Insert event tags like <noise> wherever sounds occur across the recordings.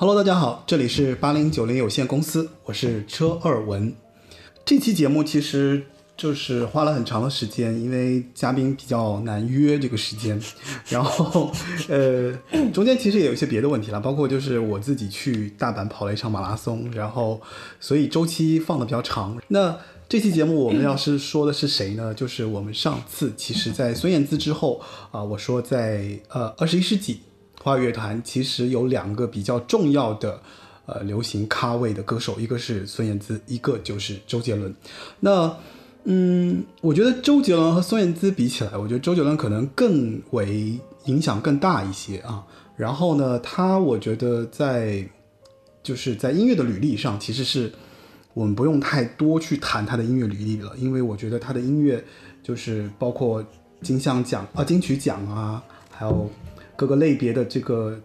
Hello，大家好，这里是八零九零有限公司，我是车二文。这期节目其实就是花了很长的时间，因为嘉宾比较难约这个时间，<laughs> 然后呃，中间其实也有一些别的问题了，包括就是我自己去大阪跑了一场马拉松，然后所以周期放的比较长。那这期节目我们要是说的是谁呢？就是我们上次其实，在孙燕姿之后啊、我说在呃二十一世纪。华语乐坛其实有两个比较重要的呃流行咖位的歌手，一个是孙燕姿，一个就是周杰伦。那嗯，我觉得周杰伦和孙燕姿比起来，我觉得周杰伦可能更为影响更大一些啊。然后呢，他我觉得在就是在音乐的履历上，其实是我们不用太多去谈他的音乐履历了，因为我觉得他的音乐就是包括金像奖啊、金曲奖啊，还有。各个类别的这个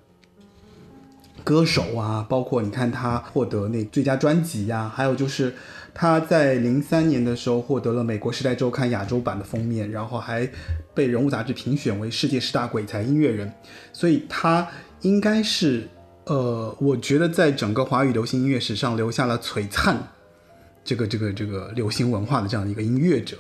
歌手啊，包括你看他获得那最佳专辑呀、还有就是他在零三年的时候获得了美国《时代周刊》亚洲版的封面，然后还被《人物》杂志评选为世界十大鬼才音乐人，所以他应该是呃，我觉得在整个华语流行音乐史上留下了璀璨这个这个这个流行文化的这样一个音乐者。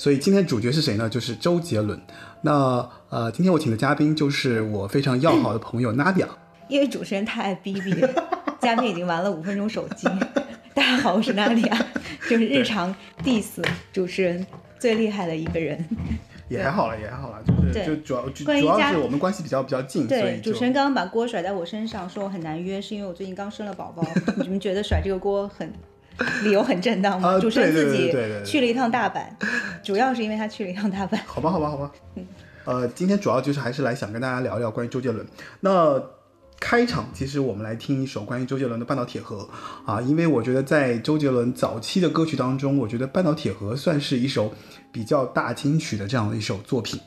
所以今天主角是谁呢？就是周杰伦。那呃，今天我请的嘉宾就是我非常要好的朋友 Nadia。因为主持人太爱逼逼，<laughs> 嘉宾已经玩了五分钟手机。<laughs> 大家好，我是 Nadia，，就是日常 diss 主持人最厉害的一个人。也还好了，也还好了，就是就主要主关于嘉主要是我们关系比较比较近，对，主持人刚刚把锅甩在我身上，说我很难约，是因为我最近刚生了宝宝。<laughs> 你们觉得甩这个锅很理由很正当吗？啊主持人自己去了一趟大阪，主要是因为他去了一趟大阪。好吧，好吧，好吧。嗯呃，今天主要就是还是来想跟大家聊一聊关于周杰伦。那开场其实我们来听一首关于周杰伦的《半岛铁盒》啊，因为我觉得在周杰伦早期的歌曲当中，我觉得《半岛铁盒》算是一首比较大金曲的这样的一首作品。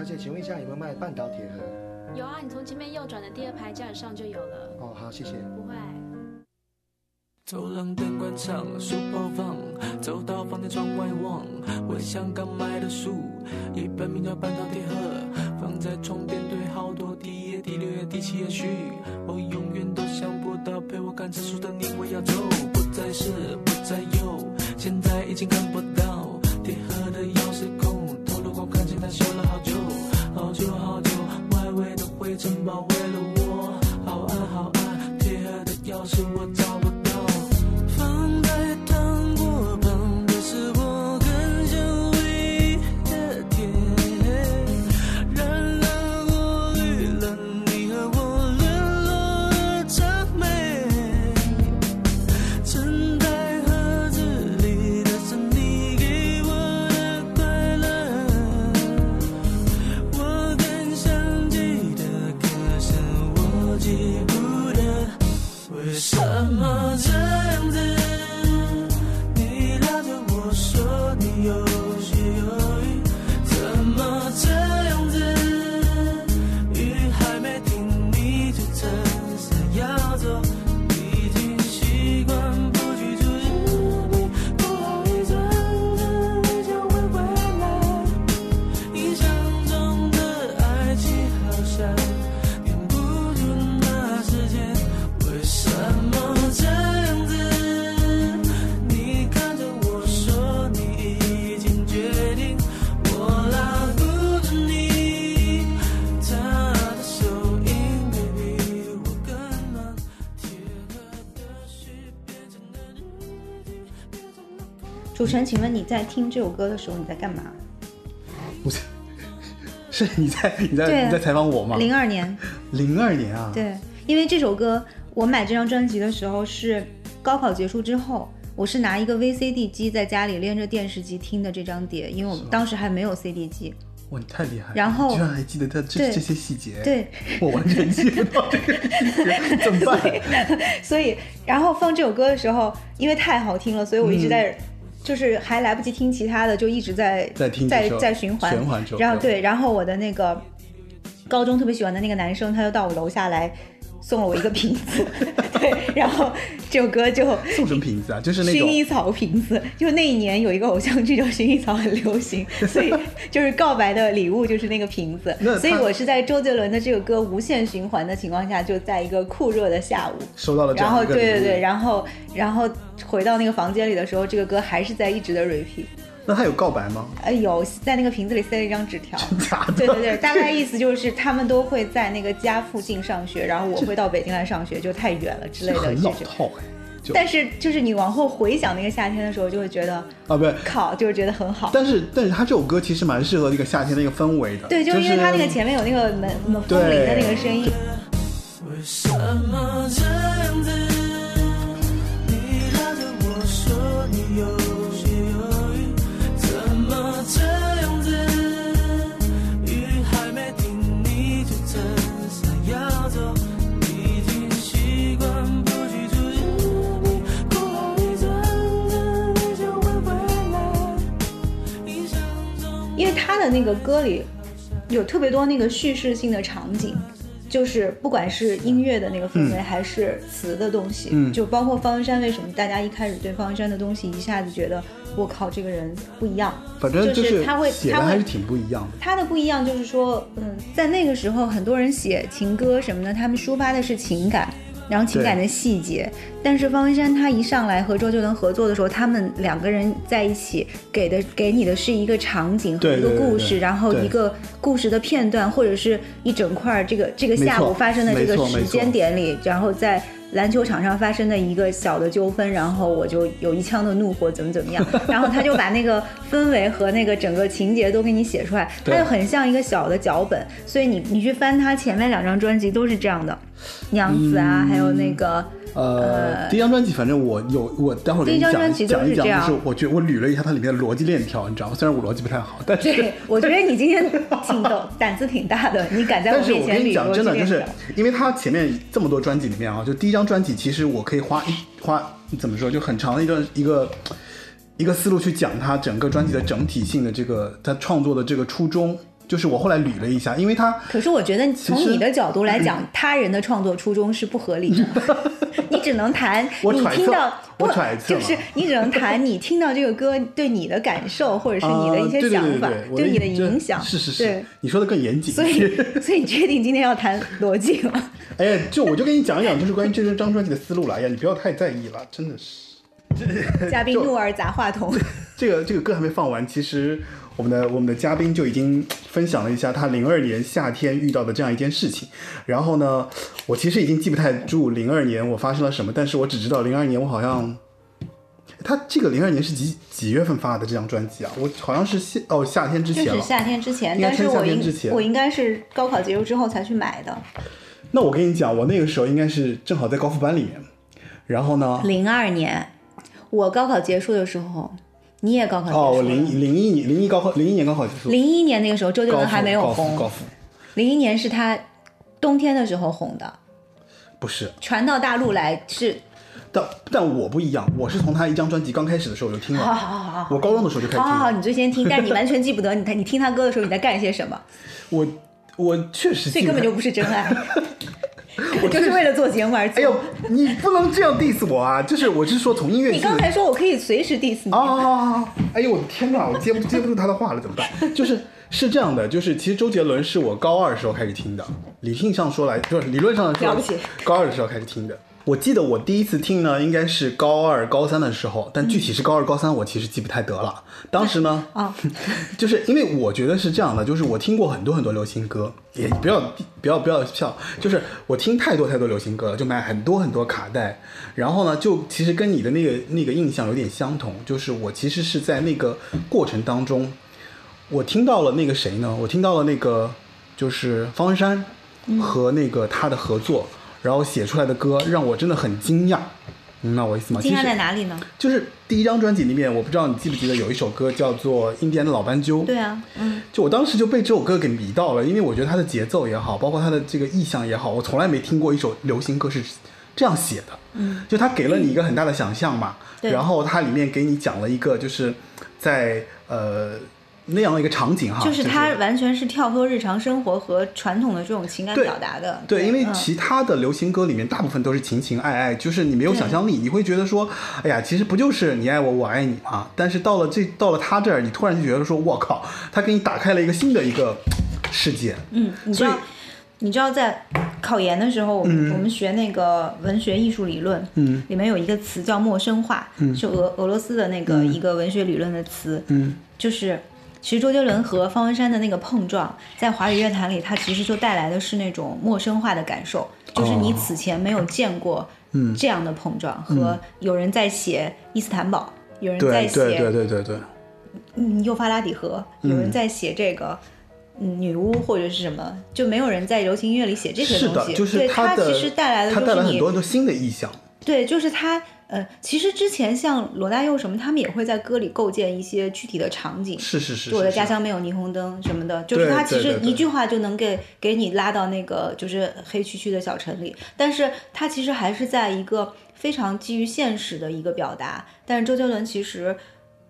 小姐，请问一下有没有卖半岛铁盒？有啊，你从前面右转的第二排架子上就有了。哦，好，谢谢。不会，走廊灯关上，书包放，走到房间窗外望，我像刚买的书，一本名叫《半岛铁盒》，放在床边堆好多，第一页、第六页、第七页序，我永远都想不到陪我看这书的你会要走，不再是，不再有，现在已经看不到铁盒的钥匙孔，透露光看见它修了好久，城堡为了我，好暗好暗，铁盒的钥匙我请问你在听这首歌的时候你在干嘛？不是，<laughs> 是你在你在、你在采访我吗？零二年，零二年啊，对，因为这首歌我买这张专辑的时候是高考结束之后，我是拿一个 VCD 机在家里连着电视机听的这张碟，因为我们当时还没有 CD 机。哇，你太厉害了！然后居然还记得他这这些细节，，对，我完全记不到这个细节，怎么办？<laughs> 所以然后放这首歌的时候，因为太好听了，所以我一直嗯在。就是还来不及听其他的，就一直在在听在在循环。然后对，然后我的那个高中特别喜欢的那个男生，他就到我楼下来送了我一个瓶子，<laughs> 对，然后这首歌就送什么瓶子啊？就是那薰衣草瓶子，就那一年有一个偶像剧叫《薰衣草》很流行，<laughs> 所以就是告白的礼物就是那个瓶子。所以我是在周杰伦的这个歌无限循环的情况下，就在一个酷热的下午，收到了这然后对对对，然后然后回到那个房间里的时候，这个歌还是在一直的 repeat。那他有告白吗？哎，有在那个瓶子里塞了一张纸条。<laughs> 假的？对对对，大概意思就是他们都会在那个家附近上学，<laughs> 然后我会到北京来上学，就太远了之类的很老这种。套哎。但是就是你往后回想那个夏天的时候，就会觉得啊，不是，靠，就是觉得很好。但是但是他这首歌其实蛮适合那个夏天的一个氛围的。对，就是因为他那个前面有那个门门风铃的那个声音。为什么这样子？你拉着我说你有为他的那个歌里有特别多那个叙事性的场景，就是不管是音乐的那个氛围，还是词的东西，嗯就包括方文山，为什么大家一开始对方文山的东西一下子觉得我靠这个人不一样？反正就是他会写的他会还是挺不一样的。他的不一样就是说，嗯，在那个时候，很多人写情歌什么的，他们抒发的是情感，然后情感的细节。但是方文山他一上来和周杰伦合作的时候，他们两个人在一起给的给你的是一个场景和一个故事，对。然后一个故事的片段，或者是一整块儿这个这个下午发生的这个时间点里，然后在。篮球场上发生的一个小的纠纷，然后我就有一腔的怒火，怎么怎么样，<laughs> 然后他就把那个氛围和那个整个情节都给你写出来，他就很像一个小的脚本，所以你你去翻他前面两张专辑都是这样的，娘子啊，还有那个呃，第一张专辑，反正我有，我待会儿给你讲张专辑讲一讲，就是我觉得我捋了一下它里面的逻辑链条，你知道吗？虽然我逻辑不太好，但是对，我觉得你今天挺懂，<laughs> 胆子挺大的，你敢在我面前捋我跟你讲，真的就是。因为他前面这么多专辑里面啊，就第一张专辑，其实我可以花一花怎么说，就很长的一段一个一个思路去讲他整个专辑的整体性的这个他创作的这个初衷。就是我后来捋了一下，因为他可是我觉得从你的角度来讲，他人的创作初衷是不合理的。<laughs> 你只能谈你听到，我不揣测就是你只能谈你听到这个歌对你的感受，或者是你的一些想法对你的影响。是是是，你说的更严谨。所以所以你确定今天要谈逻辑吗？<laughs> 哎呀，就我就跟你讲一讲，就是关于这张专辑的思路了。哎呀，你不要太在意了，真的是。嘉宾怒而砸话筒。<laughs> 这个这个歌还没放完，其实我们的我们的嘉宾就已经分享了一下他零二年夏天遇到的这样一件事情。然后呢，我其实已经记不太住零二年我发生了什么，但是我只知道零二年我好像，他这个零二年是几几月份发的这张专辑啊？我好像是夏哦夏天之前了。就是夏天之前，但是我应我应该是高考结束之后才去买的。那我跟你讲，我那个时候应该是正好在高复班里面，然后呢，零二年，我高考结束的时候，你也高考结束了。哦，我零零一年零一高考零一年高考结束，零一年那个时候，周杰伦还没有红。复零一年是他冬天的时候红的，不是。传到大陆来是。但但我不一样，我是从他一张专辑刚开始的时候我就听了，好好好好好，我高中的时候就开始听好好好，你最先听，但是你完全记不得你他你听他歌的时候你在干些什么，<laughs> 我我确实记不太所以根本就不是真爱，<laughs> 就是为了做节目而做。哎呦，你不能这样 diss 我啊！就是我是说从音乐你刚才说我可以随时 diss 你，哦，哎呦我的天哪，我接不接不住他的话了，怎么办？就是是这样的，就是其实周杰伦是我高二的时候开始听的，理性上说来，就是理论上说了不起，高二的时候开始听的。我记得我第一次听呢，应该是高二、高三的时候，但具体是高二、高三，我其实记不太得了。当时呢，啊，<laughs> 就是因为我觉得是这样的，就是我听过很多很多流行歌，也不要不要不要笑，就是我听太多太多流行歌了，就买很多很多卡带，然后呢，就其实跟你的那个那个印象有点相同，就是我其实是在那个过程当中，我听到了那个谁呢？我听到了那个就是方文山和那个他的合作，然后写出来的歌让我真的很惊讶，明白我意思吗？惊讶在哪里呢？就是第一张专辑里面，我不知道你记不记得有一首歌叫做《印第安的老斑鸠》。对啊，嗯，就我当时就被这首歌给迷到了，因为我觉得它的节奏也好，包括它的这个意象也好，我从来没听过一首流行歌是这样写的。嗯，就它给了你一个很大的想象嘛，对然后它里面给你讲了一个就是在呃那样的一个场景哈，就是它完全是跳脱日常生活和传统的这种情感表达的。对，因为嗯其他的流行歌里面大部分都是情情爱爱，就是你没有想象力，你会觉得说，哎呀，其实不就是你爱我，我爱你嘛？但是到了这到了他这儿，你突然就觉得说，我靠，他给你打开了一个新的一个世界。嗯，你知道，你知道在考研的时候，我们、我们学那个文学艺术理论，嗯，里面有一个词叫陌生化，嗯是俄俄罗斯的那个一个文学理论的词，嗯，就是。其实周杰伦和方文山的那个碰撞，在华语乐坛里，它其实就带来的是那种陌生化的感受，就是你哦此前没有见过嗯这样的碰撞，和有人在写伊斯坦堡，有人在写对对对对对，嗯，幼发拉底河，有人在写这个。嗯，女巫或者是什么，就没有人在流行音乐里写这些东西。的，就是对他，其实带来的就是你很多的新的意象。对，就是他，呃，其实之前像罗大佑什么，他们也会在歌里构建一些具体的场景。是是是，就我的家乡没有霓虹灯什么的，就是对他其实一句话就能给给你拉到那个就是黑黢黢的小城里，但是他其实还是在一个非常基于现实的一个表达。但是周杰伦其实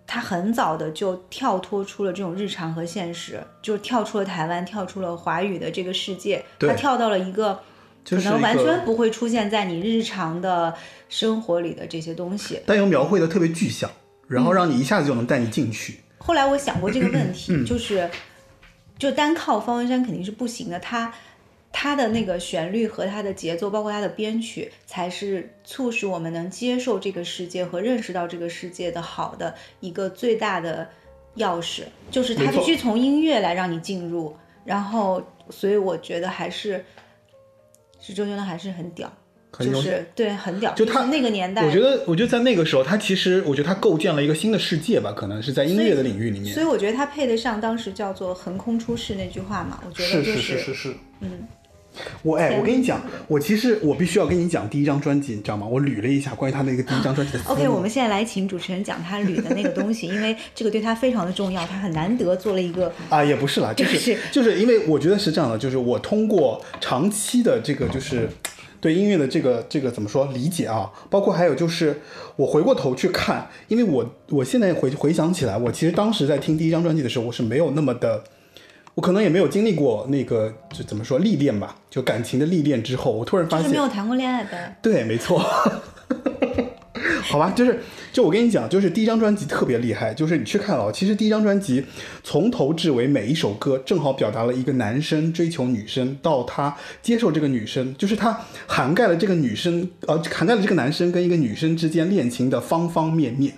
他很早的就跳脱出了这种日常和现实，就跳出了台湾，跳出了华语的这个世界，他跳到了一个可能完全不会出现在你日常的生活里的这些东西。但又描绘的特别具象，然嗯后让你一下子就能带你进去。后来我想过这个问题，嗯 <clears throat> 就是就单靠方文山肯定是不行的，他他的那个旋律和他的节奏，包括他的编曲，才是促使我们能接受这个世界和认识到这个世界的好的一个最大的钥匙，就是他必须从音乐来让你进入，然后所以我觉得还是是周杰伦还是很屌。就是对，很屌。就他那个年代，我觉得，我觉得在那个时候，他其实，我觉得他构建了一个新的世界吧，可能是在音乐的领域里面所以。我觉得他配得上当时叫做“横空出世”那句话嘛。我觉得就是是是是，嗯。我哎，我跟你讲，我其实我必须要跟你讲第一张专辑，你知道吗？我捋了一下关于他那个第一张专辑的。OK，我们现在来请主持人讲他捋的那个东西，<laughs> 因为这个对他非常的重要，他很难得做了一个啊，也不是啦，就是就 <laughs> 是就是因为我觉得是这样的，就是我通过长期的这个就是对音乐的这个这个怎么说理解啊，包括还有就是我回过头去看，因为我我现在回回想起来，我其实当时在听第一张专辑的时候，我是没有那么的。我可能也没有经历过那个，就怎么说历练吧，就感情的历练之后，我突然发现就是没，有谈过恋爱的。对，没错。<laughs> 好吧，就是就我跟你讲，就是第一张专辑特别厉害，就是你去看了，其实第一张专辑从头至尾每一首歌正好表达了一个男生追求女生到他接受这个女生，就是他涵盖了这个女生呃涵盖了这个男生跟一个女生之间恋情的方方面面。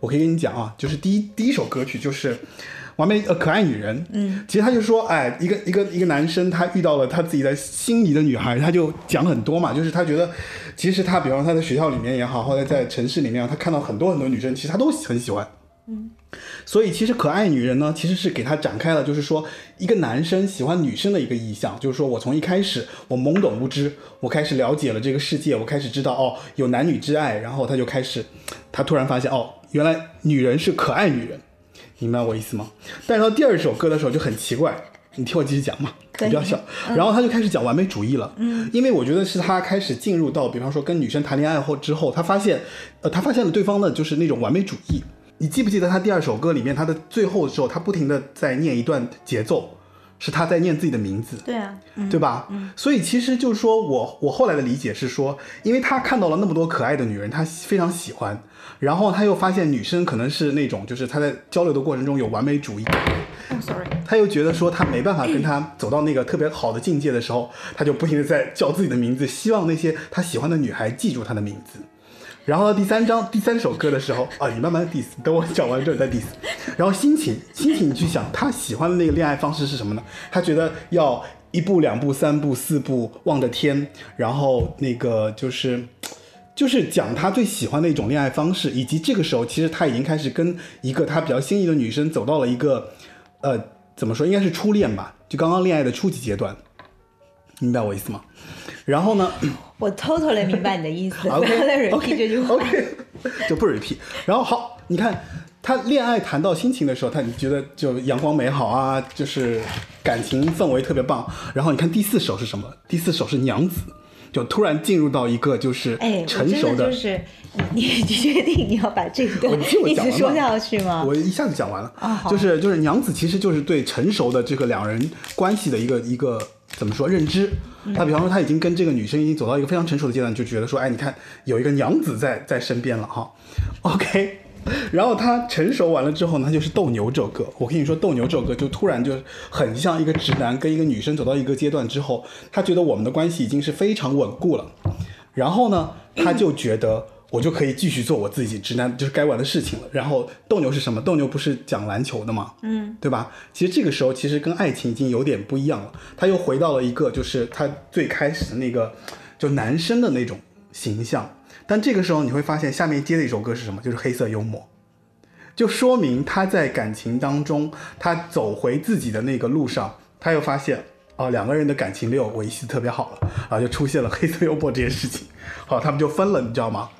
我可以跟你讲啊，就是第一第一首歌曲就是。完美呃可爱女人，嗯，其实他就说，哎，一个一个一个男生他遇到了他自己的心仪的女孩，他就讲很多嘛，就是他觉得，其实他比方说他在学校里面也好，或者在城市里面，他看到很多很多女生，其实他都很喜欢，嗯，所以其实可爱女人呢，其实是给他展开了，就是说一个男生喜欢女生的一个意向，就是说我从一开始我懵懂无知，我开始了解了这个世界，我开始知道哦有男女之爱，然后他就开始，他突然发现哦原来女人是可爱女人。明白我意思吗？但是到第二首歌的时候就很奇怪，你听我继续讲嘛，你不要笑。然后他就开始讲完美主义了，嗯，因为我觉得是他开始进入到，比方说跟女生谈恋爱后之后，他发现，呃，他发现了对方的就是那种完美主义。你记不记得他第二首歌里面，他的最后的时候，他不停的在念一段节奏，是他在念自己的名字，对啊，嗯，对吧？所以其实就是说我我后来的理解是说，因为他看到了那么多可爱的女人，他非常喜欢，然后他又发现女生可能是那种就是他在交流的过程中有完美主义，哦，sorry，他又觉得说他没办法跟他走到那个特别好的境界的时候，他就不停的在叫自己的名字，希望那些他喜欢的女孩记住他的名字。然后到第三章第三首歌的时候啊，你慢慢 diss，等我讲完之后再 diss。然后心情心情，你去想他喜欢的那个恋爱方式是什么呢？他觉得要一步两步三步四步望着天，然后那个就是。就是讲他最喜欢的一种恋爱方式，以及这个时候其实他已经开始跟一个他比较心仪的女生走到了一个，呃，怎么说，应该是初恋吧，就刚刚恋爱的初级阶段，明白我意思吗？然后呢我 totally 明白你的意思，不要再 repeat 这句话。<laughs> OK，就不 repeat。然后好，你看他恋爱谈到心情的时候，他你觉得就阳光美好啊，就是感情氛围特别棒。然后你看第四首是什么？第四首是娘子。就突然进入到一个就是哎，成熟的就是你，<laughs> 你确定你要把这个一直说下去吗？我一下子讲完了，啊好就是就是娘子其实就是对成熟的这个两人关系的一个一个怎么说认知。嗯他比方说他已经跟这个女生已经走到一个非常成熟的阶段，就觉得说，哎，你看有一个娘子在在身边了哈，OK。然后他成熟完了之后呢，他就是斗牛这首歌。我跟你说，斗牛这首歌就突然就很像一个直男跟一个女生走到一个阶段之后，他觉得我们的关系已经是非常稳固了。然后呢，他就觉得我就可以继续做我自己直男就是该玩的事情了。然后斗牛是什么？斗牛不是讲篮球的吗？嗯，对吧？其实这个时候其实跟爱情已经有点不一样了，他又回到了一个就是他最开始的那个就男生的那种形象。但这个时候你会发现，下面接的一首歌是什么？就是黑色幽默。就说明他在感情当中，他走回自己的那个路上，他又发现哦，两个人的感情没有维系特别好了，然后就出现了黑色幽默这件事情，好，他们就分了，你知道吗？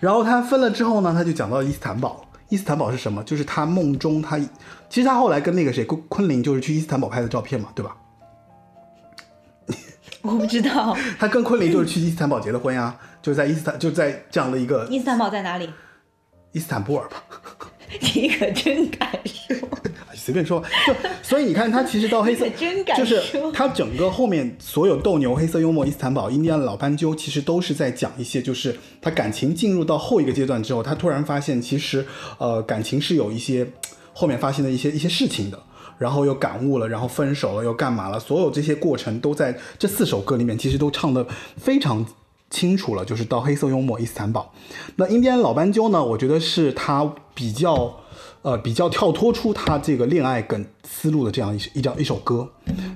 然后他分了之后呢，他就讲到伊斯坦堡。伊斯坦堡是什么？就是他梦中他，其实他后来跟那个谁昆昆凌就是去伊斯坦堡拍的照片嘛，对吧？我不知道 <laughs> 他跟昆凌就是去伊斯坦堡结的婚呀，就是在伊斯坦就在这样的一个伊斯坦堡在哪里？伊斯坦布尔吧。<laughs> 你可真敢说！<laughs> 随便说吧，就所以你看，他其实到黑色真敢就是他整个后面所有斗牛、黑色幽默、伊斯坦堡、印第安老斑鸠，其实都是在讲一些，就是他感情进入到后一个阶段之后，他突然发现，其实呃感情是有一些后面发现的一些一些事情的。然后又感悟了，然后分手了，又干嘛了？所有这些过程都在这四首歌里面，其实都唱的非常清楚了。就是到黑色幽默、伊斯坦堡，那印第安老斑鸠呢？我觉得是他比较。呃，比较跳脱出他这个恋爱梗思路的这样一一张一首歌，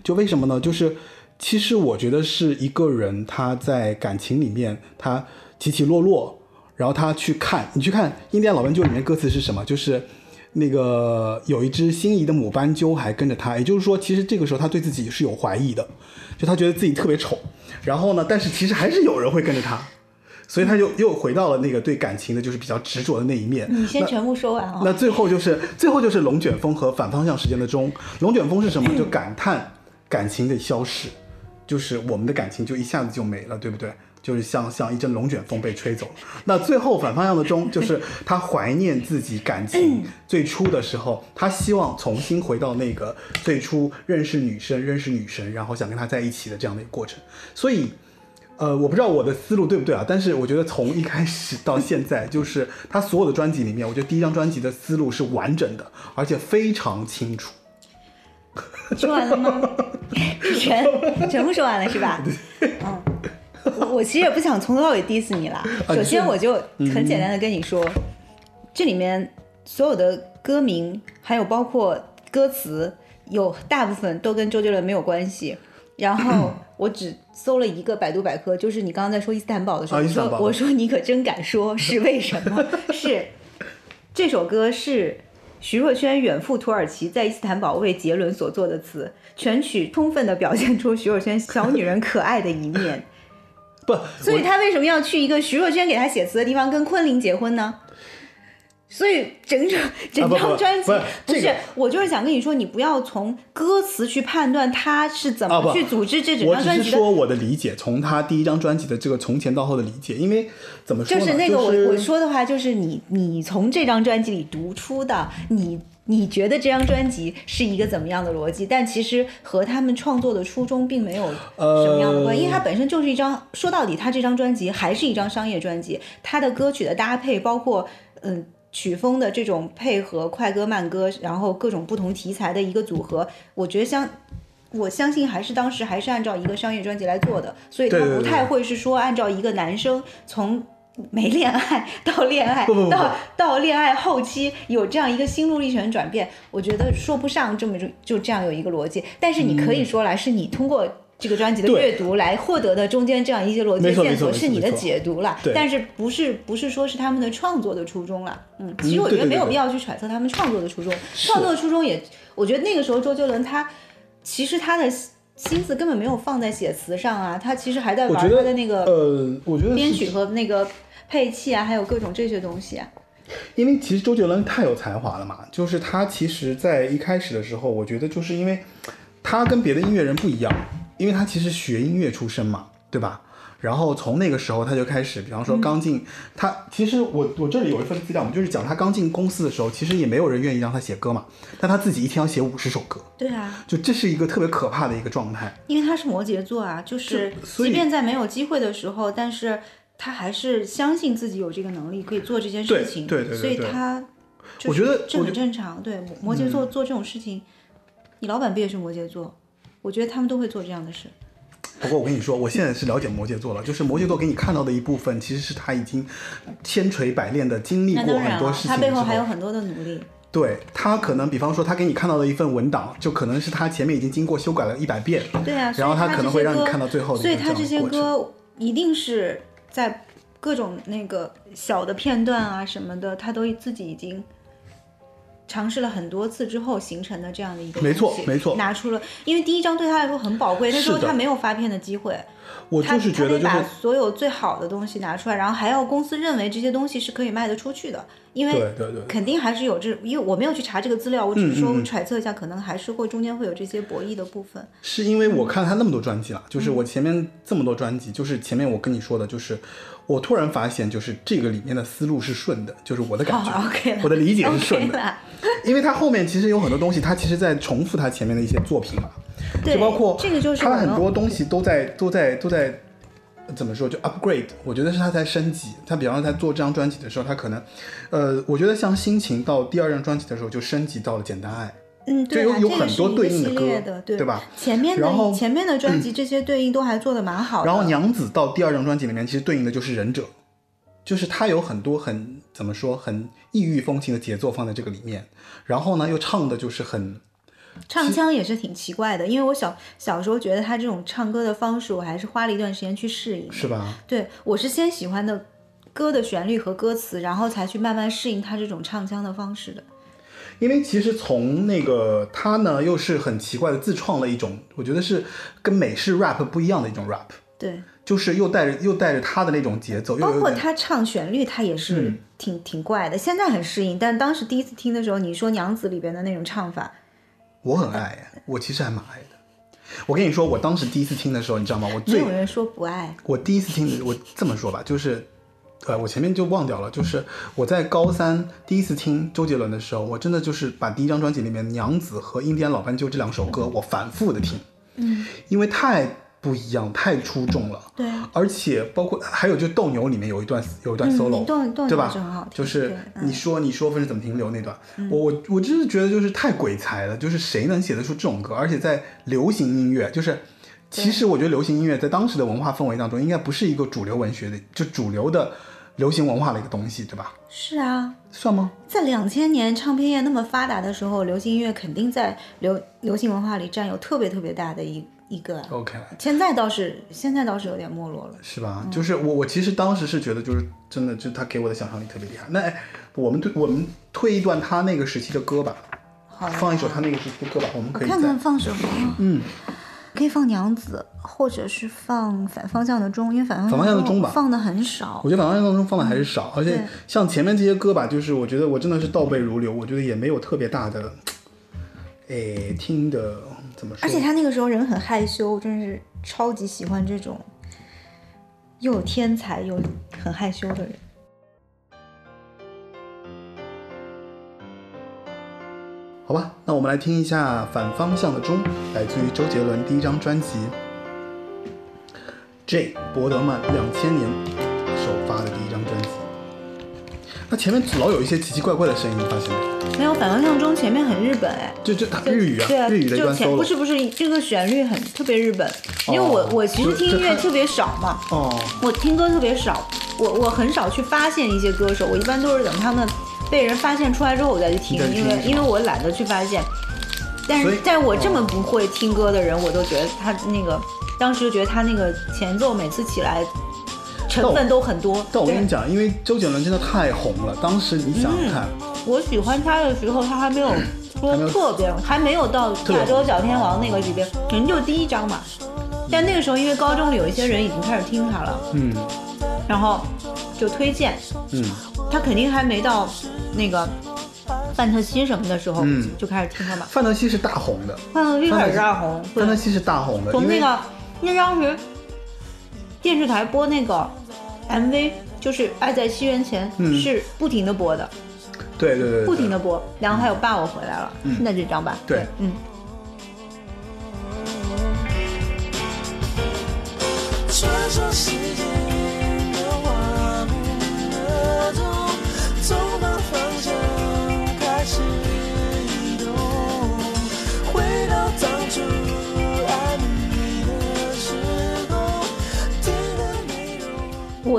就为什么呢？就是其实我觉得是一个人他在感情里面他起起落落，然后他去看你去看《印第安老斑鸠》里面歌词是什么？就是那个有一只心仪的母斑鸠还跟着他，也就是说，其实这个时候他对自己是有怀疑的，就他觉得自己特别丑，然后呢，但是其实还是有人会跟着他。所以他就又回到了那个对感情的，就是比较执着的那一面。你先全部说完啊、那最后就是最后就是龙卷风和反方向时间的钟。龙卷风是什么？就感叹感情的消逝，就是我们的感情就一下子就没了，对不对？就是像像一阵龙卷风被吹走了。那最后反方向的钟，就是他怀念自己感情最初的时候，他希望重新回到那个最初认识女生、认识女神，然后想跟她在一起的这样的一个过程。所以。呃，我不知道我的思路对不对啊，但是我觉得从一开始到现在，就是他所有的专辑里面，我觉得第一张专辑的思路是完整的，而且非常清楚。说完了吗？全全部说完了是吧？<laughs> 嗯，我我其实也不想从头到尾 diss 你啦。啊 <laughs> 首先，我就很简单的跟你说，这里面所有的歌名，还有包括歌词，有大部分都跟周杰伦没有关系。然后 <clears throat> 我只搜了一个百度百科，就是你刚刚在说伊斯坦堡的时候，我说我说你可真敢说，是为什么？<laughs> 是这首歌是徐若瑄远赴土耳其，在伊斯坦堡为杰伦所作的词，全曲充分的表现出徐若瑄小女人可爱的一面。不，<laughs> 所以他为什么要去一个徐若瑄给他写词的地方跟昆凌结婚呢？所以整整整张专辑不是不是这个我就是想跟你说，你不要从歌词去判断他是怎么去组织这整张专辑的。是说我的理解，从他第一张专辑的这个从前到后的理解，因为怎么说呢？就是那个我、就是我说的话，就是你你从这张专辑里读出的，你你觉得这张专辑是一个怎么样的逻辑？但其实和他们创作的初衷并没有什么样的关系，因为它本身就是一张说到底，它这张专辑还是一张商业专辑，它的歌曲的搭配，包括嗯。曲风的这种配合，快歌慢歌，然后各种不同题材的一个组合，我觉得相我相信还是当时还是按照一个商业专辑来做的，所以他不太会是说按照一个男生从没恋爱到恋爱不不不不。到到恋爱后期有这样一个心路历程转变，我觉得说不上这么就就这样有一个逻辑，但是你可以说来是你通过。这个专辑的阅读来获得的中间这样一些逻辑线索是你的解读了，但是不是不是说是他们的创作的初衷了？嗯，其实我觉得没有必要去揣测他们创作的初衷，创作的初衷也，我觉得那个时候周杰伦他其实他的心思根本没有放在写词上啊，他其实还在玩他的那个呃，我觉得编曲和那个配器啊，还有各种这些东西啊。因为其实周杰伦太有才华了嘛，就是他其实，在一开始的时候，我觉得就是因为他跟别的音乐人不一样，因为他其实学音乐出身嘛，对吧？然后从那个时候他就开始，比方说嗯刚进、他，其实我我这里有一份资料，我们就是讲他刚进公司的时候，其实也没有人愿意让他写歌嘛，但他自己一天要写五十首歌，对啊，就这是一个特别可怕的一个状态。因为他是摩羯座啊，就是即便在没有机会的时候，但是他还是相信自己有这个能力可以做这件事情，对对对对所以他我觉得这很正常。对，摩摩羯座做这种事情，你老板不也是摩羯座？我觉得他们都会做这样的事。不过我跟你说，我现在是了解摩羯座了，就是摩羯座给你看到的一部分，其实是他已经千锤百炼的经历过很多事情他背后还有很多的努力。对他可能，比方说他给你看到的一份文档，就可能是他前面已经经过修改了一百遍，对啊，然后他可能会让你看到最后的所以他这些。歌一定是在各种那个小的片段啊什么的，他都自己已经尝试了很多次之后形成的这样的一个没错东西没错拿出了，因为第一张对他来说很宝贵，那时候他没有发片的机会，我他就是觉得，就他得把所有最好的东西拿出来，然后还要公司认为这些东西是可以卖得出去的，因为对对对。肯定还是有这，因为我没有去查这个资料，我只是说揣测一下，可能还是会中间会有这些博弈的部分。是因为我看他那么多专辑了，嗯就是我前面这么多专辑，就是前面我跟你说的，就是我突然发现，就是这个里面的思路是顺的，就是我的感觉。<laughs> 我的理解是顺的，<laughs> 因为他后面其实有很多东西，他其实在重复他前面的一些作品嘛，对，就包括这个就是他很多东西都在都在都在怎么说就 upgrade，我觉得是他在升级。他比方说在做这张专辑的时候，他可能呃，我觉得像心情到第二张专辑的时候就升级到了简单爱，嗯，对有有很多对应的系列歌的，对对吧前面然后嗯的前面的专辑 <clears throat> 这些对应都还做的蛮好的。然后娘子到第二张专辑里面，其实对应的就是忍者，就是他有很多很怎么说很异域风情的节奏放在这个里面，然后呢又唱的就是很唱腔也是挺奇怪的，因为我小小时候觉得他这种唱歌的方式，我还是花了一段时间去适应。是吧？对我是先喜欢的歌的旋律和歌词，然后才去慢慢适应他这种唱腔的方式的。因为其实从那个他呢又是很奇怪的自创了一种，我觉得是跟美式 rap 不一样的一种 rap，对，就是又带着又带着他的那种节奏，又包括他唱旋律，他也是嗯挺、挺怪的。现在很适应，但当时第一次听的时候，你说《娘子》里边的那种唱法，我很爱，我其实还蛮爱的。我跟你说，我当时第一次听的时候，你知道吗？我没最有人说不爱。我第一次听的，我这么说吧，就是，呃，我前面就忘掉了，就是我在高三第一次听周杰伦的时候，我真的就是把第一张专辑里面《娘子》和《印第安老斑鸠》这两首歌，我反复的听，嗯，因为太不一样，太出众了。对，而且包括还有就斗牛里面有一段有一段嗯 solo，、斗斗对吧？就是你说你说分是怎么停留那段，我我我真是觉得就是太鬼才了，就是谁能写得出这种歌，而且在流行音乐，就是其实我觉得流行音乐在当时的文化氛围当中，应该不是一个主流文学的，就主流的流行文化的一个东西，对吧？是啊，算吗？在两千年唱片业那么发达的时候，流行音乐肯定在流流行文化里占有特别特别大的一一个。OK，现在倒是现在倒是有点没落了。是吧？就是我我其实当时是觉得就是真的，就他给我的想象力特别厉害。那哎，我们推我们推一段他那个时期的歌吧，好，放一首他那个时期的歌吧，我们可以看看放什么。嗯，可以放娘子，或者是放反方向的钟，因为反方向的钟吧放的很少我。觉得反方向的钟放的还是少，而且像前面这些歌吧，就是我觉得我真的是倒背如流，我觉得也没有特别大的，诶，听的怎么说？而且他那个时候人很害羞，真是超级喜欢这种又有天才又很害羞的人。好吧，那我们来听一下《反方向的钟》，来自于周杰伦第一张专辑《J 伯德曼》两千年首发的第一张专辑。那前面老有一些奇奇怪怪的声音，你发现没有？没有反方向钟前面很日本哎，就就日语啊，对啊，日语的就前。不是不是这个旋律很特别日本，因为我哦我其实听音乐特别少嘛，哦，我听歌特别少，我我很少去发现一些歌手，我一般都是等他们被人发现出来之后我再去听，听因为因为我懒得去发现。但是在我这么不会听歌的人，我都觉得他那个当时就觉得他那个前奏每次起来成分都很多。但我跟你讲，因为周杰伦真的太红了，当时你想想看，我喜欢他的时候，他还没有说特别，还没有到亚洲小天王那个级别，可能就第一张嘛。但那个时候，因为高中里有一些人已经开始听他了，嗯然后就推荐，嗯，他肯定还没到那个范特西什么的时候，嗯。就开始听了嘛。范特西是大红的，范特西开始大红，范特西是大红的，从那个那当时电视台播那个 MV，就是《爱在西元前》，嗯。是不停的播的，对对对对，不停的播。然后还有《爸，我回来了》，嗯。那这张吧？对。嗯，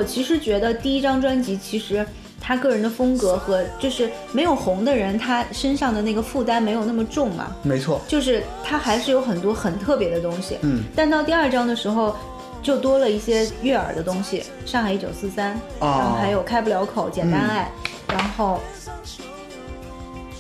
我其实觉得第一张专辑其实。他个人的风格和就是没有红的人，他身上的那个负担没有那么重嘛，没错，就是他还是有很多很特别的东西。嗯，但到第二张的时候，就多了一些悦耳的东西，《上海一九四三》，哦然后还有《开不了口》《简单爱》然后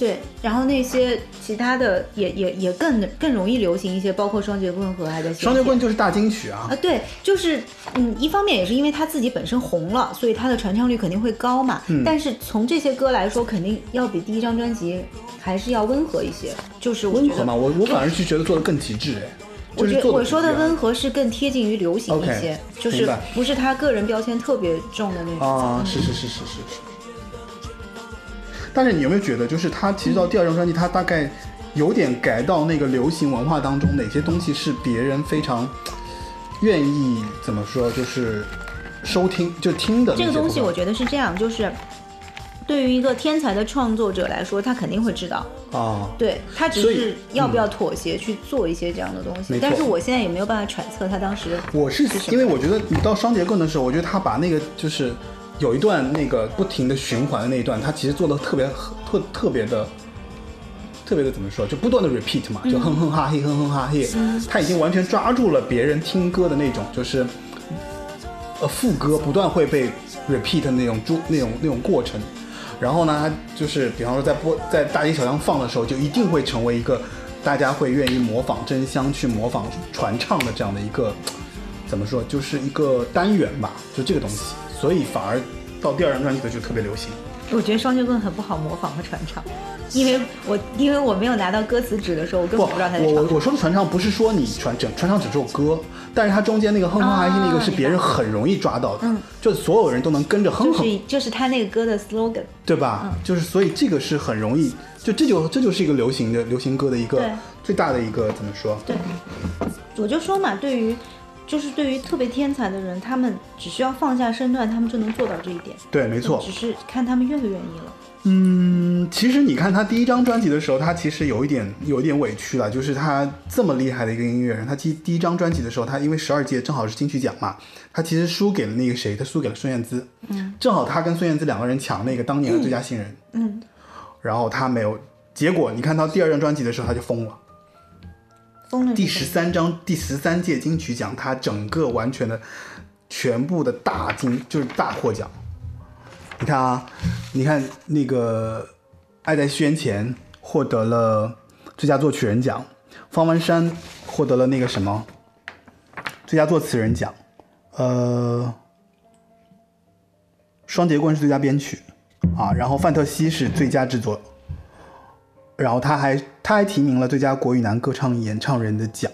对，然后那些其他的也也也更更容易流行一些，包括《双截棍》和《还在双截棍就是大金曲啊啊，，对，就是嗯，一方面也是因为他自己本身红了，所以他的传唱率肯定会高嘛。嗯但是从这些歌来说，肯定要比第一张专辑还是要温和一些。就是温和嘛，我我反而是觉得做的更极致哎，我觉得我说的温和是更贴近于流行一些就是不是他个人标签特别重的那种。啊，是是是是是是。但是你有没有觉得，就是他其实到第二张专辑，他大概有点改到那个流行文化当中，哪些东西是别人非常愿意怎么说，就是收听就听的这个东西我觉得是这样，就是对于一个天才的创作者来说，他肯定会知道，啊，对他只是要不要妥协去做一些这样的东西。但是我现在也没有办法揣测他当时我是因为我觉得你到双节棍的时候，我觉得他把那个就是有一段那个不停的循环的那一段，他其实做的特别特特别的。特别的怎么说，就不断的 repeat 嘛，就哼哼哈嘿，哼哼哈嘿，他已经完全抓住了别人听歌的那种，就是呃副歌不断会被 repeat 的那种注那种那种过程。然后呢，他就是比方说在播在大街小巷放的时候，就一定会成为一个大家会愿意模仿真香去模仿传唱的这样的一个怎么说，就是一个单元吧，就这个东西。所以反而到第二张专辑的就特别流行。我觉得双截棍很不好模仿和传唱，因为我因为我没有拿到歌词纸的时候，我根不，本不知道他在我我说的传唱不是说你传整传唱只这首歌，但是它中间那个哼哼哈嘿那个是别人很容易抓到的，嗯就所有人都能跟着哼哼就，是就是他那个歌的 slogan，对吧？就是所以这个是很容易，就这就这就是一个流行的流行歌的一个最大的一个怎么说？对，我就说嘛，对于就是对于特别天才的人，他们只需要放下身段，他们就能做到这一点。对，没错只。是看他们愿不愿意了。嗯，其实你看他第一张专辑的时候，他其实有一点有一点委屈了，就是他这么厉害的一个音乐人，他第第一张专辑的时候，他因为十二届正好是金曲奖嘛，他其实输给了那个谁，他输给了孙燕姿，嗯，正好他跟孙燕姿两个人抢那个当年的最佳新人，嗯，然后他没有，结果你看到第二张专辑的时候他就疯了，第十三章第十三届金曲奖，他整个完全的全部的大金就是大获奖。你看啊，你看那个《爱在西元前》获得了最佳作曲人奖，方文山获得了那个什么最佳作词人奖，呃，双截棍是最佳编曲啊，然后范特西是最佳制作，然后他还他还提名了最佳国语男歌唱演唱人的奖，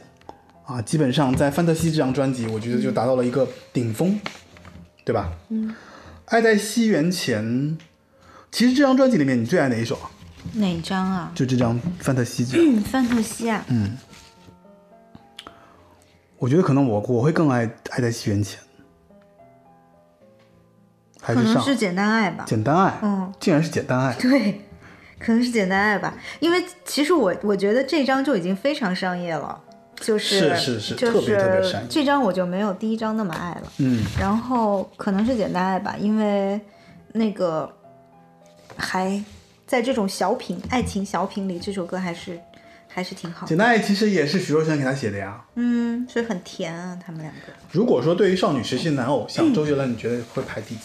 啊，基本上在范特西这张专辑，我觉得就达到了一个顶峰，对吧？嗯，爱在西元前，其实这张专辑里面你最爱哪一首啊？哪张啊？就这张范特西这张，嗯，范特西啊。嗯我觉得可能我我会更爱爱在西元前，还是上能是简单爱吧。简单爱，嗯，竟然是简单爱，对，可能是简单爱吧，因为其实我我觉得这张就已经非常商业了，就是是是就特别特别商业这张我就没有第一张那么爱了。嗯，然后可能是简单爱吧，因为那个还在这种小品爱情小品里，这首歌还是还是挺好的。简单爱其实也是徐若瑄给他写的呀。嗯，所以很甜啊，他们两个。如果说对于少女时期的男偶像，<clears throat> 周杰伦，你觉得会排第几？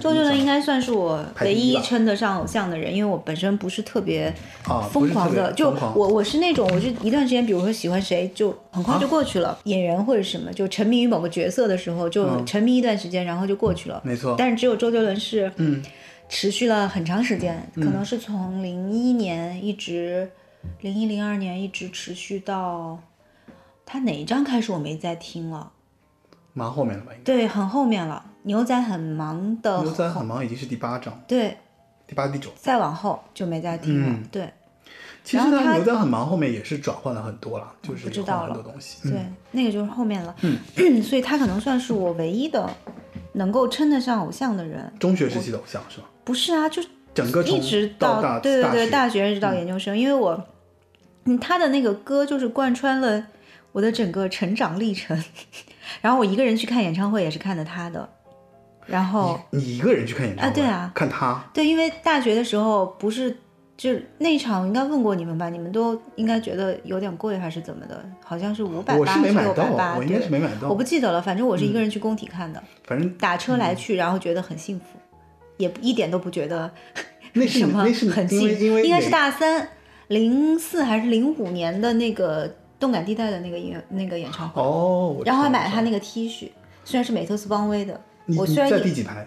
周杰伦应该该算是我唯一称得上偶像的人，因为我本身不是特别啊疯狂的，就我我是那种，我是一段时间，比如说喜欢谁，就很快就过去了，演员或者什么，就沉迷于某个角色的时候，就嗯沉迷一段时间，然后就过去了。没错但是只有周杰伦是，嗯，持续了很长时间，可能是从零一年一直，零一零二年一直持续到他哪一张开始我没再听了。蛮后面了吧？应对，很后面了。牛仔很忙的。牛仔很忙已经是第八章，对，第八第九。再往后就没再听了。嗯对其实他呢，牛仔很忙后面也是转换了很多了，就是换不知道了了很多东西。对嗯，，那个就是后面了。嗯，<clears throat> 所以他可能算是我唯一的能够称得上偶像的人。中学时期的偶像是吧？不是啊，就是整个一直到对对对大学一直到研究生，因为我，嗯，他的那个歌就是贯穿了我的整个成长历程。<laughs> 然后我一个人去看演唱会也是看的他的，然后你一个人去看演唱会啊对啊。看他。对，因为大学的时候不是就是那场应该问过你们吧，你们都应该觉得有点贵还是怎么的，好像是五百我八是没买到六百八，，我应该是没买到。我不记得了，反正我是一个人去工体看的，反正打车来去，然后觉得很幸福，也一点都不觉得 <laughs> 那是什么很因为近，因为应该是大三，零四还是零五年的那个动感地带的那个音乐那个演唱会，哦，然后还买了他那个 T 恤，虽然是美特斯邦威的，我虽然在第几排？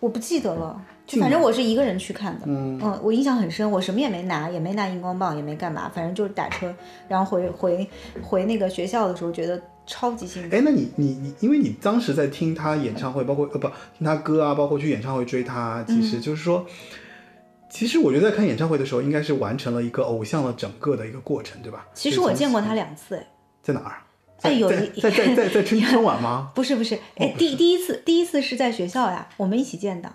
我不记得了，就反正我是一个人去看的，嗯我印象很深，我什么也没拿，也没拿荧光棒，也没干嘛，反正就是打车，然后回回回那个学校的时候，觉得超级幸福。哎，那你你你，因为你当时在听他演唱会，包括呃不听他歌啊，包括去演唱会追他，其嗯实就是说，其实我觉得在看演唱会的时候，应该是完成了一个偶像的整个的一个过程，对吧？其实我见过他两次，哎，在哪儿？哎有一在在在在春春晚吗？不 <laughs> 是不是，哦哎，第第一次第一次是在学校呀，我们一起见的，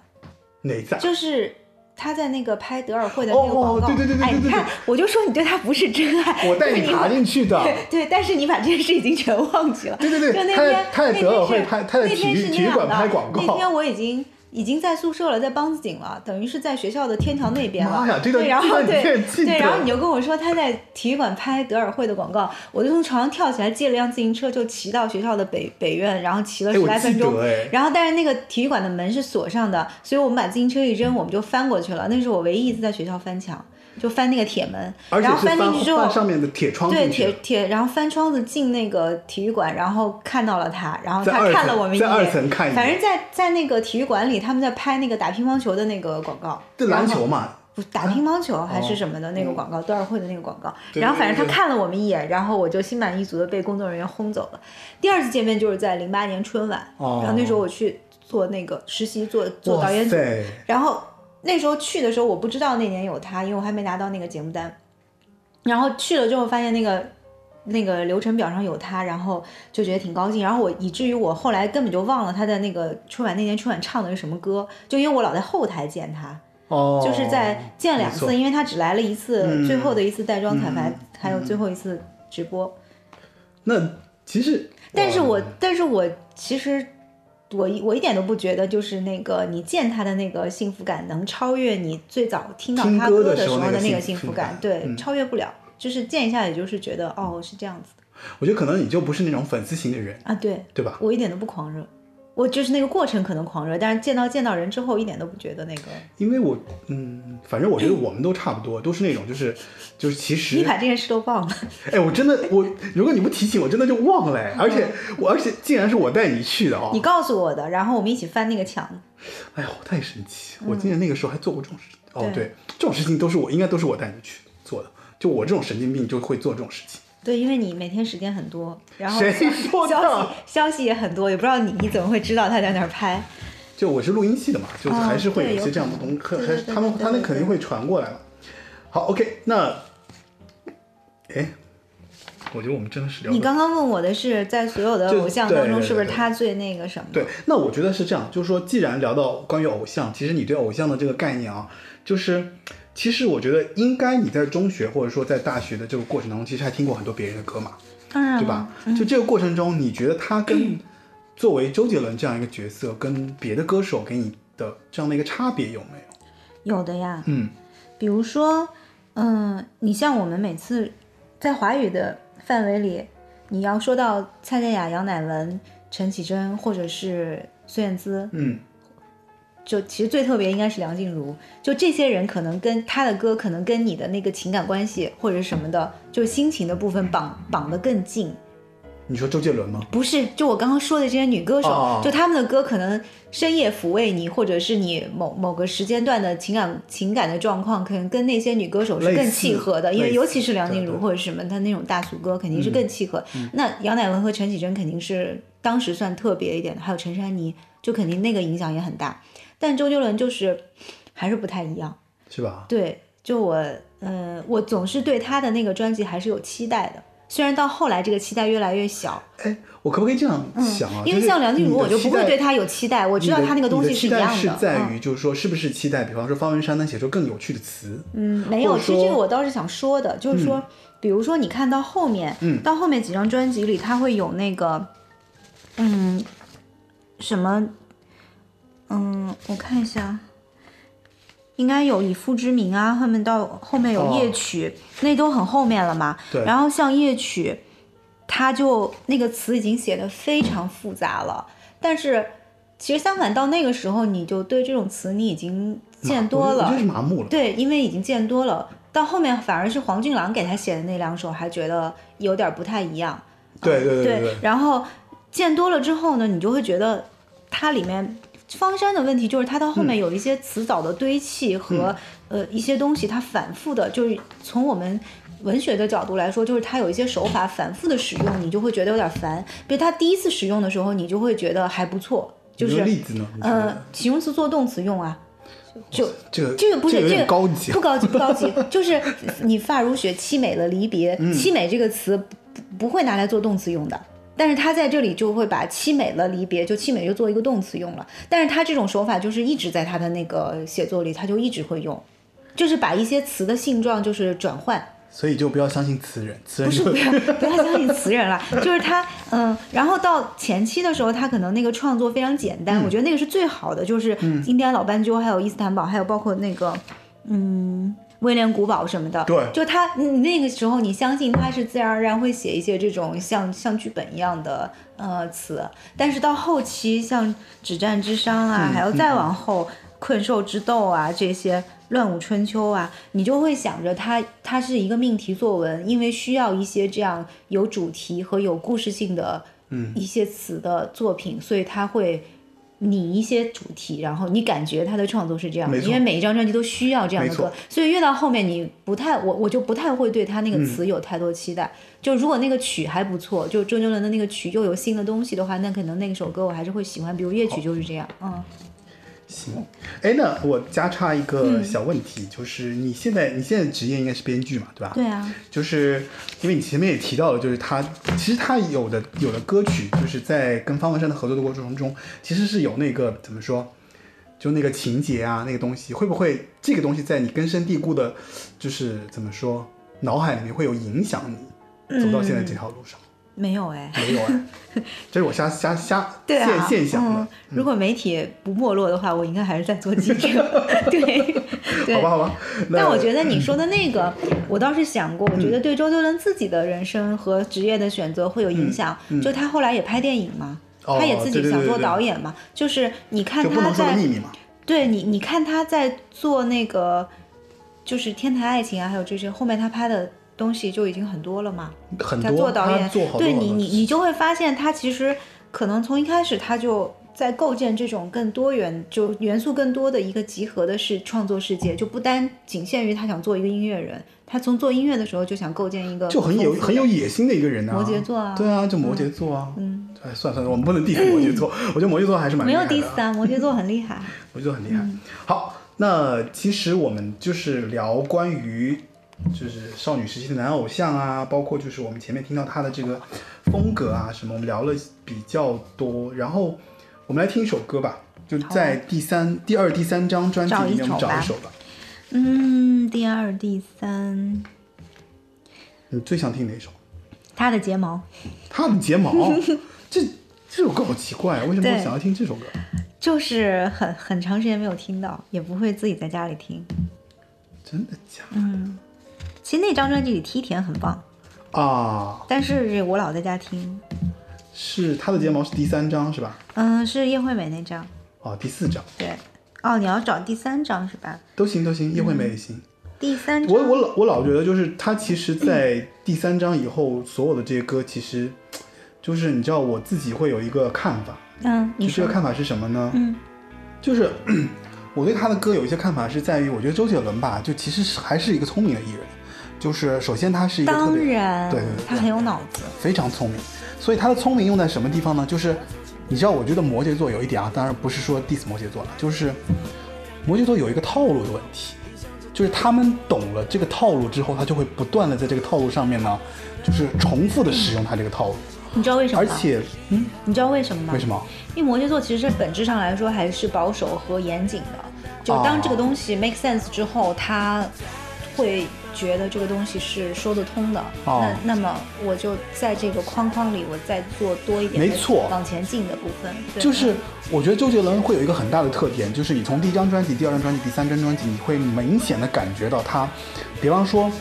哪在？就是他在那个拍德尔惠的那个广告，哦对对对对对哎，你看，我就说你对他不是真爱，我带你爬进去的。对对，但是你把这件事已经全忘记了。对对对就那天他在德尔那天是惠拍他在那天体育体育馆是那样的拍广告那天我已经已经在宿舍了，在梆子井了，等于是在学校的天桥那边了。妈呀这段对，然后对对，然后你就跟我说他在体育馆拍德尔惠的广告，我就从床上跳起来，借了辆自行车就骑到学校的北北院，然后骑了十来分钟。然后但是那个体育馆的门是锁上的，所以我们把自行车一扔，我们就翻过去了。那是我唯一一次在学校翻墙，就翻那个铁门，然后翻翻进去之后翻，上面的铁窗对。铁铁，然后翻窗子进那个体育馆，然后看到了他，然后他看了我们一眼，在二层看一眼反正在在那个体育馆里，他们在拍那个打乒乓球的那个广告，对篮球嘛，不打乒乓球还是什么的那个嗯广告，德尔惠的那个广告。然后反正他看了我们一眼，然后我就心满意足的被工作人员轰走了。第二次见面就是在零八年春晚，哦然后那时候我去做那个实习，做做导演组然后那时候去的时候，我不知道那年有他，因为我还没拿到那个节目单。然后去了之后，发现那个那个流程表上有他，然后就觉得挺高兴。然后我以至于我后来根本就忘了他在那个春晚那年春晚唱的是什么歌，就因为我老在后台见他，哦，就是在见两次，因为他只来了一次，嗯最后的一次带妆彩排，嗯还有最后一次直播。那其实，但是我，但是我其实我一我一点都不觉得，就是那个你见他的那个幸福感能超越你最早听到他歌的时候的那个幸幸福感，福感对，嗯超越不了。就是见一下，也就是觉得哦是这样子的我觉得可能你就不是那种粉丝型的人，啊，对对吧？我一点都不狂热，我就是那个过程可能狂热，但是见到见到人之后一点都不觉得那个。因为我，嗯，反正我觉得我们都差不多，都是那种就是就是其实你，把这件事都忘了，<laughs> 哎，我真的我，如果你不提醒，我真的就忘了哎，而且我而且竟然是我带你去的哦你，告诉我的，然后我们一起翻那个墙。哎呦，太神奇！我今年那个时候还做过这种事情。哦，对，这种事情都是我，应该都是我带你去做的。就我这种神经病就会做这种事情。对，因为你每天时间很多，然后谁消说的消息消息也很多，也不知道你你怎么会知道他在那儿拍。就我是录音系的嘛，就还是会有一些这样的东西，可能还是他们他们肯定会传过来嘛。好，OK，那，哎，我觉得我们真的是聊你刚刚问我的是，在所有的偶像当中，是不是他最那个什么？对，那我觉得是这样，就是说，既然聊到关于偶像，其实你对偶像的这个概念啊，就是其实我觉得应该你在中学或者说在大学的这个过程当中，其实还听过很多别人的歌嘛，当然，对吧？就这个过程中，你觉得他跟 <clears throat> 作为周杰伦这样一个角色，跟别的歌手给你的这样的一个差别有没有？有的呀。嗯，比如说，嗯，你像我们每次在华语的范围里，你要说到蔡健雅、杨乃文、陈绮贞或者是孙燕姿，嗯，就其实最特别应该是梁静茹，就这些人可能跟她的歌，可能跟你的那个情感关系或者什么的，就心情的部分绑绑得更近。你说周杰伦吗？不是，就我刚刚说的这些女歌手，哦就她们的歌可能深夜抚慰你，或者是你某某个时间段的情感情感的状况，可能跟那些女歌手是更契合的，因为尤其是梁静茹或者什么，她那种大俗歌肯定是更契合。那杨乃文和陈绮贞肯定是当时算特别一点的，还有陈珊妮，就肯定那个影响也很大。但周杰伦就是还是不太一样。是吧？对，就我，呃，我总是对他的那个专辑还是有期待的，虽然到后来这个期待越来越小。哎，我可不可以这样想啊？嗯因为像梁静茹，我就不会对她有期待，我知道你的她那个东西是一样的。待是在嗯于，就是说，是不是期待？比方说，方文山能写出更有趣的词，嗯，没有，其实这个我倒是想说的，就是说，比如说你看到后面，嗯到后面几张专辑里，他会有那个，嗯，什么，嗯，我看一下，应该有以父之名啊，后面到后面有哦夜曲，那都很后面了嘛。对。然后像夜曲，它就那个词已经写的非常复杂了，但是其实相反到那个时候，你就对这种词你已经见多了。对，因为已经见多了，到后面反而是黄俊郎给他写的那两首，还觉得有点不太一样。对对对对。对然后见多了之后呢，你就会觉得它里面方山的问题就是它到后面有一些词藻的堆砌和、呃一些东西，它反复的，就是从我们。文学的角度来说，就是它有一些手法反复的使用，你就会觉得有点烦。比如他第一次使用的时候，你就会觉得还不错，就是例子呢？呃，形容词做动词用啊，就这个这个不是这个高级啊不高级不高级，<laughs> 就是你发如雪凄美了离别，嗯凄美这个词不不会拿来做动词用的。但是他在这里就会把凄美了离别，就凄美就做一个动词用了。但是他这种手法就是一直在他的那个写作里，他就一直会用，就是把一些词的性状就是转换，所以就不要相信词人，词人不是不要不要相信词人了，<laughs> 就是他嗯，然后到前期的时候，他可能那个创作非常简单，我觉得那个是最好的，就是印第安老斑鸠，还有伊斯坦堡，还有包括那个嗯威廉古堡什么的，对就他你那个时候你相信他是自然而然会写一些这种像像剧本一样的呃词，但是到后期像止战之殇啊，还有再往后困兽之斗啊这些。乱舞春秋啊，你就会想着他他是一个命题作文，因为需要一些这样有主题和有故事性的嗯。一些词的作品，所以他会拟一些主题，然后你感觉他的创作是这样的，因为每一张专辑都需要这样的歌，所以越到后面你不太我我就不太会对他那个嗯词有太多期待。就如果那个曲还不错，就周杰伦的那个曲又有新的东西的话，那可能那首歌我还是会喜欢。比如夜曲就是这样，嗯，行。哎，那我加插一嗯个小问题，就是你现在你现在职业应该是编剧嘛，对吧？对啊，就是因为你前面也提到了，就是他其实他有的有的歌曲，就是在跟方文山的合作的过程中，其实是有那个怎么说，就那个情节啊，那个东西，会不会这个东西在你根深蒂固的，就是怎么说，脑海里面会有影响你走到现在这条路上？没有哎。没有哎，<laughs> 这是我瞎瞎瞎对啊，现的嗯。。如果媒体不没落的话，我应该还是在做记者。<laughs> 对，对。好吧，好吧。那但我觉得你说的那个，我倒是想过，我觉得对周杰伦自己的人生和职业的选择会有影响。就他后来也拍电影嘛，哦他也自己想做对对对对导演嘛。就是你看他在秘密嘛。对你，你看他在做那个，就是《天台爱情》啊，还有这些后面他拍的东西就已经很多了嘛。他很多做导演，做好对你你你就会发现他其实可能从一开始他就在构建这种更多元、就元素更多的一个集合的是创作世界，就不单仅限于他想做一个音乐人，他从做音乐的时候就想构建一个就很有很有野心的一个人啊。摩羯座啊对啊，就摩羯座啊。嗯，哎，算了算了，我们不能 diss 摩羯座，<laughs> 我觉得摩羯座还是蛮没有厉害的 diss 啊，摩羯座很厉害。<laughs> 摩羯座很厉害。好，那其实我们就是聊关于就是少女时期的男偶像啊，包括就是我们前面听到他的这个风格啊什么，我们聊了比较多。然后我们来听一首歌吧，就在第三、第二、第三张专辑里面，我们找一首吧。嗯，第二、第三，你最想听哪首？他的睫毛他的睫毛，<laughs> 这这首歌好奇怪，啊为什么我想要听这首歌？就是很很长时间没有听到，也不会自己在家里听。真的假的？嗯，其实那张专辑里梯田很棒，啊，但是我老在家听。是他的睫毛是第三张是吧？嗯，是叶惠美那张。哦，第四张对，哦，你要找第三张是吧？都行都行，叶惠美也行。第三张，我我老我老觉得就是他其实，在第三章以后，所有的这些歌其实就是你知道我自己会有一个看法，嗯，你这个，看法是什么呢？嗯就是 <clears throat> 我对他的歌有一些看法是在于，我觉得周杰伦吧，就其实是还是一个聪明的艺人。就是首先他是一个特当别然，对他很有脑子，非常聪明，所以他的聪明用在什么地方呢？就是你知道，我觉得摩羯座有一点啊，当然不是说 diss 摩羯座了，就是摩羯座有一个套路的问题，就是他们懂了这个套路之后，他就会不断的在这个套路上面呢，就是重复的使用他这个套路，你知道为什么吗？而且，嗯，你知道为什么吗？为什么？因为摩羯座其实本质上来说还是保守和严谨的，就当这个东西 make sense 之后，他会觉得这个东西是说得通的。哦那那么我就在这个框框里，我再做多一点没错往前进的部分。对就是我觉得周杰伦会有一个很大的特点，就是你从第一张专辑、第二张专辑、第三张专辑，你会明显的感觉到他，比方说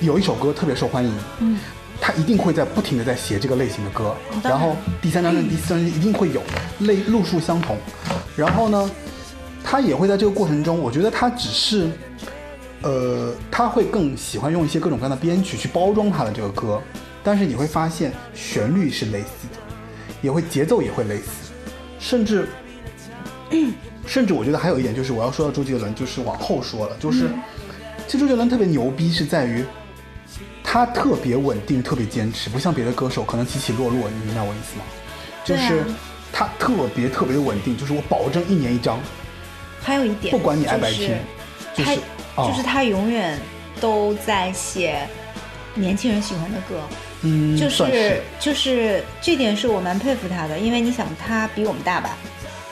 有一首歌特别受欢迎，嗯，他一定会在不停的在写这个类型的歌，然然后第三张专辑、第四张专辑一定会有类路数相同，然后呢，他也会在这个过程中，我觉得他只是，呃，他会更喜欢用一些各种各样的编曲去包装他的这个歌，但是你会发现旋律是类似的，也会节奏也会类似，甚至。<clears throat> 甚至我觉得还有一点就是我要说到周杰伦，就是往后说了，就是、其实周杰伦特别牛逼是在于他特别稳定，特别坚持，不像别的歌手可能起起落落，你明白我意思吗？就是他特别特别的稳定，就是我保证一年一张，还有一点，不管你爱不爱听，就他是啊就是他永远都在写年轻人喜欢的歌。嗯，就算是。就是这点是我蛮佩服他的，因为你想他比我们大吧，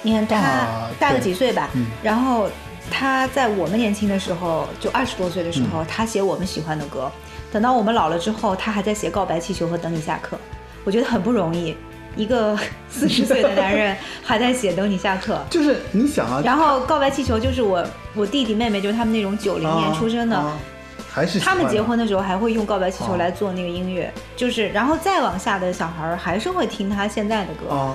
你看他大大个几岁吧，嗯。然后他在我们年轻的时候，就二十多岁的时嗯。候，他写我们喜欢的歌，等到我们老了之后，他还在写《告白气球》和《等你下课》，我觉得很不容易，一个 <laughs> 四十岁的男人还在写《等你下课》。就是你想啊，然后《告白气球》就是我我弟弟妹妹，就是他们那种九零年出生的，还是他们结婚的时候还会用告白气球哦来做那个音乐，就是然后再往下的小孩儿还是会听他现在的歌。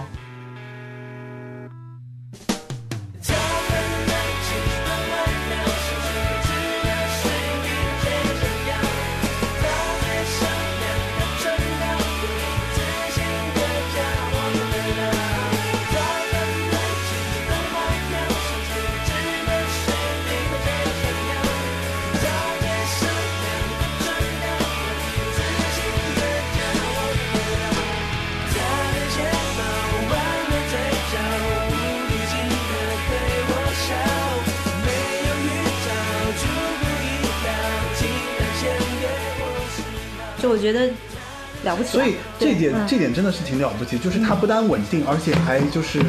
了不起啊。所以这点、嗯这点真的是挺了不起，就是它不单稳定，而且还就是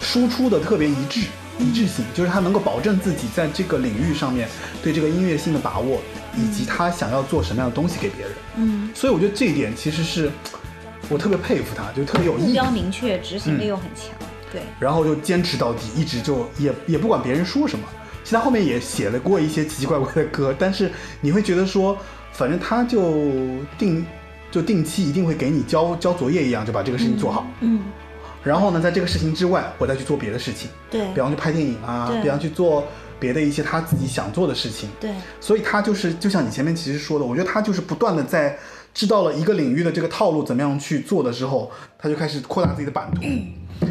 输出的特别一致。一致性就是他能够保证自己在这个领域上面对这个音乐性的把握，以及他想要做什么样的东西给别人。嗯，所以我觉得这一点其实是我特别佩服他，就特别有意目标，明确，执行力又很强。对，然后就坚持到底，一直就也也不管别人说什么。其实他后面也写了过一些奇奇怪怪的歌，但是你会觉得说，反正他就定就定期一定会给你交交作业一样，就把这个事情做好。嗯，然后呢，在这个事情之外，我再去做别的事情，对比方去拍电影啊，比方去做别的一些他自己想做的事情。对，所以他就是，就像你前面其实说的，我觉得他就是不断的在知道了一个领域的这个套路怎么样去做的时候，他就开始扩大自己的版图。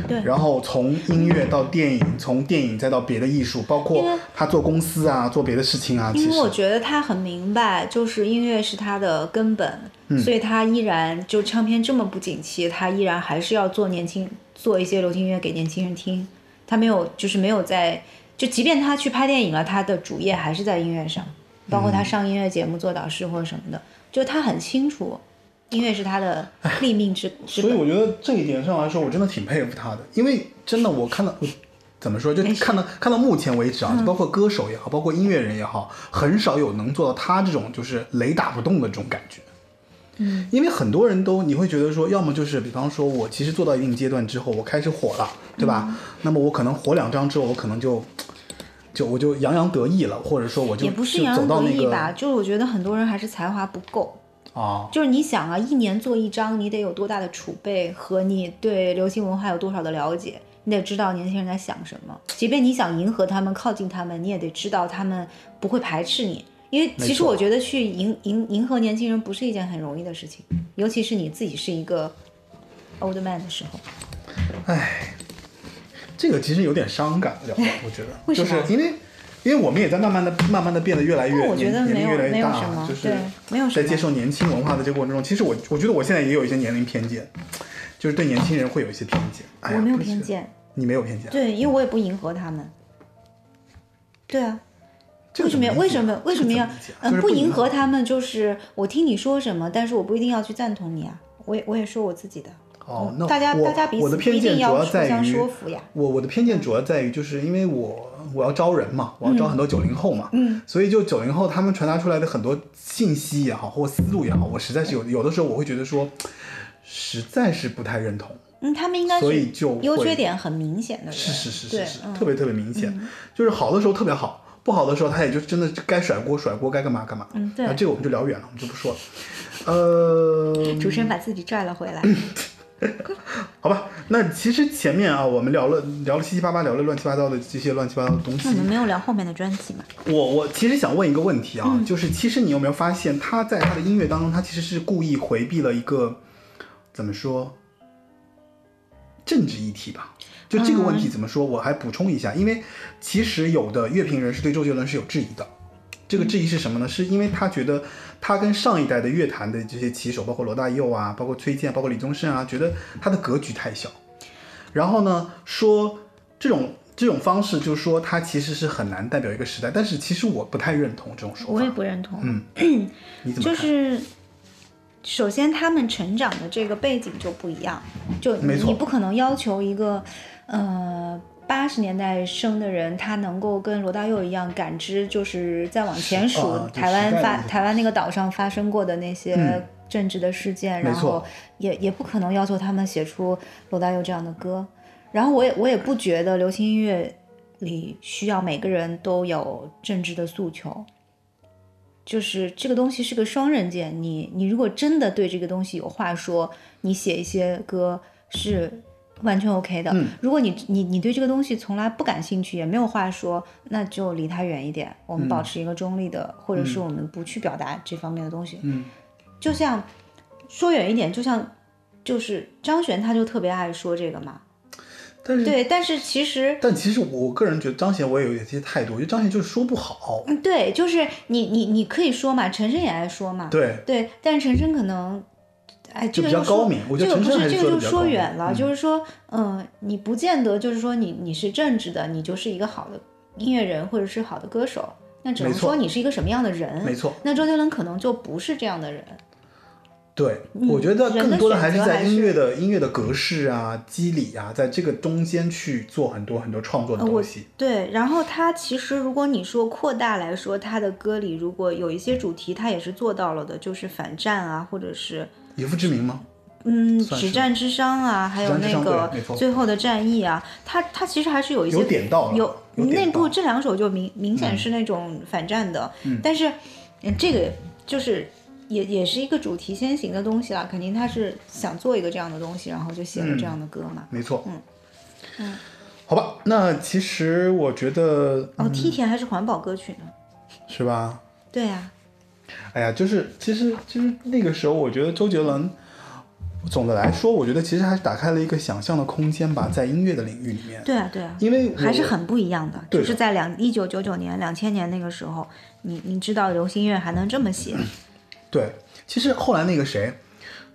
对。然后从音乐到电影，从电影再到别的艺术，包括他做公司啊，做别的事情啊，因为我觉得他很明白，就是音乐是他的根本，嗯。所以他依然就唱片这么不景气，他依然还是要做年轻做一些流行音乐给年轻人听。他没有就是没有在，就即便他去拍电影了，他的主业还是在音乐上，包括他嗯。上音乐节目做导师或者什么的，就他很清楚，音乐是他的立命之。所以我觉得这一点上来说，我真的挺佩服他的，因为真的我看到我怎么说，就看到看到目前为止啊，就包括歌手也好，包括音乐人也好，很少有能做到他这种就是雷打不动的这种感觉。嗯，因为很多人都你会觉得说，要么就是比方说我其实做到一定阶段之后，我开始火了，对吧？嗯那么我可能火两张之后，我可能就就我就洋洋得意了，或者说我就也不是就洋洋走到那个得意吧，就是我觉得很多人还是才华不够。啊，就是你想啊，一年做一张，你得有多大的储备和你对流行文化有多少的了解？你得知道年轻人在想什么。即便你想迎合他们、靠近他们，你也得知道他们不会排斥你。因为其实我觉得去迎迎迎合年轻人不是一件很容易的事情，尤其是你自己是一个 Old Man 的时候。哎，这个其实有点伤感了，我觉得，为什么就是因为。因为我们也在慢慢的、慢慢的变得越来越那我觉得年年龄越来越大就是对没有在接受年轻文化的这个过程中，其实我我觉得我现在也有一些年龄偏见，就是对年轻人会有一些偏见。我没有偏见，你没有偏见，对，因为我也不迎合他们。对啊，为什么为什么为什么要嗯、就是不迎迎合他们？就是我听你说什么，但是我不一定要去赞同你啊。我也我也说我自己的。哦，嗯那我大家大家彼我的偏见主要在于。我我的偏见主要在于，就是因为我我要招人嘛，我要招很多九零后嘛，嗯，所以就九零后他们传达出来的很多信息也好，或思路也好，我实在是有有的时候我会觉得说，实在是不太认同。嗯，他们应该是所以就优缺点很明显的人。是是是是是，嗯特别特别明显，就是好的时候特别好，不好的时候他也就真的该甩锅甩锅，该干嘛干嘛。嗯对那这个我们就聊远了，我们就不说了。呃，主持人把自己拽了回来。<laughs> <laughs> 好吧，那其实前面啊，我们聊了聊了七七八八，聊了乱七八糟的这些乱七八糟的东西那。我们没有聊后面的专辑吗？我我其实想问一个问题啊，嗯就是其实你有没有发现，他在他的音乐当中，他其实是故意回避了一个怎么说政治议题吧？就这个问嗯题怎么说？我还补充一下，因为其实有的乐评人是对周杰伦是有质疑的。这个质疑是什么呢？是因为他觉得他跟上一代的乐坛的这些棋手，包括罗大佑啊，包括崔健，包括李宗盛啊，觉得他的格局太小。然后呢，说这种这种方式，就是说他其实是很难代表一个时代。但是其实我不太认同这种说法。我也不认同。嗯，你怎么看？就是首先他们成长的这个背景就不一样，就你不可能要求一个呃八十年代生的人，他能够跟罗大佑一样感知，就是再往前数、啊台湾发台湾那个岛上发生过的那些嗯政治的事件，然后也也不可能要求他们写出罗大佑这样的歌。然后我也我也不觉得流行音乐里需要每个人都有政治的诉求。就是这个东西是个双刃剑，你你如果真的对这个东西有话说，你写一些歌是完全 OK 的。嗯如果你你你对这个东西从来不感兴趣，也没有话说，那就离他远一点。我们保持一个中立的，或者是我们不去表达这方面的东西。嗯就像说远一点，就像就是张悬他就特别爱说这个嘛。但是对，但是其实但其实我个人觉得张悬我也有一些态度，我觉得张悬就是说不好。嗯，对，就是你你你可以说嘛，陈升也爱说嘛。对，对，但是陈升可能，哎，就比较这个又说高明我觉得这个不陈升还是是这个就说远了，嗯就是说，嗯、你不见得就是说你你是正直的，你就是一个好的音乐人或者是好的歌手，那只能说你是一个什么样的人。没错。那周杰伦可能就不是这样的人。对，嗯我觉得更多的还是在音乐的音乐的格式啊、机理啊，在这个中间去做很多很多创作的东西。对，然后他其实如果你说扩大来说，他的歌里如果有一些主题，他也是做到了的，就是反战啊，或者是以父之名吗？嗯，止战之殇啊，还有那个最后的战役啊，他他其实还是有一些有点到了有那部这两首就明明显是那种反战的，嗯但是嗯这个就是也也是一个主题先行的东西啦，肯定他是想做一个这样的东西，然后就写了这样的歌嘛。没错。嗯嗯。好吧，那其实我觉得哦，梯田还是环保歌曲呢？是吧？对呀、哎呀，就是其实其实那个时候，我觉得周杰伦，总的来说，我觉得其实还是打开了一个想象的空间吧，在音乐的领域里面。对啊，对啊，因为还是很不一样的。就是在两一九九九年、两千年那个时候，你你知道流行音乐还能这么写，对，其实后来那个谁，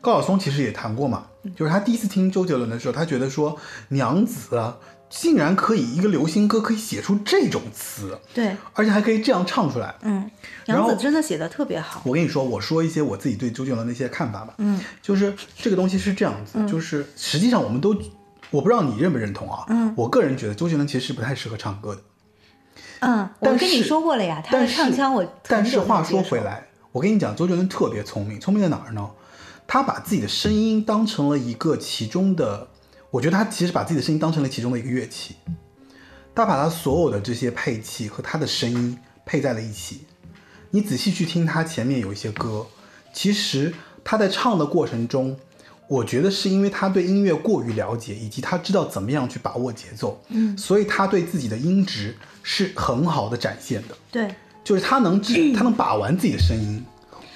高晓松其实也谈过嘛，就是他第一次听周杰伦的时候，他觉得说娘子啊，竟然可以一个流行歌可以写出这种词，对，而且还可以这样唱出来。嗯，杨子真的写的特别好。我跟你说，我说一些我自己对周杰伦的一些看法吧。嗯，就是这个东西是这样子，就是实际上我们都，我不知道你认不认同啊。嗯，我个人觉得周杰伦其实是不太适合唱歌的。嗯，我但跟你是说过了呀，他的唱腔我但是话说回来，我跟你讲，周杰伦特别聪明，聪明在哪儿呢？他把自己的声音当成了一个其中的，我觉得他其实把自己的声音当成了其中的一个乐器。他把他所有的这些配器和他的声音配在了一起。你仔细去听他前面有一些歌，其实他在唱的过程中，我觉得是因为他对音乐过于了解，以及他知道怎么样去把握节奏，嗯所以他对自己的音质是很好的展现的。对就是他能知，他能把玩自己的声音，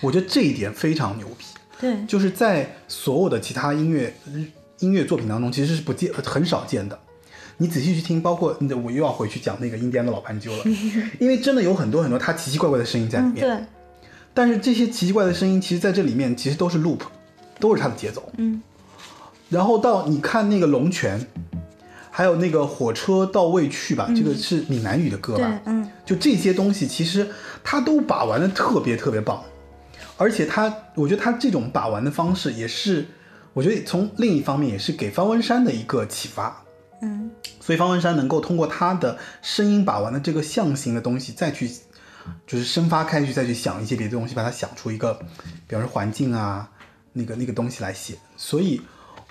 我觉得这一点非常牛逼。对，就是在所有的其他音乐音音乐作品当中其实是不见很少见的。你仔细去听，包括我又要回去讲那个印第安的老斑鸠了，<laughs> 因为真的有很多很多它奇奇怪怪的声音在里嗯，面。对，但是这些奇奇怪的声音，其实在这里面其实都是 loop，都是它的节奏。嗯。然后到你看那个龙泉，还有那个火车到未去吧，这个是闽南语的歌吧？，嗯，就这些东西，其实他都把玩的特别特别棒，而且他，我觉得他这种把玩的方式，也是我觉得从另一方面也是给方文山的一个启发。嗯，所以方文山能够通过他的声音把玩的这个象形的东西，再去就是生发开去，再去想一些别的东西，把它想出一个，比方说环境啊，那个那个东西来写。所以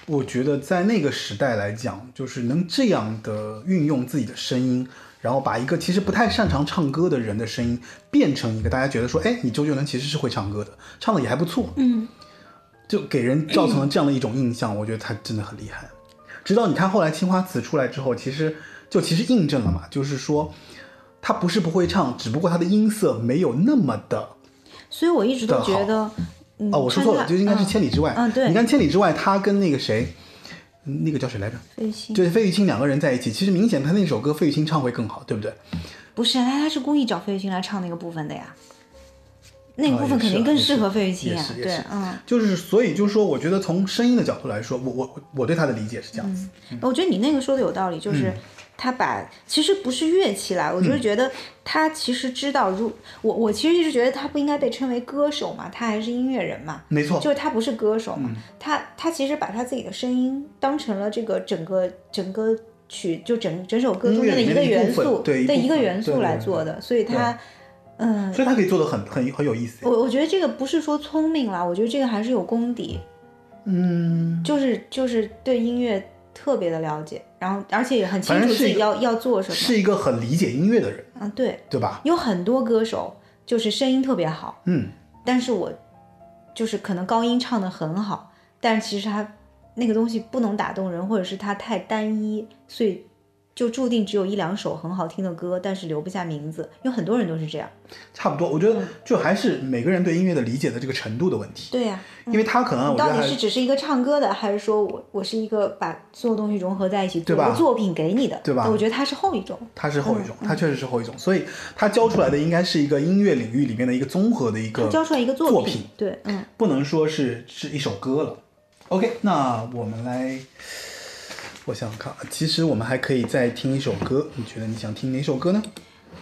我觉得在那个时代来讲，就是能这样的运用自己的声音，然后把一个其实不太擅长唱歌的人的声音变成一个大家觉得说，哎，你周杰伦其实是会唱歌的，唱的也还不错，嗯，就给人造成了这样的一种印象。我觉得他真的很厉害。直到你看后来青花瓷出来之后，其实就其实印证了嘛，就是说他不是不会唱，只不过他的音色没有那么的所以我一直都觉得，嗯，哦，我说错了，就应该是嗯千里之外。嗯对你看千里之外，他跟那个谁，嗯那个叫谁来着？费玉清就是费玉清两个人在一起，其实明显他那首歌费玉清唱会更好，对不对？不是，他他是故意找费玉清来唱那个部分的呀，那个啊部分肯定更适合费玉清呀也是，也是，对嗯。就是所以就是说，我觉得从声音的角度来说，我我我我对他的理解是这样子。我觉得你那个说的有道理，就是嗯他把其实不是乐器啦，我就是觉得他其实知道，如我我其实一直觉得他不应该被称为歌手嘛，他还是音乐人嘛，没错，就是他不是歌手嗯嘛，他他其实把他自己的声音当成了这个整个整个曲就整整首歌中间的一个元素，的对一个元素来做的，所以他嗯，所以他可以做的很很很有意思。我我觉得这个不是说聪明啦，我觉得这个还是有功底，嗯，就是就是对音乐特别的了解，然后而且也很清楚自己要要做什么。是一个很理解音乐的人，啊，对，对吧？有很多歌手就是声音特别好，嗯，但是我就是可能高音唱的很好，但是其实他那个东西不能打动人，或者是他太单一，所以就注定只有一两首很好听的歌，但是留不下名字。有很多人都是这样。差不多。我觉得就还是每个人对音乐的理解的这个程度的问题。对呀、因为他可能我到底是只是一个唱歌的，还是说我我是一个把所有东西融合在一起做对吧一个作品给你的？对吧我觉得他是后一种。他是后一种，嗯他确实是后一种，所以他教出来的应该是一个音乐领域里面的一个综合的一个教出来一个作品，对，嗯，不能说是是一首歌了。OK，那我们来，我想想看，其实我们还可以再听一首歌，你觉得你想听哪首歌呢？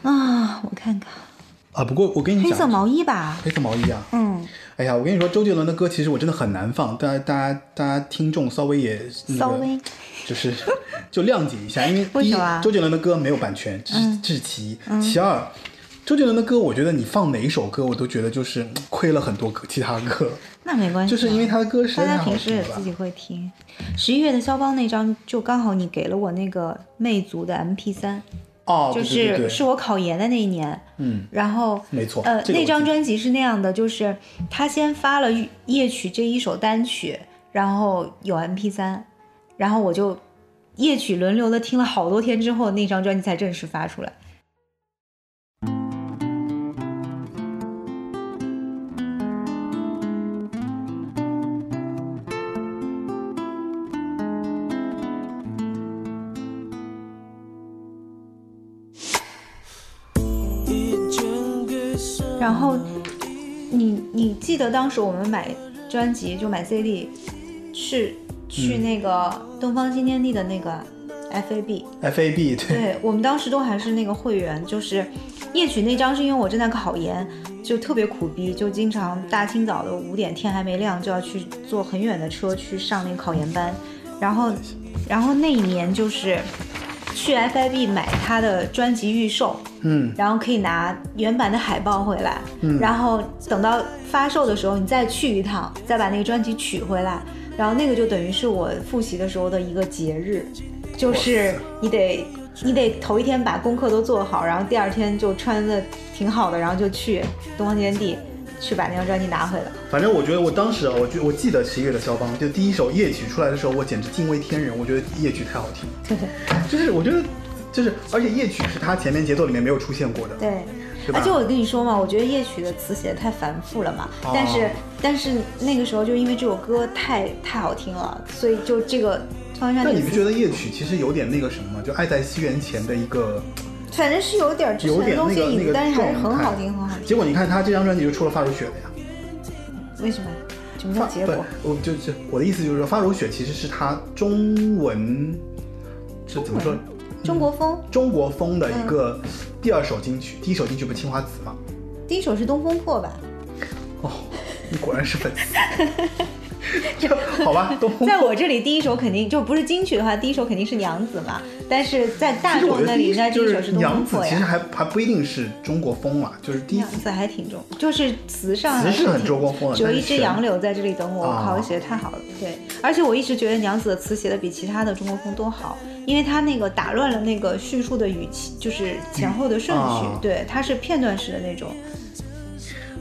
啊，我看看，啊，不过我跟你讲，黑色毛衣吧，黑色毛衣啊，嗯，哎呀，我跟你说，周杰伦的歌其实我真的很难放，大家大家大家听众稍微也、那个、稍微。就是 <laughs> 就谅解一下，因为 <laughs> 第一周杰伦的歌没有版权，这是、嗯。这是其一。其二，周杰伦的歌，我觉得你放哪一首歌，我都觉得就是嗯亏了很多歌，其他歌，那没关系啊，就是因为他的歌实大家平时也自己会听。十一月的肖邦那张，就刚好你给了我那个魅族的 MP 三，哦，就是是我考研的那一年，嗯，然后没错，呃，那张专辑是那样的，就是他先发了《夜曲》这一首单曲，然后有 MP 三，然后我就夜曲轮流的听了好多天之后，那张专辑才正式发出来。然后你你记得当时我们买专辑就买 CD，是去嗯。那个东方新天地的那个 FAB，、FAB 对，对我们当时都还是那个会员，就是夜曲那张是因为我正在考研，就特别苦逼，就经常大清早的五点天还没亮就要去坐很远的车去上那个考研班，然后然后那一年就是去 FIB 买他的专辑预售，嗯，然后可以拿原版的海报回来，嗯。然后等到发售的时候你再去一趟，再把那个专辑取回来，然后那个就等于是我复习的时候的一个节日，就是你得你得头一天把功课都做好，然后第二天就穿的挺好的，然后就去东方天地去把那张专辑拿回来。反正我觉得我当时啊，我觉我记得十一月的肖邦，就第一首夜曲出来的时候，我简直敬畏天人，我觉得夜曲太好听 <laughs> 就是我觉得就是，而且夜曲是他前面节奏里面没有出现过的，对？而且我跟你说嘛，我觉得夜曲的词写的太繁复了嘛，哦但是但是那个时候就因为这首歌太太好听了，所以就这个方文山这个词但你不觉得夜曲其实有点那个什么吗？就爱在西元前的一个，反正是有点之前的东西影子，那个但是还是很好听，很好听。结果你看他这张专辑就出了《发如雪》的呀。为什么？什么叫结果？，我就就我的意思就是说，《发如雪》其实是他中文是怎么说？中国风，中国风的一个嗯第二首金曲，第一首金曲不是《青花瓷》吗？第一首是《东风破》吧？哦，你果然是粉丝。<laughs> <laughs> 就好吧，在我这里，第一首肯定就不是金曲的话，第一首肯定是娘子嘛。但是在大众那里，那第一首是《东娘子，风破》其实。还还不一定是中国风嘛，就是第一娘子还挺重，就是词上还词是很中国风的只有一只杨柳在这里等我，我啊靠，写的太好了。对，而且我一直觉得娘子的词写的比其他的中国风都好，因为它那个打乱了那个叙述的语气，就是前后的顺序。啊对，它是片段式的那种。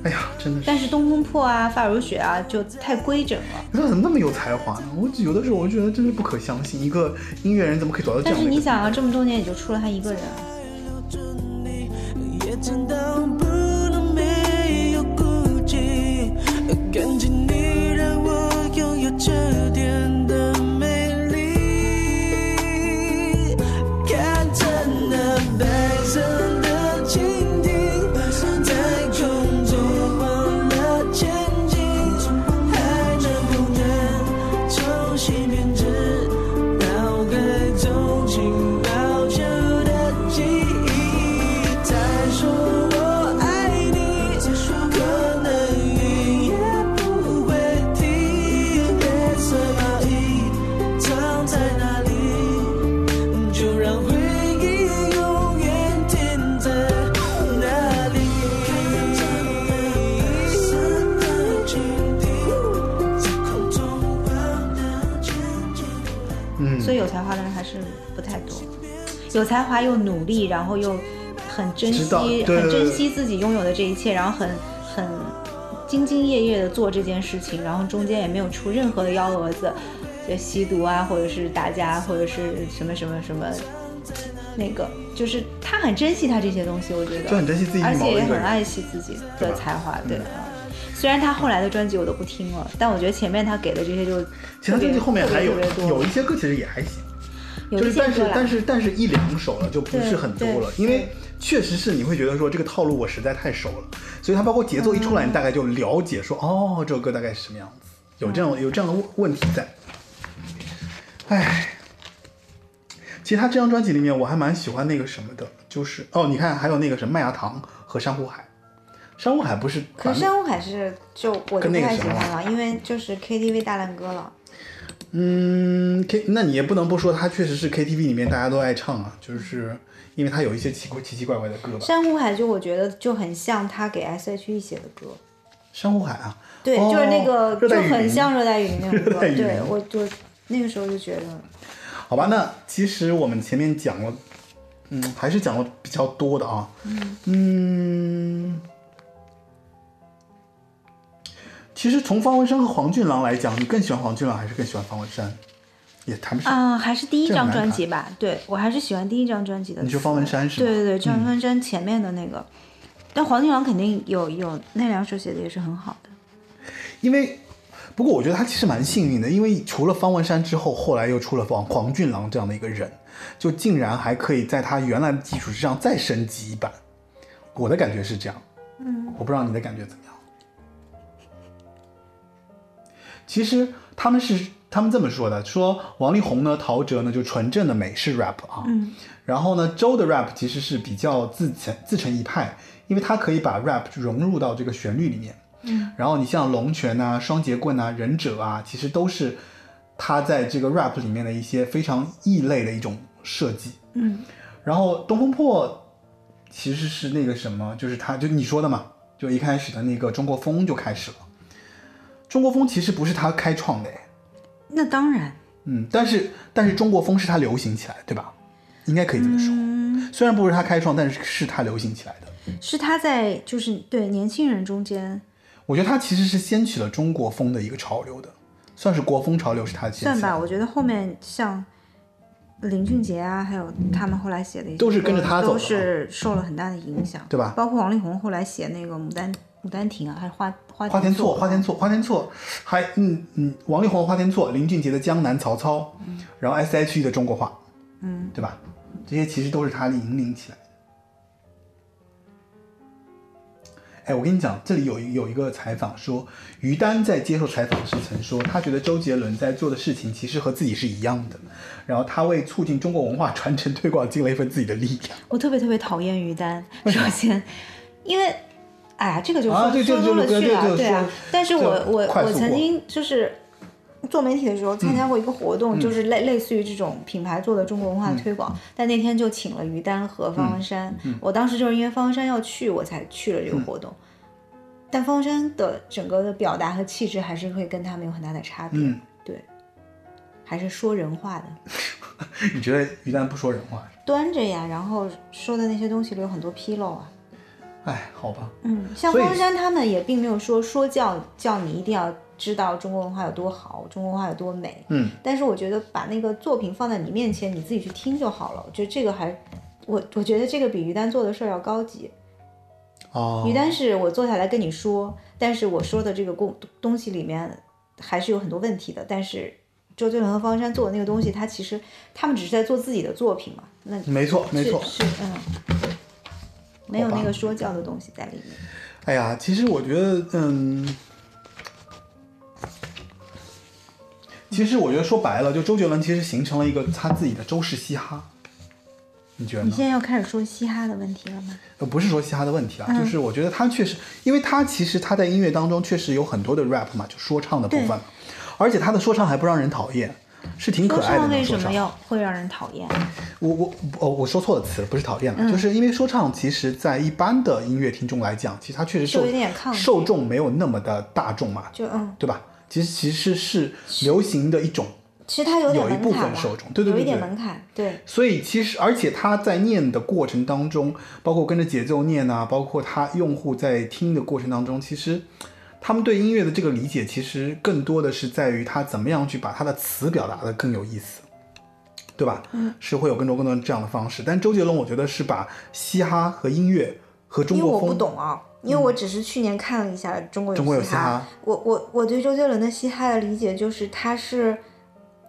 哎呀，真的是，但是《东风破》啊，《发如雪》啊，就太规整了。他怎么那么有才华呢？我有的时候我就觉得真是不可相信，一个音乐人怎么可以找到这样的一个？是你想啊，这么多年也就出了他一个人啊。着你，也真到不能没有顾忌。感激你让我拥有这点的美丽。看着那白色有才华又努力，然后又很珍惜，很珍惜自己拥有的这一切，然后很很兢兢业业的做这件事情，然后中间也没有出任何的幺蛾子，就吸毒啊，或者是打架，或者是什么什么什么，那个就是他很珍惜他这些东西，我觉得，就很珍惜自己而且。也很爱惜自己的才华，对。嗯。虽然他后来的专辑我都不听了，但我觉得前面他给的这些就其他专辑后面还有特别多。有一些歌其实也还行，有就是但是但是但是一两首了就不是很多了，因为确实是你会觉得说这个套路我实在太熟了，所以它包括节奏一出嗯来，你大概就了解说哦这首歌大概是什么样子，有这样有这样的问问题在。唉，其实他这张专辑里面我还蛮喜欢那个什么的，就是哦你看还有那个什么麦芽糖和珊瑚海，珊瑚海不是可是珊瑚海是就我不太喜欢了，因为就是 KTV 大烂歌了。嗯，K，那你也不能不说，它确实是 KTV 里面大家都爱唱啊，就是因为它有一些奇怪奇奇怪怪的歌吧。珊瑚海就我觉得就很像他给 S.H.E 写的歌，珊瑚海啊，对，哦就是那个就很像热带雨林那种歌。<laughs> 对，我就那个时候就觉得，好吧，那其实我们前面讲了，嗯，还是讲了比较多的啊。嗯其实从方文山和黄俊郎来讲，你更喜欢黄俊郎还是更喜欢方文山？也谈不上。啊、还是第一张专辑吧。对我还是喜欢第一张专辑的。你说方文山是对对对，张方文山前面的那个，但黄俊郎肯定有有那两首写的也是很好的。因为，不过我觉得他其实蛮幸运的，因为除了方文山之后，后来又出了黄黄俊郎这样的一个人，就竟然还可以在他原来的基础之上再升级一版。我的感觉是这样，嗯，我不知道你的感觉怎么样。其实他们是他们这么说的，说王力宏呢、陶喆呢就纯正的美式 rap 啊，嗯，然后呢周的 rap 其实是比较自成自成一派，因为他可以把 rap 融入到这个旋律里面，嗯，然后你像龙泉啊、双截棍啊、忍者啊，其实都是他在这个 rap 里面的一些非常异类的一种设计，嗯，然后东风破其实是那个什么，就是他就你说的嘛，就一开始的那个中国风就开始了。中国风其实不是他开创的，哎，那当然，嗯，但是但是中国风是他流行起来，对吧？应该可以这么说。嗯，虽然不是他开创，但是是他流行起来的。是他在就是对年轻人中间我觉得他其实是掀起了中国风的一个潮流的，算是国风潮流是他掀起的。算吧，我觉得后面像林俊杰啊，还有他们后来写的一些都是跟着他走的都是受了很大的影响，对吧包括王力宏后来写那个《牡丹牡丹亭》啊，还是花花花田错，花田错，花田错，还嗯嗯，王力宏的花田错，林俊杰的江南曹操，然后 S H E 的中国话，嗯，对吧？这些其实都是他引领起来的。哎，我跟你讲，这里有一有一个采访说，于丹在接受采访时曾说，他觉得周杰伦在做的事情其实和自己是一样的，然后他为促进中国文化传承推广尽了一份自己的力量。我特别特别讨厌于丹，首先，因为，哎呀，这个就说、说多了去了，对啊。但是我我我曾经就是做媒体的时候参加过一个活动，就是类类似于这种品牌做的中国文化推广，但那天就请了于丹和方文山，我当时就是因为方文山要去，我才去了这个活动。但方文山的整个的表达和气质还是会跟他们有很大的差别，嗯对，还是说人话的。<laughs> 你觉得于丹不说人话？端着呀，然后说的那些东西里有很多纰漏啊。哎，好吧，嗯，像方山他们也并没有说说教教你一定要知道中国文化有多好，中国文化有多美。嗯，但是我觉得把那个作品放在你面前，你自己去听就好了。我觉得这个还，我我觉得这个比于丹做的事儿要高级。哦，于丹是我坐下来跟你说，但是我说的这个东东西里面还是有很多问题的。但是周杰伦和方山做的那个东西，他其实他们只是在做自己的作品嘛。那没错，没错。是是嗯，没有那个说教的东西在里面。哎呀，其实我觉得，嗯，其实我觉得说白了，就周杰伦其实形成了一个他自己的周氏嘻哈，你觉得呢？你现在要开始说嘻哈的问题了吗？呃，不是说嘻哈的问题啊，嗯就是我觉得他确实，因为他其实他在音乐当中确实有很多的 rap 嘛，就说唱的部分，而且他的说唱还不让人讨厌，是挺可说爱的唱为什么。要会让人讨厌？我我哦，我说错了词，不是讨厌了，嗯就是因为说唱，其实在一般的音乐听众来讲，其实它确实受受众没有那么的大众嘛，就嗯，对吧？其实其实是流行的一种，其实它有点有一部分受众对对对有一点门槛，对，所以其实而且他在念的过程当中，包括跟着节奏念啊，包括他用户在听的过程当中，其实他们对音乐的这个理解，其实更多的是在于他怎么样去把他的词表达的更有意思。对吧？嗯，是会有更多更多这样的方式，但周杰伦我觉得是把嘻哈和音乐和中国因为我，不懂啊，因为我只是去年看了一下中国中国有嘻嘻哈我我我对周杰伦的嘻哈的理解就是他是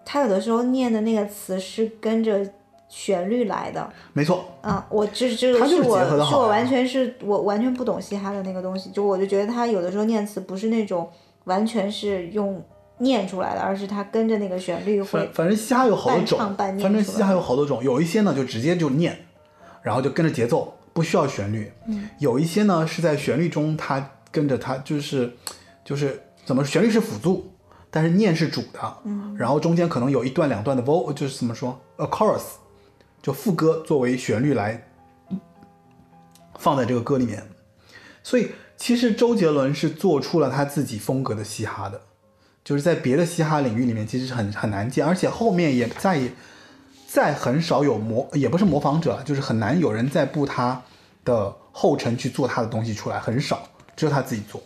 他有的时候念的那个词是跟着旋律来的，没错，啊，我这这他就是个是我是我完全是我完全不懂嘻哈的那个东西，就我就觉得他有的时候念词不是那种完全是用念出来的，而是他跟着那个旋律会反反正嘻哈有好多种，反正嘻哈有好多种，有一些呢就直接就念，然后就跟着节奏，不需要旋律。嗯，有一些呢是在旋律中，他跟着他就是就是怎么旋律是辅助，但是念是主的。嗯，然后中间可能有一段两段的 vol，就是怎么说，a chorus，就副歌作为旋律来放在这个歌里面。所以其实周杰伦是做出了他自己风格的嘻哈的。就是在别的嘻哈领域里面，其实是很很难见，而且后面也再也再很少有模，也不是模仿者，就是很难有人再步他的后尘去做他的东西出来，很少，只有他自己做，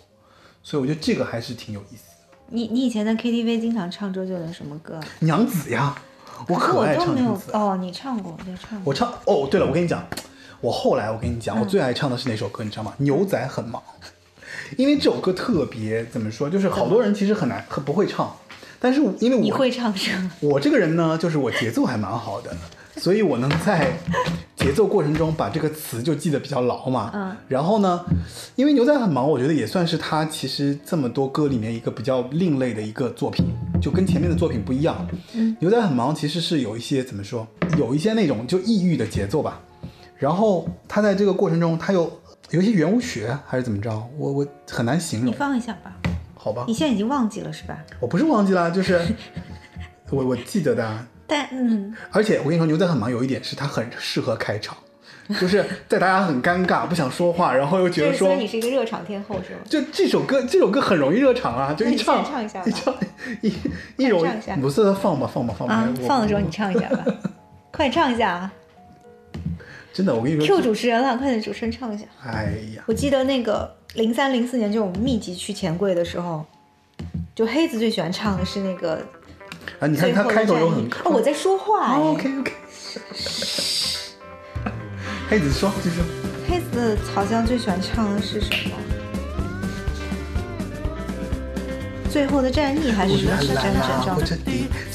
所以我觉得这个还是挺有意思的。你你以前在 KTV 经常唱周杰伦什么歌？娘子呀，我可可爱我都没有唱娘子，哦，你唱过，你，唱过。我唱哦，对了，我跟你讲，我后来我跟你讲，嗯我最爱唱的是哪首歌，你知道吗？牛仔很忙，因为这首歌特别怎么说，就是好多人其实很难很不会唱，但是因为我你会唱？我这个人呢，就是我节奏还蛮好的，<laughs> 所以我能在节奏过程中把这个词就记得比较牢嘛。嗯。然后呢，因为牛仔很忙，我觉得也算是他其实这么多歌里面一个比较另类的一个作品，就跟前面的作品不一样。嗯。牛仔很忙其实是有一些怎么说，有一些那种就抑郁的节奏吧。然后他在这个过程中，他又有一些圆舞曲还是怎么着，我我很难形容你，放一下吧。好吧你？现在已经忘记了是吧？我不是忘记了，就是 <laughs> 我我记得的啊。但嗯，而且我跟你说，牛仔很忙有一点是他很适合开场，就是在大家很尴尬不想说话，然后又觉得说就是所以，你是一个热场天后是吗？就这首歌这首歌很容易热场啊，就你一唱唱一下吧一唱一一容唱一下易不是放吧放吧放吧，啊，放的时候你唱一下吧，快唱一下啊 <laughs> 真的我跟你说！Q 主持人了，快点主持人唱一下。哎呀，我记得那个零三零四年，就我们密集去钱柜的时候，就黑子最喜欢唱的是那个啊，你看他开头又很哦，我在说话哎。OK OK。黑子说，继续说。黑子好像最喜欢唱的是什么？最后的战役还是什么？是战争？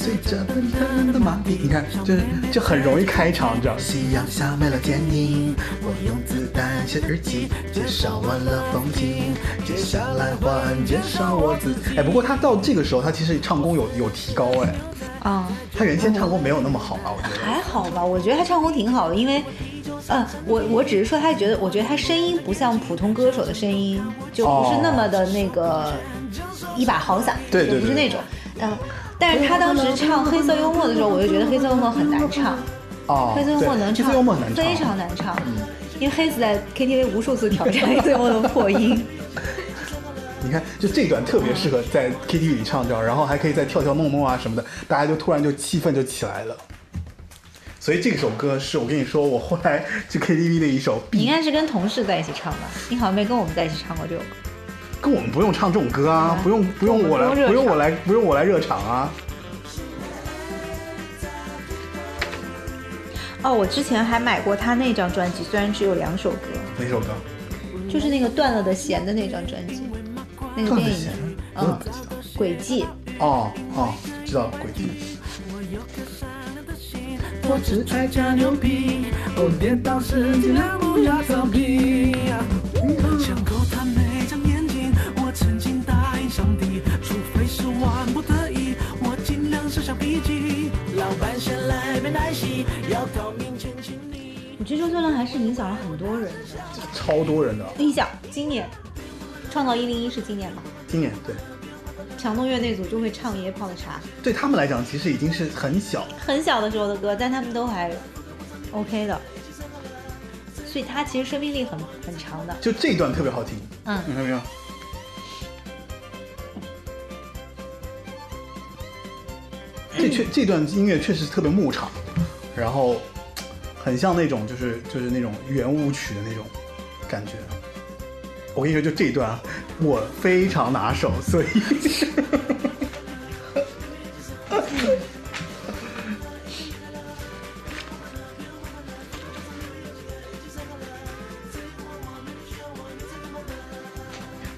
随着奔腾的马蹄。你看，就是就很容易开场，你知道？夕阳下没了剪影，我用子弹写日记，介绍完了风景，接下来换介绍我自己。哎，不过他到这个时候，他其实唱功有有提高哎。啊，他原先唱功没有那么好吧？我觉得。还好吧，我觉得他唱功挺好的，因为，嗯，我我只是说他觉得，我觉得他声音不像普通歌手的声音，就不是那么的那个一把好嗓，对对对就不是那种，嗯、但是他当时唱黑色幽默的时候，我就觉得黑色幽默很难唱，哦，黑色幽默能唱，色幽默很难唱，非常难唱，嗯因为黑子在 KTV 无数次挑战黑色幽默的破音。<laughs> 你看，就这段特别适合在 KTV 里唱，这样，然后还可以再跳跳弄弄啊什么的，大家就突然就气氛就起来了。所以这首歌是我跟你说，我后来去 KTV 的一首必你应该是跟同事在一起唱吧？你好像没跟我们在一起唱过这首歌。跟我们不用唱这种歌啊，不用不用我来，不用我来，不用我来热场啊。哦，我之前还买过他那张专辑，虽然只有两首歌，哪首歌？就是那个断了的弦的那张专辑，那个电影嗯不知道？，轨迹。哦哦，知道了，轨迹。我只爱假牛皮，哦，跌倒时尽量不要逃避。你。我觉得周杰伦还是影响了很多人的。超多人的，你想，今年创造一零一是今年吧？今年对强东乐那组就会唱《爷爷泡的茶对他们来讲，其实已经是很小，》，很小的时候的歌，但他们都还 OK 的，所以他其实生命力很很长的。就这一段特别好听，嗯你看没有？这确这段音乐确实特别牧场，然后很像那种就是就是那种圆舞曲的那种感觉。我跟你说，就这一段啊我非常拿手，所以 <laughs>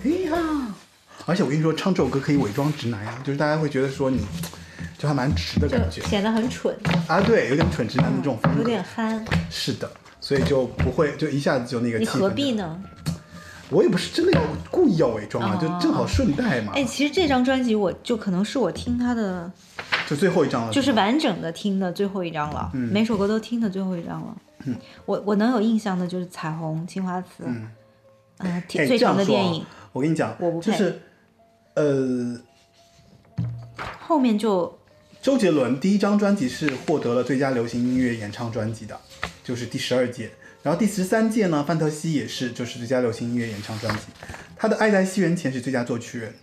哎呀，而且我跟你说，唱这首歌可以伪装直男呀，就是大家会觉得说你就还蛮直的感觉显得很蠢，啊，对，有点蠢直男的这种风格，有点憨。是的，所以就不会就一下子就那个气。你何必？呢？我也不是真的要故意要伪装啊，哦就正好顺带嘛。哎，其实这张专辑我就可能是我听他的，就最后一张了，就是完整的听的最后一张了，嗯每首歌都听的最后一张了。嗯我我能有印象的就是《彩虹》《青花瓷》，嗯最最长的电影，我跟你讲，我不配就是呃，后面就周杰伦第一张专辑是获得了最佳流行音乐演唱专辑的，就是第十二届。然后第十三届呢，范特西也是就是最佳流行音乐演唱专辑。他的《爱在西元前》是最佳作曲人，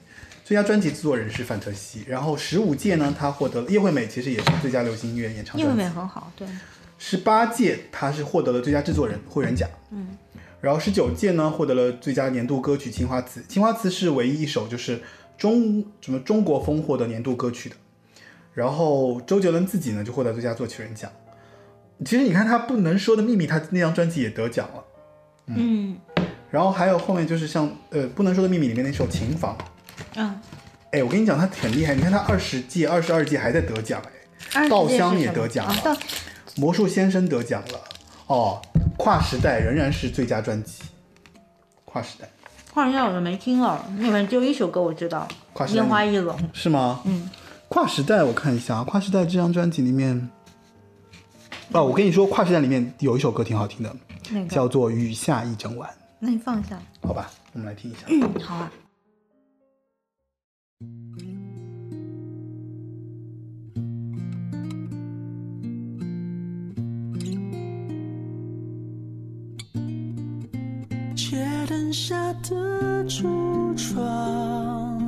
最佳专辑制作人是范特西。然后十五届呢，他获得了叶惠美，其实也是最佳流行音乐演唱叶惠。美很好，对，十八届他是获得了最佳制作人会员奖，嗯，然后十九届呢获得了最佳年度歌曲《青花瓷》，《青花瓷》是唯一一首就是中什么中国风获得年度歌曲的，然后周杰伦自己呢就获得最佳作曲人奖。其实你看他不能说的秘密，他那张专辑也得奖了，嗯。然后还有后面就是像呃不能说的秘密里面那首《琴房》，嗯，哎，我跟你讲他挺厉害，你看他二十届、二十二届还在得奖，哎，稻香也得奖了。啊魔术先生得奖了，哦，跨时代仍然是最佳专辑，跨时代跨时代我就没听了，里面只有一首歌我知道，跨时代烟花易冷。是吗？嗯，跨时代我看一下，啊，跨时代这张专辑里面，哦，我跟你说，跨时代里面有一首歌挺好听的，那个，叫做《雨下一整晚那你放一下。》，好吧，我们来听一下。嗯，好啊。街灯下的橱窗，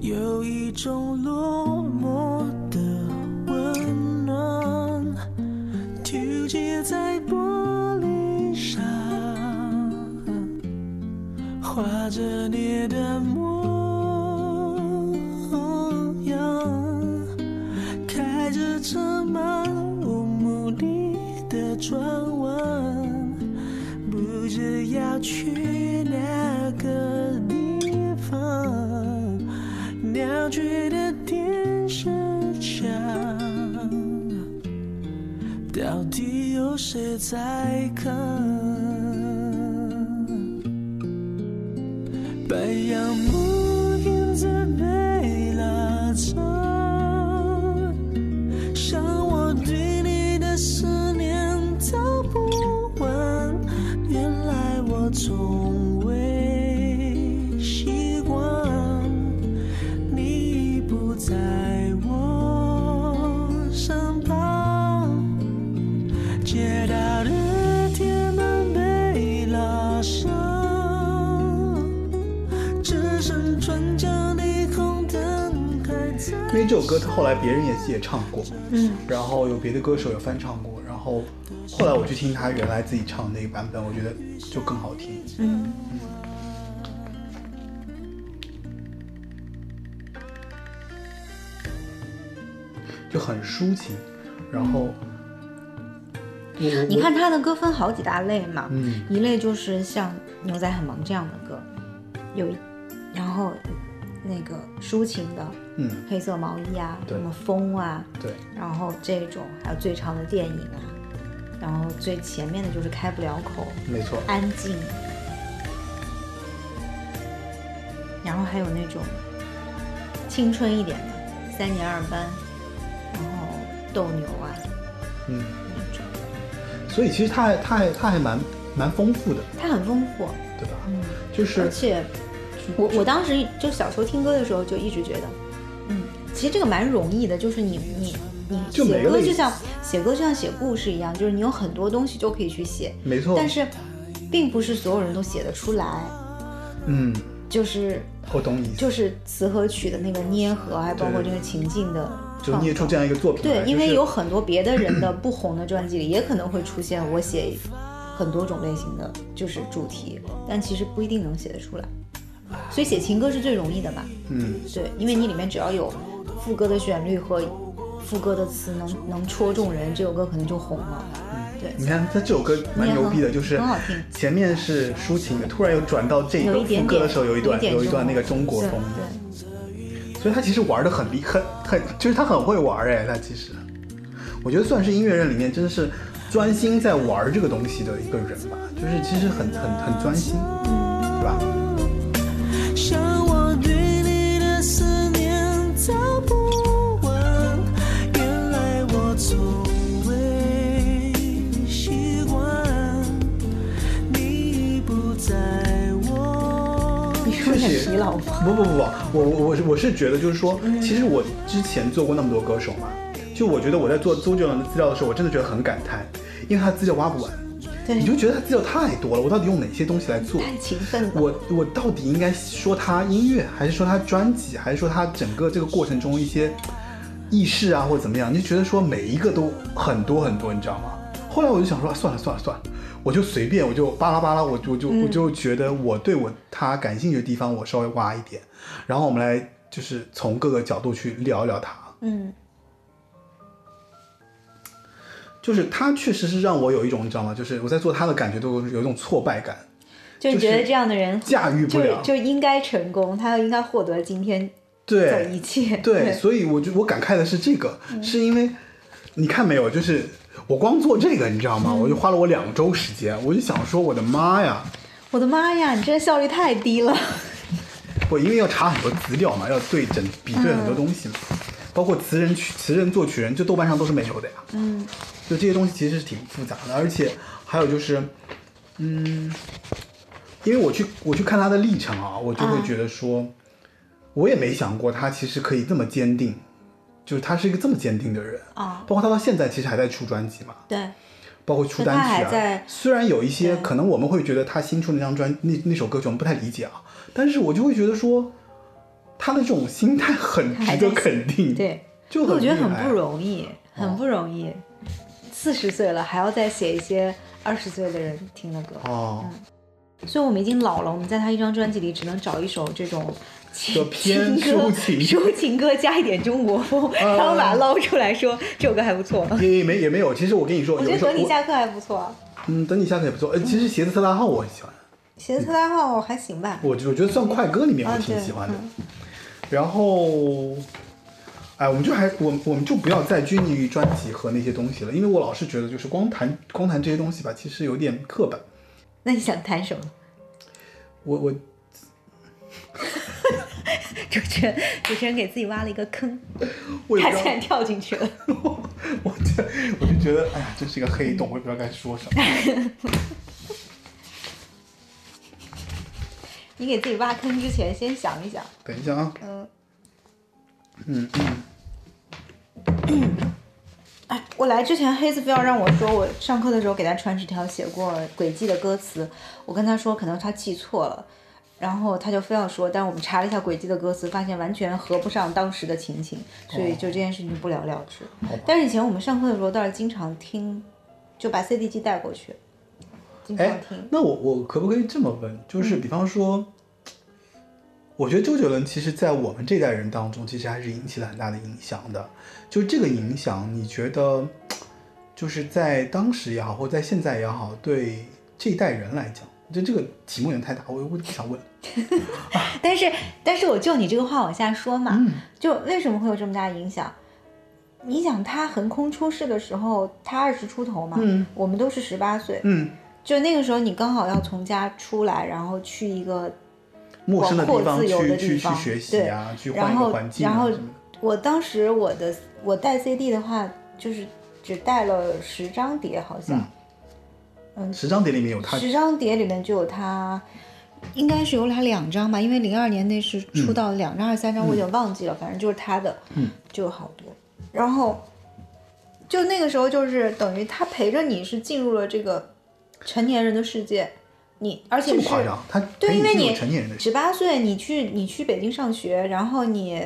有一种落寞的温暖，丢弃在玻璃上，画着你的模样。开着车，漫无目的的转弯。是要去那个地方，鸟居的电视墙，到底有谁在看？白杨木。首歌后来别人也也唱过，嗯，然后有别的歌手有翻唱过，然后后来我去听他原来自己唱的那个版本，我觉得就更好听。嗯，就很抒情，然后你看他的歌分好几大类嘛，嗯。一类就是像牛仔很萌这样的歌，有，然后那个抒情的嗯。黑色毛衣啊，什么风啊，对。然后这种还有最长的电影啊，然后最前面的就是开不了口，没错，安静，然后还有那种青春一点的三年二班，然后斗牛啊嗯，那种，所以其实他还他还他还蛮蛮丰富的，它很丰富，对吧？嗯，就是而且我我当时就小时候听歌的时候就一直觉得，嗯，其实这个蛮容易的，就是你你你写歌就像写歌就像写故事一样，就是你有很多东西都可以去写，没错，但是并不是所有人都写得出来，嗯，就是我懂你意思，就是词和曲的那个捏合，还包括这个情境的。就捏出这样一个作品来，对，因为有很多别的人的不红的专辑里，也可能会出现我写很多种类型的就是主题，但其实不一定能写得出来。所以写情歌是最容易的嘛？嗯，对，因为你里面只要有副歌的旋律和副歌的词能能戳中人，这首歌可能就红了。嗯。对，你看他这首歌蛮牛逼的，就是很好听。前面是抒情的，突然又转到这个副歌的时候，有一段有一段那个中国风，对，所以他其实玩的很厉很很，就是他很会玩哎，他其实，我觉得算是音乐人里面真的是专心在玩这个东西的一个人吧，就是其实很很很专心，对吧？像我对你的思念道不完，原来我从未习惯你不在我。你是不是有点疲劳吗？不不不不，我我我是我是觉得就是说，其实我之前做过那么多歌手嘛，就我觉得我在做周杰伦的资料的时候，我真的觉得很感叹，因为他资料挖不完，对你就觉得他资料太多了，我到底用哪些东西来做？太勤奋了。我我到底应该说他音乐，还是说他专辑，还是说他整个这个过程中一些意识啊，或者怎么样？你就觉得说每一个都很多很多，你知道吗？后来我就想说，算了算了算了，我就随便，我就巴拉巴拉，我就我就我就觉得我对我他感兴趣的地方，我稍微挖一点，然后我们来就是从各个角度去聊一聊他。嗯，就是他确实是让我有一种你知道吗？就是我在做他的感觉都有一种挫败感，就你觉得这样的人驾驭不了。就应该成功，他应该获得今天对，的一切。对，所以我就我感慨的是这个，嗯是因为你看没有，就是我光做这个，你知道嗯吗？我就花了我两周时间，我就想说，我的妈呀！我的妈呀，你这效率太低了。我因为要查很多资料嘛，要对整比对很多东西嘛，包括词人曲词人作曲人，就豆瓣上都是没有的呀。嗯，就这些东西其实是挺复杂的，而且还有就是，嗯，因为我去我去看他的历程啊，我就会啊觉得说，我也没想过他其实可以这么坚定，就是他是一个这么坚定的人啊包括他到现在其实还在出专辑嘛，对，包括出单曲啊。虽然有一些可能我们会觉得他新出那张专那那首歌曲我们不太理解啊，但是我就会觉得说，他的这种心态很值得肯定，，对，就我觉得很不容易，很不容易。四十岁了，还要再写一些二十岁的人听的歌，哦。所以我们已经老了。我们在他一张专辑里只能找一首这种情就偏情歌抒情抒情歌加一点中国风，然后把它捞出来说这首歌还不错。也也没也没有，其实我跟你说，我觉得等你下课还不错啊。嗯，等你下课也不错。呃，其实鞋子特大号我很喜欢，鞋子特大号还行吧。我我觉得算快歌里面我挺喜欢的。嗯然后哎，我们就还我我们就不要再拘泥于专辑和那些东西了，因为我老是觉得就是光谈光谈这些东西吧，其实有点刻板。那你想谈什么？我我 <laughs> 主持人，主持人给自己挖了一个坑，<laughs> 我他竟然跳进去了。<laughs> 我这我就觉得，哎呀，这是一个黑洞，我也不知道该说什么。你给自己挖坑之前，先想一想。等一下啊，嗯，嗯嗯，哎，我来之前，黑子非要让我说，我上课的时候给他传纸条写过《轨迹》的歌词，我跟他说可能他记错了，然后他就非要说，但是我们查了一下《轨迹》的歌词，发现完全合不上当时的情景，所以就这件事情不了了之。但是以前我们上课的时候倒是经常听，就把 CD 机带过去，经常哎听。，那我我可不可以这么问？就是比方说，我觉得周杰伦其实在我们这代人当中，其实还是引起了很大的影响的。就这个影响，你觉得就是在当时也好，或者在现在也好，对这一代人来讲，就这个题目有点太大，我我就不想问。<laughs> 但是，但是我就你这个话往下说嘛，嗯就为什么会有这么大影响？你想他横空出世的时候，他二十出头嘛，嗯我们都是十八岁，嗯，就那个时候你刚好要从家出来，然后去一个陌生的地方广阔自由的去去去地方学习啊，去换一然后个环境啊然后什么的。我当时我的我带 CD 的话，就是只带了十张碟，好像、嗯，十张碟里面有他，十张碟里面就有他，应该是有他两张吧，因为零二年那是出道两张还是三张，我有点忘记了，反正就是他的，嗯，就有好多。然后就那个时候，就是等于他陪着你是进入了这个成年人的世界，你而且是这么夸张？他对，因为你成年人的十八岁，你去你去北京上学，然后你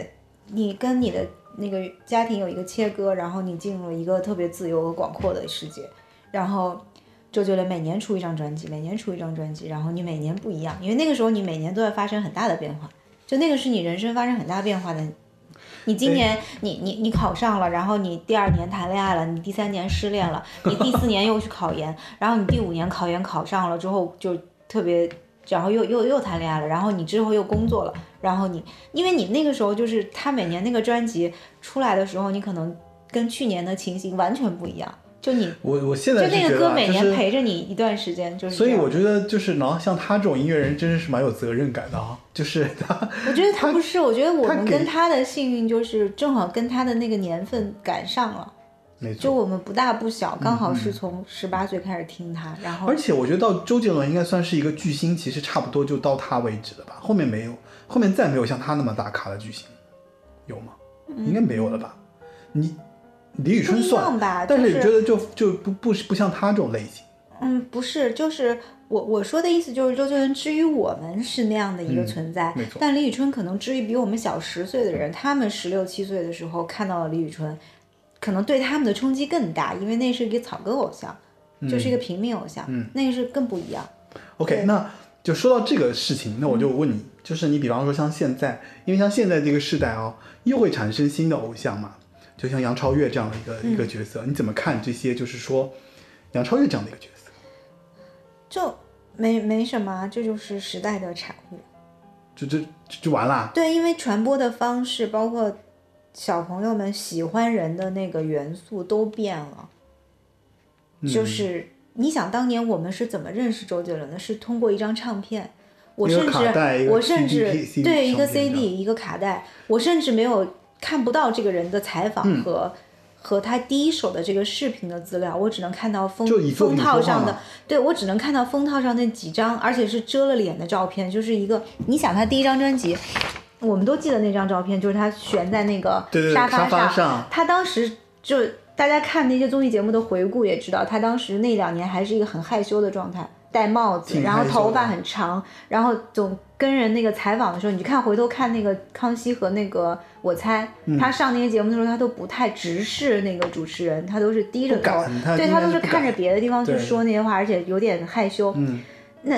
你跟你的那个家庭有一个切割，然后你进入了一个特别自由和广阔的世界，然后周杰伦每年出一张专辑，每年出一张专辑，然后你每年不一样，因为那个时候你每年都在发生很大的变化，就那个是你人生发生很大变化的。你今年你你你考上了，然后你第二年谈恋爱了，你第三年失恋了，<laughs> 你第四年又去考研，然后你第五年考研考上了之后就特别，然后又又又谈恋爱了，然后你之后又工作了，然后你因为你那个时候就是他每年那个专辑出来的时候，你可能跟去年的情形完全不一样，就你我我现在就那个歌每年陪着你一段时间，就是所以我觉得就是，然后像他这种音乐人，真是蛮有责任感的啊。就是他，我觉得他他不是，我觉得我们跟他的幸运就是正好跟他的那个年份赶上了，没错。就我们不大不小，刚好是从十八岁开始听他，然后而且我觉得到周杰伦应该算是一个巨星，其实差不多就到他为止了吧。后面没有，后面再没有像他那么大咖的巨星，有吗？应该没有了吧？你李宇春算吧但是你觉得就就不不不像他这种类型。嗯，不是，就是我我说的意思就是周杰伦之于我们是那样的一个存在，嗯没错。但李宇春可能之于比我们小十岁的人，他们十六七岁的时候看到了李宇春，可能对他们的冲击更大，因为那是一个草根偶像，就是一个平民偶像，嗯。那个是更不一样。OK，那就说到这个事情，那我就问你，就是你比方说像现在，因为像现在这个时代哦，又会产生新的偶像嘛，就像杨超越这样的一个、嗯一个角色，你怎么看这些？就是说杨超越这样的一个角色？就没没什么啊，这就是时代的产物。就就就就完了？对，因为传播的方式，包括小朋友们喜欢人的那个元素都变了。嗯就是你想当年我们是怎么认识周杰伦的？是通过一张唱片。我甚至我甚至对一个 CD 一个卡带，我甚至没有看不到这个人的采访嗯。和、和他第一手的这个视频的资料，我只能看到封封套上的，对我只能看到封套上那几张，而且是遮了脸的照片，就是一个你想他第一张专辑，我们都记得那张照片，就是他悬在那个对对对沙沙发，上。他当时就大家看那些综艺节目的回顾也知道，他当时那两年还是一个很害羞的状态，戴帽子，然后头发很长，然后总跟人那个采访的时候，你就看回头看那个康熙和那个我猜，嗯他上那些节目的时候，他都不太直视那个主持人，他都是低着头他，对他都是看着别的地方去说那些话，而且有点害羞。嗯，那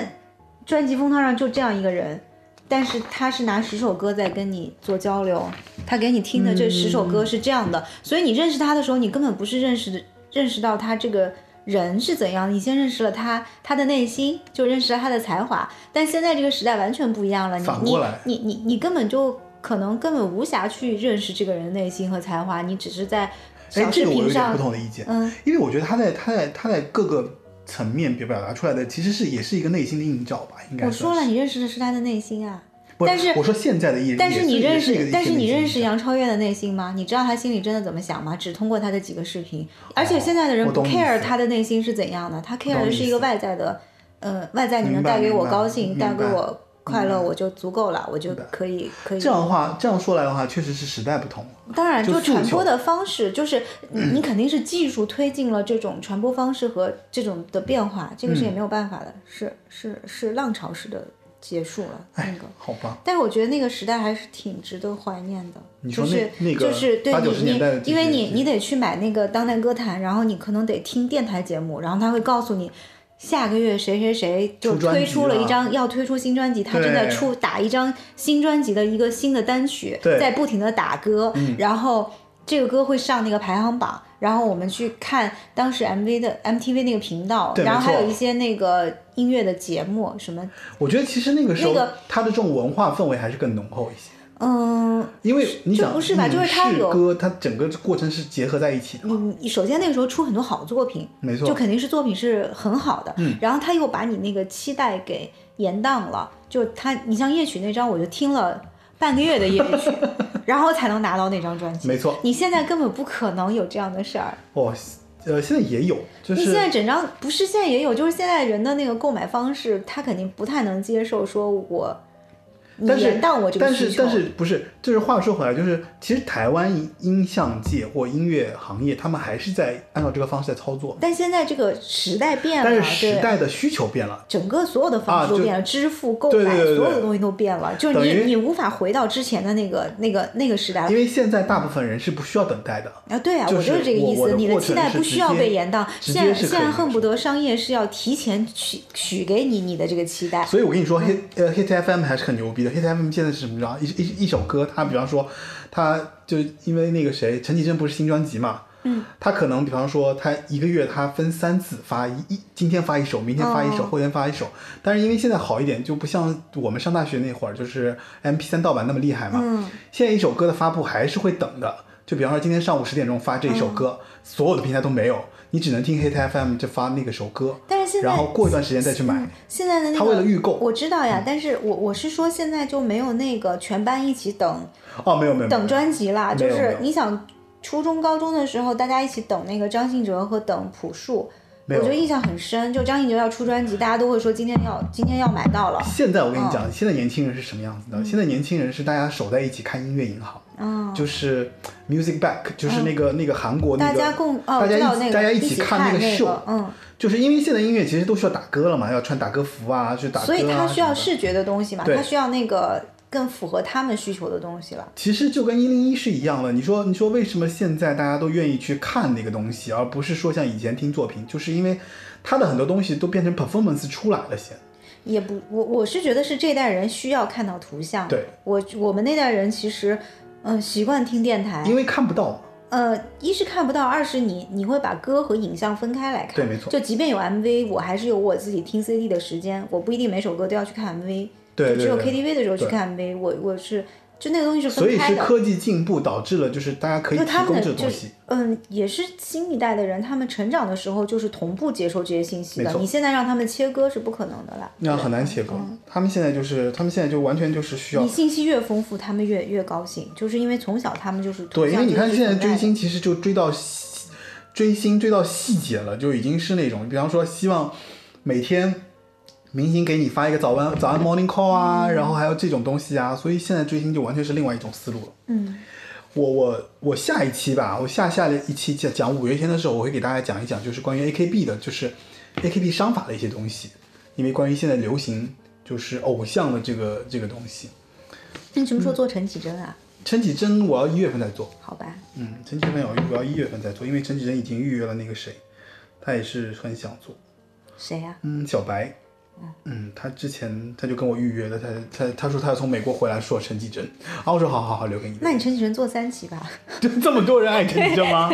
专辑封套上就这样一个人，但是他是拿十首歌在跟你做交流，他给你听的这十首歌是这样的，所以你认识他的时候，你根本不是认识的认识到他这个人是怎样，你先认识了他他的内心，就认识了他的才华。但现在这个时代完全不一样了，你你反过来你你你根本就可能根本无暇去认识这个人的内心和才华，你只是在视这个我有点频上不，同的意见，嗯，因为我觉得他在他在他在各个层面表表达出来的，其实是也是一个内心的映照吧，应该我说了，你认识的是他的内心啊。不但是我说现在的艺人，但是你认识，但是你认识杨，超越的内心吗？你知道他心里真的怎么想吗？只通过他的几个视频，而且现在的人不 care 思他的内心是怎样的，他 care 的是一个外在的，呃，外在你能带给我高兴，带给我快乐，我就足够了，我就可以可以。这样的话，这样说来的话，确实是时代不同了。当然，就传播的方式，就是你你肯定是技术推进了这种传播方式和这种的变化，这个嗯是也没有办法的，是是是浪潮式的结束了那个。好吧，但是我觉得那个时代还是挺值得怀念的。你说就是那那个就是对你你，因为你你得去买那个当代歌坛，然后你可能得听电台节目，然后他会告诉你。下个月谁谁谁就推出了一张要推出新专辑，他正在出打一张新专辑的一个新的单曲，在不停的打歌，然后这个歌会上那个排行榜，然后我们去看当时 MV 的 MTV 那个频道，然后还有一些那个音乐的节目什么，我觉得其实那个时候，那个他的这种文化氛围还是更浓厚一些。嗯，因为你想，就不是吧？就是他有歌，它整个过程是结合在一起的你首先那个时候出很多好作品，没错，就肯定是作品是很好的，嗯。然后他又把你那个期待给延宕了，就他，你像夜曲那张，我就听了半个月的业绩，<laughs> 然后才能拿到那张专辑。没错。你现在根本不可能有这样的事儿，哦，呃，现在也有，就是你现在整张不是现在也有，就是现在人的那个购买方式，他肯定不太能接受说我。你但是延宕我这个，但是但是不是？就是话说回来，就是其实台湾音音像界或音乐行业，他们还是在按照这个方式在操作，但现在这个时代变了，但是时代的需求变了。整个所有的方式都变了，支付、购买，对对对对所有的东西都变了，就是你你无法回到之前的那个那个那个时代了因。为现在大部分人是不需要等待的，啊，对啊，就是我就是这个意思。你的期待不需要被延宕，现在现在恨不得商业是要提前取取给你你的这个期待。所以我跟你说，hit 嗯呃 hit FM 还是很牛逼的。hit FM 现在是什么？着，一一一首歌，他比方说，他就因为那个谁，陈绮贞不是新专辑嘛，嗯，他可能比方说，他一个月他分三次发一一，今天发一首，明天发一首，哦后天发一首。但是因为现在好一点，就不像我们上大学那会儿，就是 MP 三盗版那么厉害嘛。嗯，现在一首歌的发布还是会等的，就比方说今天上午十点钟发这一首歌，所有的平台都没有，你只能听 Hit FM 就发那个首歌，但是现在然后过一段时间再去买。嗯现在的那他个为了预购。嗯我知道呀，但是我我是说现在就没有那个全班一起等哦，没有没有，等专辑啦，就是你想初中高中的时候，大家一起等那个张信哲和等朴树。我觉得印象很深，就张信哲要出专辑，大家都会说今天要今天要买到了，现在我跟你嗯。讲，现在年轻人是什么样子的？现在年轻人是大家守在一起看音乐银行，嗯，就是 Music Back，就是那个、那个韩国那大个，家共哦，大家大家一起起看那那个秀嗯，就是因为现在音乐其实都需要打歌了嘛，要穿打歌服啊，去打歌啊所以他需要视觉的东西嘛，对他需要那个更符合他们需求的东西了。其实就跟一零一是一样的。你说，你说为什么现在大家都愿意去看那个东西，而不是说像以前听作品？就是因为它的很多东西都变成 performance 出来了，先。也不，我我是觉得是这代人需要看到图像。对，我我们那代人其实，嗯、习惯听电台，因为看不到。呃，一是看不到，二是你你会把歌和影像分开来看。对没错。就即便有 MV，我还是有我自己听 CD 的时间，我不一定每首歌都要去看 MV，对就只有 KTV 的时候去看 MV，我我是就那个东西是所以分开的。所以是科技进步导致了，就是大家可以就提供他们的就这东西。嗯，也是新一代的人，他们成长的时候就是同步接受这些信息的。你现在让他们切割是不可能的啦。那很难切割。他们现在就是，他们现在就完全就是需要你信息越丰富，他们越越高兴，就是因为从小他们就是对，因为你看现在追追星，其实就追到细追星追到细节了，就已经是那种，比方说希望每天明星给你发一个早安早安 morning call 啊，然后还有这种东西啊，所以现在追星就完全是另外一种思路了。嗯，我我我下一期吧，我下下一期讲讲五月天的时候，我会给大家讲一讲，就是关于 AKB 的，就是 AKB 商法的一些东西，因为关于现在流行就是偶像的这个这个东西。那你什么时候做陈绮贞啊？陈绮贞我要一月份再做，好吧，嗯，陈绮贞我要我要一月份再做，因为陈绮贞已经预约了那个谁，她也是很想做，谁呀、嗯，小白，嗯，他之前他就跟我预约了，他他他说他要从美国回来说陈绮贞，然啊，我说好好好，留给你。那你陈绮贞做三期吧，<laughs> 就这么多人爱陈绮贞吗？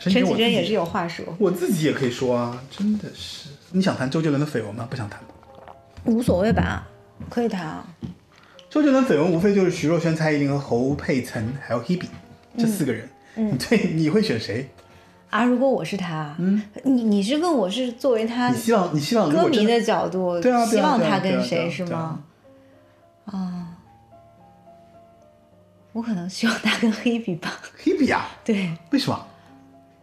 陈绮贞也是有话说，我自己也可以说啊，真的是。你想谈周杰伦的绯闻吗？不想谈。无所谓吧，可以谈啊。周杰伦绯闻无非就是徐若瑄、蔡依林和侯佩岑，还有 Hebe 这四个人。嗯，对，你会选谁？啊，如果我是他，嗯，你你是问我是作为他你希望你希望歌迷的角度，对啊希望他跟谁是吗？啊，我可能希望他跟黑比吧。Hebe 啊？对，为什么？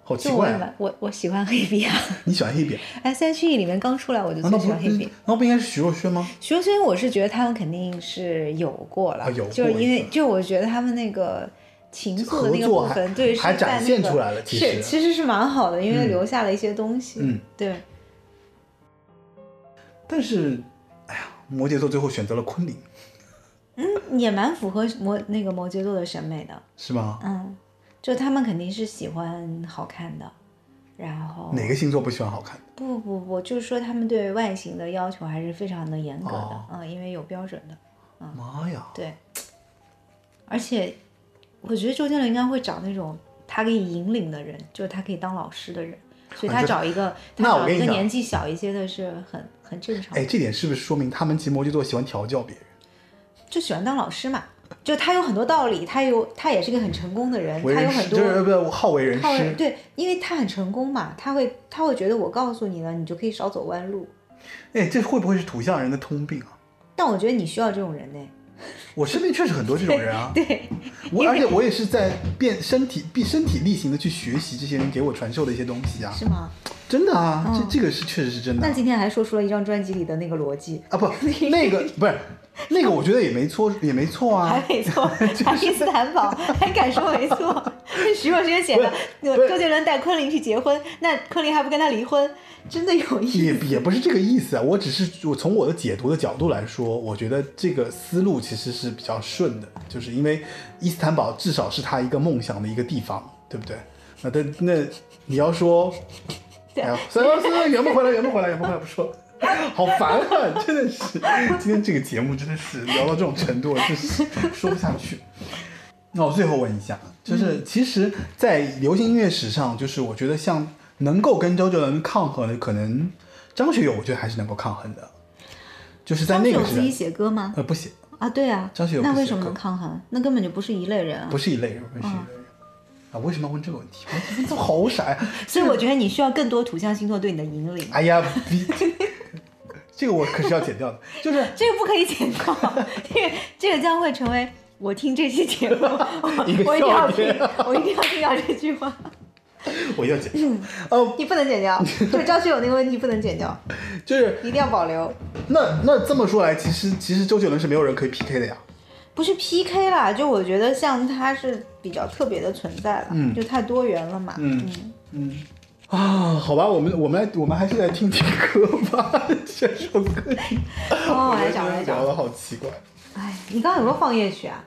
好奇我怪啊！我我喜欢黑比啊。你喜欢 Hebe？啊哎，三区里面刚出来我就？最喜欢黑比。那不应该是徐若瑄吗？徐若瑄，我是觉得他们肯定是有过了，啊有过就是因为就我觉得他们那个情愫的那个部分，对，还展现出来了其实其实是蛮好的，因为嗯留下了一些东西。嗯，对，但是，哎呀，摩羯座最后选择了昆凌，嗯也蛮符合摩那个摩羯座的审美的。是吗？嗯，就他们肯定是喜欢好看的，然后哪个星座不喜欢好看的？不不不，就是说他们对外形的要求还是非常的严格的，哦嗯，因为有标准的。嗯妈呀！对，而且我觉得周杰伦应该会找那种他可以引领的人，就是他可以当老师的人，所以他找一个他找一个年纪小一些的是很很正常的，哎，这点是不是说明他们其实摩羯座喜欢调教别人？就喜欢当老师嘛。就他有很多道理，他有他也是个很成功的人，人他有很多就是不是好为人师？对，因为他很成功嘛，他会他会觉得我告诉你了，你就可以少走弯路。哎，这会不会是土象人的通病啊？但我觉得你需要这种人呢。我身边确实很多这种人啊。<laughs> 对，我而且我也是在变身体、变身体力行的去学习这些人给我传授的一些东西啊。是吗？真的啊，嗯这这个是确实是真的啊。那今天还说出了一张专辑里的那个逻辑，啊不，<laughs> 那个不是那个，我觉得也没错，也没错啊。<laughs> 还没错，爱因斯坦堡还敢说没错？徐若瑄写的，不是周杰伦带昆凌去结婚，那昆凌还不跟他离婚，真的有意思也思。也不是这个意思啊，我只是我从我的解读的角度来说，我觉得这个思路其实是比较顺的，就是因为伊斯坦堡至少是他一个梦想的一个地方，对不对？那他那你要说，哎呀，算了算了，圆不回来，圆不回来，圆不回来，不说。好烦啊！真的是，今天这个节目真的是聊到这种程度，我真是说不下去。那我最后问一下，就是其实，在流行音乐史上，就是我觉得像能够跟周杰伦抗衡的，可能张学友，我觉得还是能够抗衡的。就是在那个时代自己，写歌吗？呃，不写，啊，对啊，张学友那为什么能抗衡？那根本就不是一类人啊不。是一类人，不是一类人。啊，为什么要问这个问题？问这好傻呀！所以我觉得你需要更多土象星座对你的引领。哎呀，比这个我可是要剪掉的，就是这个不可以剪掉，这个这个将会成为我听这期节目，<laughs> 我一定要听，我一定要听到这句话。<laughs> 我要剪掉。呃，你不能剪掉，就张学友那个问题不能剪掉，<laughs> 就是一定要保留。那那这么说来，其实其实周杰伦是没有人可以 PK 的呀。不是 PK 啦，就我觉得像他是比较特别的存在了，嗯就太多元了嘛。嗯嗯啊，好吧，我们我们来我们还是来听听歌吧，<laughs> 这首歌。哦，来找来找。聊的好奇怪。哎，你刚刚有没有放夜曲啊？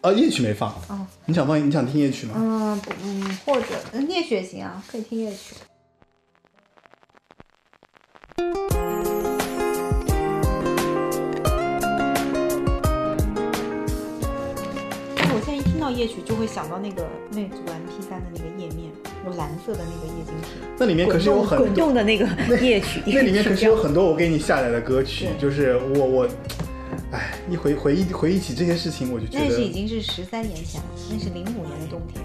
啊，夜曲没放。哦。你想放？你想听夜曲吗？嗯，不，嗯，或者嗯夜曲也行啊，可以听夜曲。到夜曲，就会想到那个魅族 MP 三的那个页面，有蓝色的那个液晶屏，那里面可是有很滚多，动的那个夜曲，那里面可是有很多我给你下载的歌曲，就是我我，哎，一回回忆回忆起这些事情，我就觉得那是已经是十三年前了，那是零五年的冬天，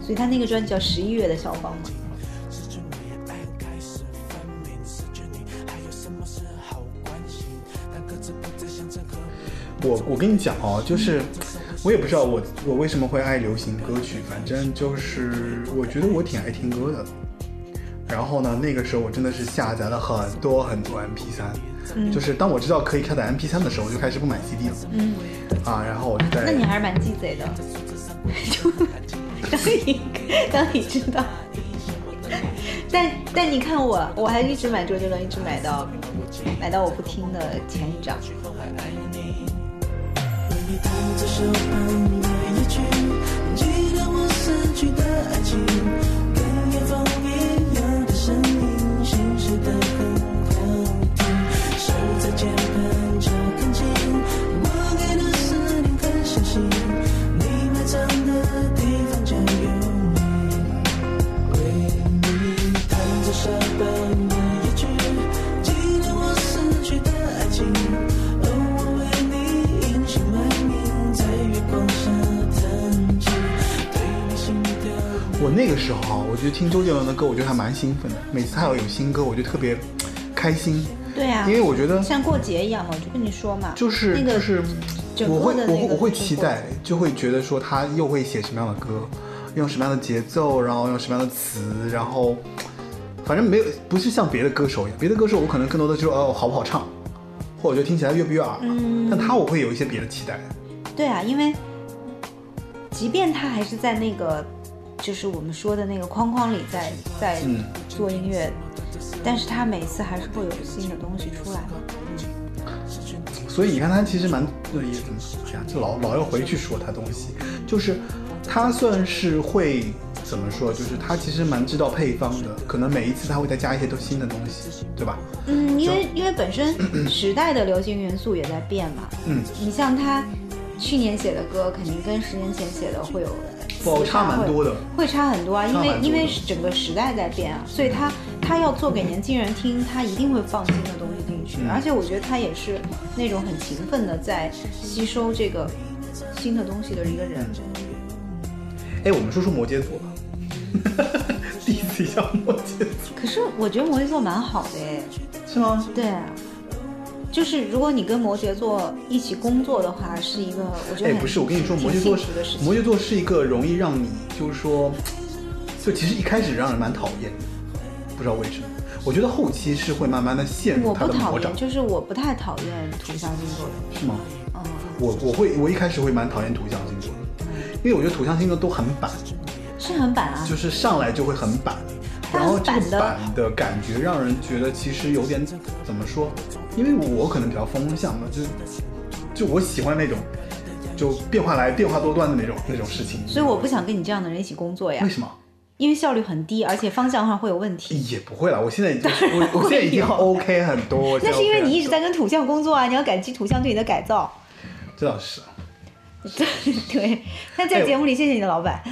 所以他那个专辑叫《十一月的消防》嘛。我我跟你讲哦，就是我也不知道我我为什么会爱流行歌曲，反正就是我觉得我挺爱听歌的。然后呢，那个时候我真的是下载了很多很多 MP 3就是当我知道可以下载 MP 3的时候，我就开始不买 CD 了。嗯，啊，然后我就在那你还是蛮鸡贼的，就当你当你知道，但但你看我，我还一直买周杰伦，一直买到买到我不听的前一张。为你弹奏手旁的夜曲，记得我死去的爱情，跟夜风一样的声音，心事的很好听，手在键盘我那个时候啊，我觉得听周杰伦的歌，我觉得还蛮兴奋的。每次他要有新歌，我就特别开心，对啊因，为我觉得像过节一样嘛，我就跟你说嘛，就是那个就是整我会我会我我会期待，就会觉得说他又会写什么样的歌，用什么样的节奏，然后用什么样的词，然后反正没有不是像别的歌手一样，别的歌手我可能更多的就是哦好不好唱，或者就听起来悦不悦耳，嗯但他我会有一些别的期待。对啊，因为即便他还是在那个，就是我们说的那个框框里在在嗯做音乐，但是他每次还是会有新的东西出来。所以你看他其实蛮呃也怎么哎呀，就老老要回去说他东西，就是他算是会怎么说，就是他其实蛮知道配方的，可能每一次他会再加一些都新的东西，对吧？嗯，因为因为本身时代的流行元素也在变嘛。嗯，你像他去年写的歌，肯定跟十年前写的会有不差蛮多的。会差很多啊，因为因为整个时代在变啊，所以他他要做给年轻人听，他一定会放新的东西进去，嗯而且我觉得他也是那种很勤奋的在吸收这个新的东西的一个人。哎，我们说说摩羯座吧。<laughs> 第一次讲摩羯座，可是我觉得摩羯座蛮好的哎，是吗？对啊。就是如果你跟摩羯座一起工作的话，是一个我觉得哎，不是，我跟你说，摩羯座幸福的事情。摩羯座是一个容易让你就是说，就其实一开始让人蛮讨厌，不知道为什么。我觉得后期是会慢慢的陷入我他的魔掌不讨厌，，就是我不太讨厌土象星座的。是吗？嗯，我我会我一开始会蛮讨厌土象星座的，因为我觉得土象星座都很板，是很板啊。就是上来就会很板，然后板的感觉让人觉得其实有点怎么说？因为我可能比较风向嘛，就就我喜欢那种就变化来变化多端的那种那种事情。所以我不想跟你这样的人一起工作呀为，什么？因为效率很低，而且方向上会有问题。也不会啦，我现在已经 <laughs> 我我现在已经 OK 很多。<laughs> 那是因为你一直在跟土象工作啊，你要感激土象对你的改造。这倒是。对 <laughs> 对，那在节目里谢谢你的老板。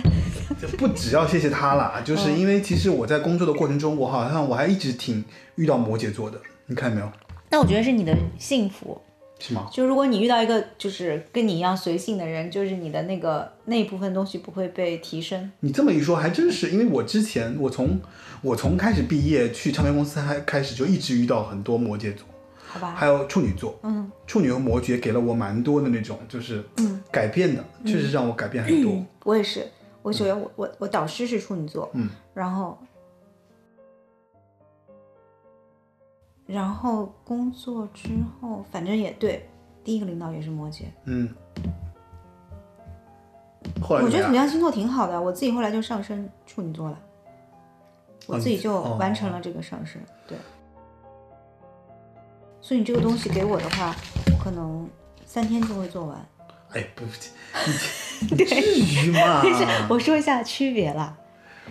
就不只要谢谢他啦，就是嗯因为其实我在工作的过程中，我好像我还一直挺遇到摩羯座的，你看见没有？那我觉得是你的幸福，是吗？就如果你遇到一个就是跟你一样随性的人，就是你的那个那一部分东西不会被提升。你这么一说，还真是，因为我之前我从我从开始毕业去唱片公司还开始就一直遇到很多摩羯座，好吧。还有处女座，嗯，处女和摩羯给了我蛮多的那种就是嗯改变的，确实让我改变很多。我也是，我首先我我我导师是处女座，嗯，然后然后工作之后，反正也对，第一个领导也是摩羯。嗯，后来我觉得怎么样？土象星座挺好的，我自己后来就上升处女座了，我哦自己就完成了这个上升，对。所以你这个东西给我的话，我可能三天就会做完。哎，不，<laughs> 你你至于吗？<laughs> 我说一下区别啦，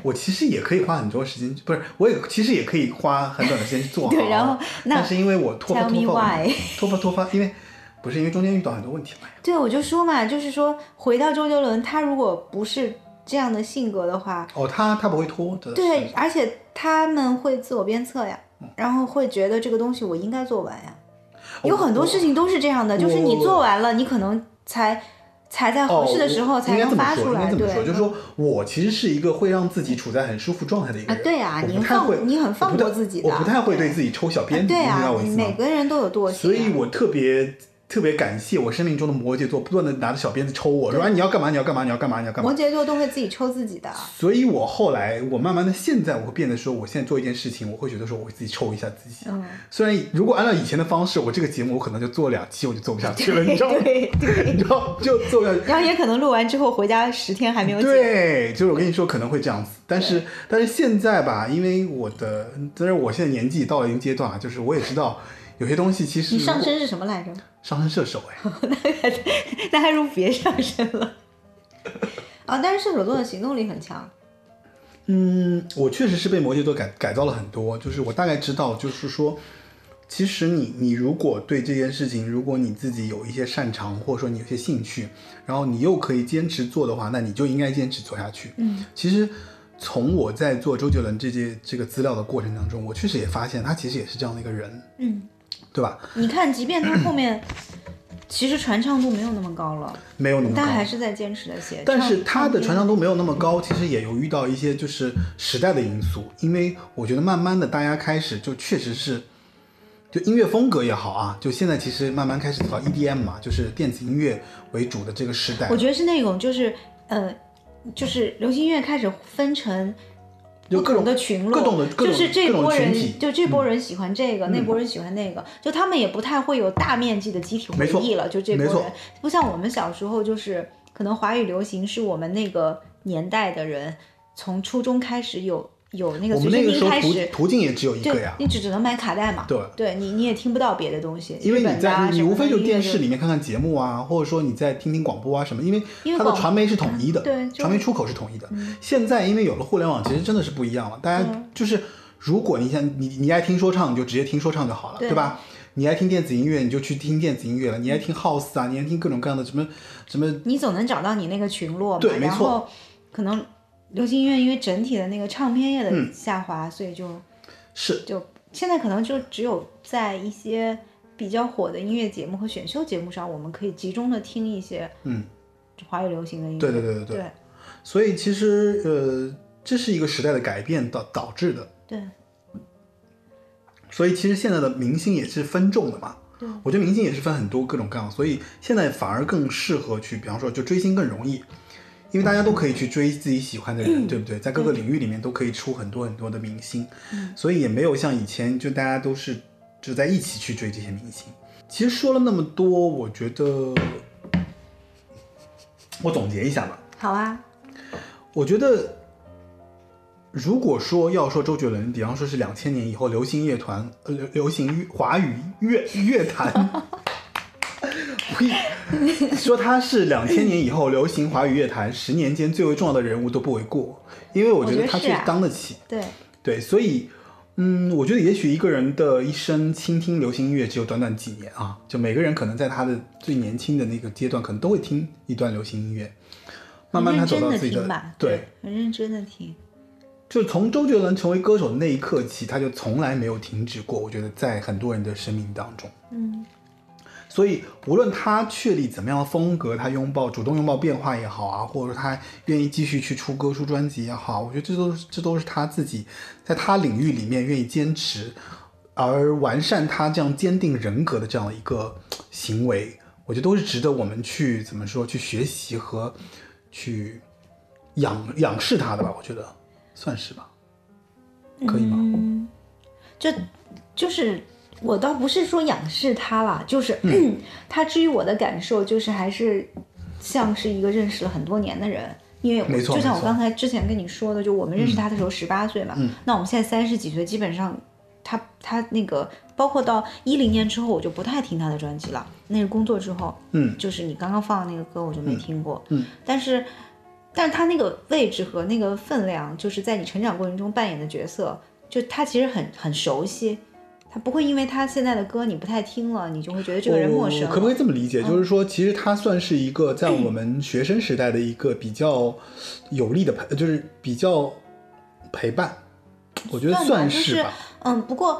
我其实也可以花很多时间，不是，我也其实也可以花很短的时间去做好。对然后那但是因为我拖发 tell me <laughs> 拖发 why 拖发拖发，因为不是因为中间遇到很多问题嘛。对，我就说嘛，就是说回到周杰伦，他如果不是这样的性格的话，哦，他他不会拖的。对，而且他们会自我鞭策呀，然后会觉得这个东西我应该做完呀。有很多事情都是这样的，就是你做完了，你可能才才在合适的时候哦才能发出来，对应该这么说，应该这么说，就是说我其实是一个会让自己处在很舒服状态的一个人。啊对啊我你放你很放我不太过自己的我不太会对对自己抽小鞭子，对啊你知道我，意思吗每个人都有惰性啊，所以我特别特别感谢我生命中的摩羯座，不断的拿着小鞭子抽我，说啊你要干嘛？你要干嘛？你要干嘛？你要干嘛摩？羯座都会自己抽自己的。所以我后来，我慢慢的，现在我会变得说，我现在做一件事情，我会觉得说，我会自己抽一下自己。嗯，虽然如果按照以前的方式，我这个节目我可能就做两期我就做不下去了，你知道吗？<laughs> 对对你知道就做不下去。然后也可能录完之后回家十天还没有剪。<laughs> 对，就是我跟你说可能会这样子，但是但是现在吧，因为我的，但是我现在年纪到了一定阶段啊，就是我也知道有些东西其实你上身是什么来着？上身射手哎，<laughs> 那还 <laughs> 不如别上身了。啊，但是射手座的行动力很强。嗯，我确实是被摩羯座改改造了很多，就是我大概知道，就是说，其实你你如果对这件事情，如果你自己有一些擅长，或者说你有些兴趣，然后你又可以坚持做的话，那你就应该坚持做下去。嗯，其实从我在做周杰伦这些这个资料的过程当中，我确实也发现他其实也是这样的一个人，嗯，对吧？你看，即便他后面 <coughs> 其实传唱度没有那么高了，没有那么高，但还是在坚持的写。但是唱它的传唱度，度没有那么高，其实也有遇到一些就是时代的因素，因为我觉得慢慢的大家开始就确实是，就音乐风格也好啊，就现在其实慢慢开始走到 EDM 嘛，就是电子音乐为主的这个时代。我觉得是那种就是呃，就是流行音乐开始分成。不就各种同的群落，各种的各种就是这波人就这波人喜欢这个，那波人喜欢那个，就他们也不太会有大面积的集体回忆了。就这波人，不像我们小时候，就是可能华语流行是我们那个年代的人从初中开始有有那个我们那个时候途途径也只有一个呀，你只只能买卡带嘛，对对你你也听不到别的东西，因为你在你无非就电的音乐就视里面看看节目啊，或者说你在听听广播啊什么，因为它的传媒是统一的，对传媒出口是统一的。现在因为有了互联网，其实真的是不一样了。大家就是，如果你想你你爱听说唱，你就直接听说唱就好了，对对吧？你爱听电子音乐，你就去听电子音乐了。你爱听 house 啊，你爱听各种各样的什么什么，你总能找到你那个群落嘛。对没错可能流行音乐因为整体的那个唱片业的嗯下滑，所以就。是就现在可能就只有在一些比较火的音乐节目和选秀节目上，我们可以集中的听一些嗯，华语流行的音乐。对对对对对对所以其实呃，这是一个时代的改变导导致的。对所以其实现在的明星也是分众的嘛。对我觉得明星也是分很多各种各样，所以现在反而更适合去，比方说就追星更容易，因为大家都可以去追自己喜欢的人，对不对？在各个领域里面都可以出很多很多的明星，所以也没有像以前就大家都是就在一起去追这些明星。其实说了那么多，我觉得我总结一下吧，好啊，我觉得，如果说要说周杰伦，比方说是两千年以后流行乐团、呃流流行乐华语乐乐坛，<laughs> 说他是两千年以后流行华语乐坛十年间最为重要的人物都不为过，因为我觉得他确实我觉得是啊当得起。对对，所以，嗯，我觉得也许一个人的一生倾听流行音乐只有短短几年啊，就每个人可能在他的最年轻的那个阶段，可能都会听一段流行音乐，慢慢他走到自己听吧，对，，很认真的听。就从周杰伦成为歌手的那一刻起，他就从来没有停止过。我觉得在很多人的生命当中，嗯，所以无论他确立怎么样的风格，他拥抱主动拥抱变化也好啊，或者说他愿意继续去出歌出专辑也好，我觉得这都这都是他自己在他领域里面愿意坚持而完善他这样坚定人格的这样的一个行为，我觉得都是值得我们去怎么说去学习和去仰仰视他的吧。我觉得算是吧，可以吗？嗯，这就是我倒不是说仰视他啦，就是、嗯 <clears throat> 他至于我的感受，就是还是像是一个认识了很多年的人。因为就像我刚才之前跟你说的，就我们认识他的时候十八岁嘛，嗯那我们现在三十几岁，基本上他他那个包括到一零年之后，我就不太听他的专辑了。那是工作之后，嗯就是你刚刚放的那个歌，我就没听过。嗯但是，但是他那个位置和那个分量，就是在你成长过程中扮演的角色，就他其实很很熟悉。他不会因为他现在的歌你不太听了，你就会觉得这个人陌生可不可以这么理解？就是说，其实他算是一个在我们学生时代的一个比较有力的陪，就是比较陪伴。我觉得算吧算就是吧。嗯，不过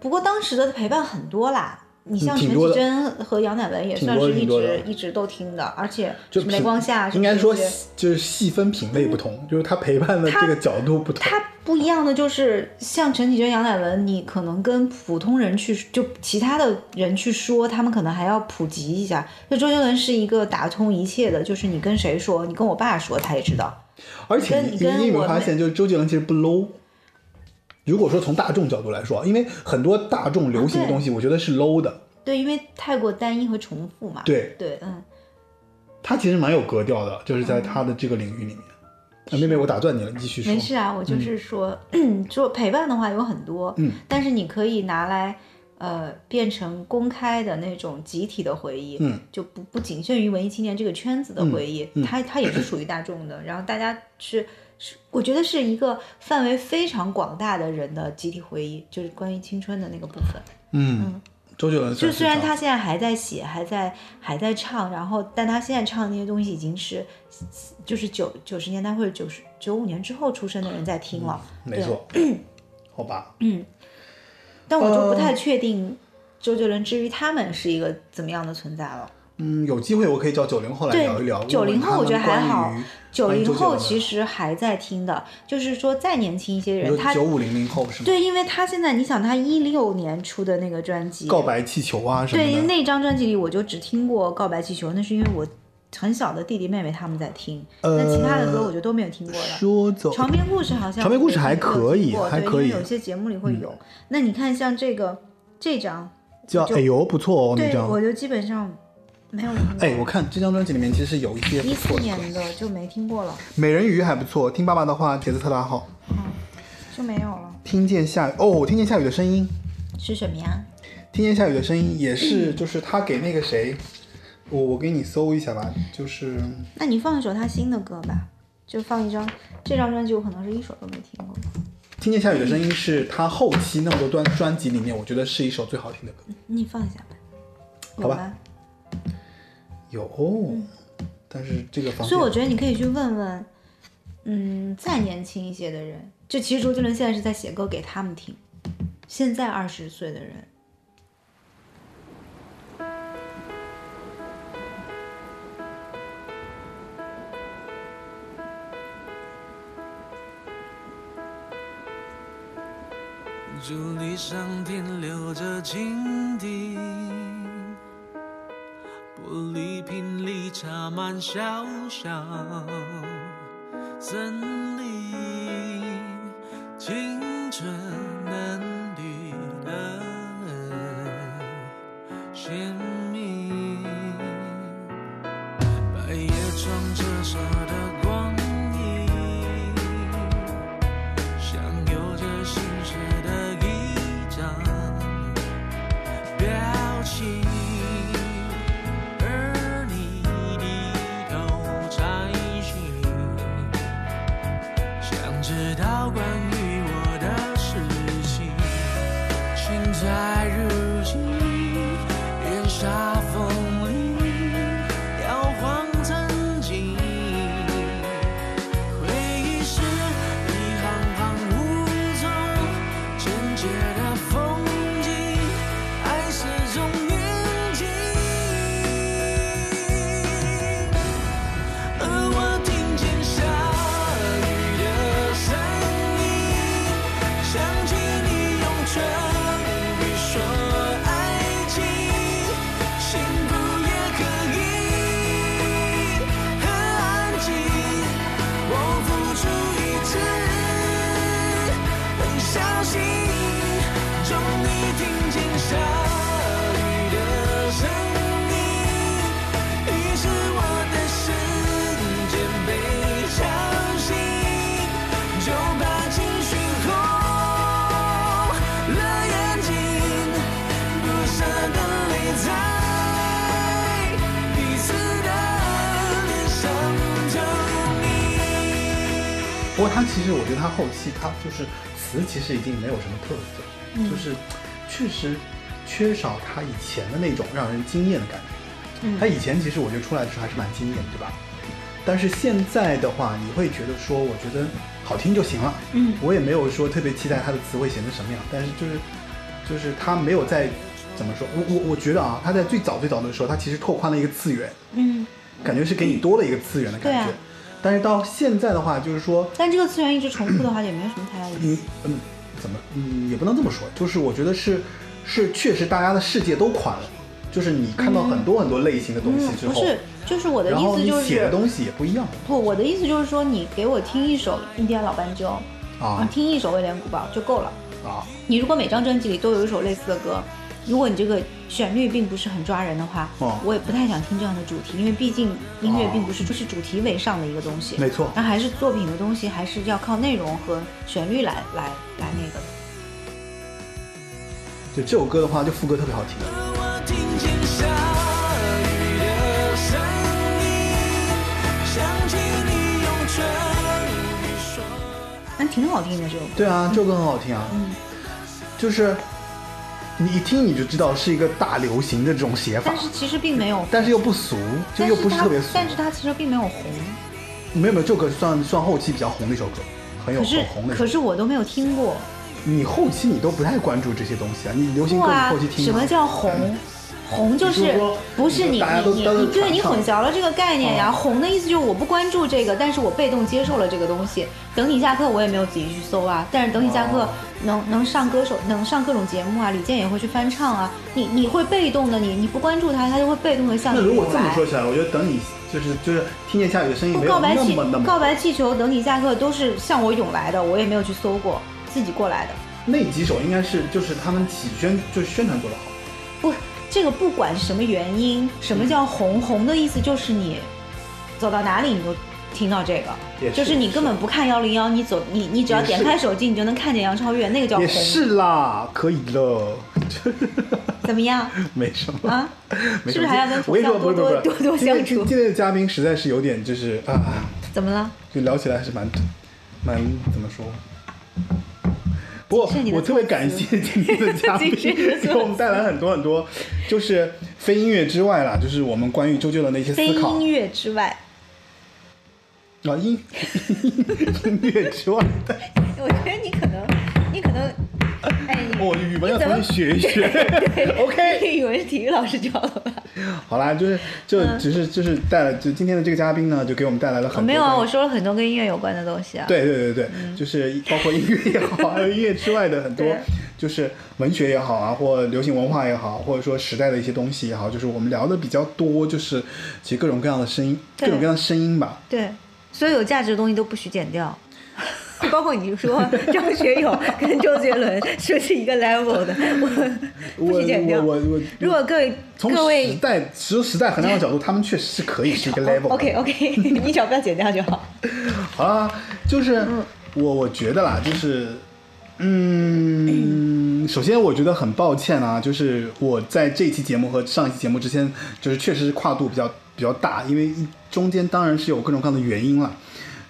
不过当时的陪伴很多啦。你像陈绮贞和杨乃文也算是一直一直都听的，而且就什么雷光下什应该说就是细分品类不同，就是他陪伴的这个角度不同。他不一样的就是，像陈绮贞、杨乃文，你可能跟普通人去，就其他的人去说，他们可能还要普及一下。就周杰伦是一个打通一切的，就是你跟谁说，你跟我爸说，他也知道。而且跟跟你你有没有我发现，就是周杰伦其实不 low。如果说从大众角度来说，因为很多大众流行的东西，我觉得是 low 的。对，因为太过单一和重复嘛。对对，嗯，他其实蛮有格调的，就是在他的这个领域里面。啊，妹妹，我打断你了，你继续说。没事啊，我就是说，<clears throat> 说陪伴的话有很多，嗯，但是你可以拿来。呃，变成公开的那种集体的回忆，嗯，就不不仅限于文艺青年这个圈子的回忆，嗯嗯它它也是属于大众的。然后大家是是，我觉得是一个范围非常广大的人的集体回忆，就是关于青春的那个部分。嗯，周杰伦就虽然他现在还在写，还在还在唱，然后但他现在唱的那些东西已经是就是九九十年代或者九十九五年之后出生的人在听了。没错，<clears throat> 好吧，嗯但我就不太呃确定周杰伦至于他们是一个怎么样的存在了。嗯，有机会我可以找九零后来聊一聊。九零后我觉得还好，九零后其实实还在听的，就是说再年轻一些人，他九五零零后是吗？对，因为他现在你想他一六年出的那个专辑《告白气球》啊什么的，对，因为那张专辑里我就只听过《告白气球》，那是因为我很小的弟弟妹妹他们在听，那其他的歌我就都没有听过了。说走床边故事好像床边故事还可以还可以因为有些节目里会有。那你看像这个这张，叫哎呦不错哦那对，张。我就基本上没有。哎，我看这张专辑里面其实有一些一四年的就没听过了，美人鱼还不错，听爸爸的话，节奏特别好。就没有了。听见下雨哦，听见下雨的声音，是什么呀？听见下雨的声音也是，就是他给那个谁，我我给你搜一下吧，就是那你放一首他新的歌吧，就放一张这张专辑，我可能是一首都没听过。听见下雨的声音是他后期那么多专专辑里面，我觉得是一首最好听的歌。你放一下吧，好吧吧？有，但是这个房间所以我觉得你可以去问问，嗯，再年轻一些的人，就其实周杰伦现在是在写歌给他们听，现在二十岁的人，祝你上天留着蜻蜓，玻璃瓶里插满小小森林，青春嫩绿的鲜明，白叶窗折射他其实，我觉得他后期他就是词其实已经没有什么特色，嗯就是确实缺少他以前的那种让人惊艳的感觉。嗯他以前其实我觉得出来的时候还是蛮惊艳，对吧？但是现在的话，你会觉得说，我觉得好听就行了。嗯，我也没有说特别期待他的词会写成什么样，但是就是就是他没有在怎么说，我我我觉得啊，他在最早最早的时候，他其实拓宽了一个次元，嗯，感觉是给你多了一个次元的感觉。但是到现在的话，就是说，但这个次元一直重复的话，也没有什么太大意嗯思。嗯，怎么嗯也不能这么说，就是我觉得是是确实大家的世界都宽了，就是你看到很多很多类型的东西之后，嗯不是，就是我的意思就是写的，东西也不一样不，我的意思就是说，你给我听一首印第安老斑鸠，啊听一首威廉古堡就够了。啊你如果每张专辑里都有一首类似的歌，如果你这个旋律并不是很抓人的话，哦我也不太想听这样的主题，因为毕竟音乐并不是就是主题为上的一个东西，没错那还是作品的东西，还是要靠内容和旋律来来来那个的。就这首歌的话，就副歌特别好听。我听见下雨的声音，想起你用唇语说。但挺好听的这首歌。对啊，这首歌很好听啊，嗯就是你一听你就知道是一个大流行的这种写法但，是其实并没有，但是又不俗，就又不是特别俗。但是它其实并没有红。没有没有，这首歌算算后期比较红的一首歌，很有很红的。可是我都没有听过。你后期你都不太关注这些东西啊，你流行歌你后期，听吗什么叫红？红就是不是你你你你对你混淆了这个概念呀。哦红的意思就是我不关注这个，但是我被动接受了这个东西。等你下课我也没有仔细去搜啊，但是等你下课哦能能上歌手，能上各种节目啊，李健也会去翻唱啊。你你会被动的，你你不关注他，他就会被动的向你那如果。这么说起来，我觉得等你就是就是听见下雨的声音没有告白气那么那么告白气球，等你下课都是向我涌来的，我也没有去搜过，自己过来的。那几首应该是就是他们起宣就是宣传做的好。不，这个不管什么原因，什么叫红？红的意思就是你走到哪里你都听到这个，是就是你根本不看幺零幺，你走你你只要点开手机，你就能看见杨超越，那个叫红。也是啦，可以了，<laughs> 怎么样没什么啊？么是不是还要跟我跟你说，土象多多多多相处今天的嘉宾实在是有点就是啊，怎么了？就聊起来还是蛮蛮怎么说？不过我特别感谢今天的嘉宾，<laughs> 给我们带来很多很多，就是非音乐之外啦，就是我们关于周杰伦的一些思考音乐之外，啊，音 <laughs> 音乐之外。的，<laughs> 我觉得你可能我语文要重新学一学。OK，你以为是体育老师教的吧？好啦，就是就只是就是带了，就今天的这个嘉宾呢，就给我们带来了很多没有啊，我说了很多跟音乐有关的东西啊。对对对对，就是包括音乐也好，还有音乐之外的很多，就是文学也好啊，或流行文化也好，或者说时代的一些东西也好，就是我们聊的比较多，就是其实各种各样的声音，各种各样的声音吧。对，所有有价值的东西都不许剪掉，包括你说张学友跟周杰伦说是一个 level 的，我我不许剪掉。我我我如果各位从时各位代时时代衡量的角度，他们确实是可以是一个 <laughs> level。OK OK，<laughs> 你只要不要剪掉就好。好啊，就是嗯我我觉得啦，就是，嗯，首先我觉得很抱歉啊，就是我在这期节目和上一期节目之间，就是确实是跨度比较比较大，因为中间当然是有各种各样的原因了。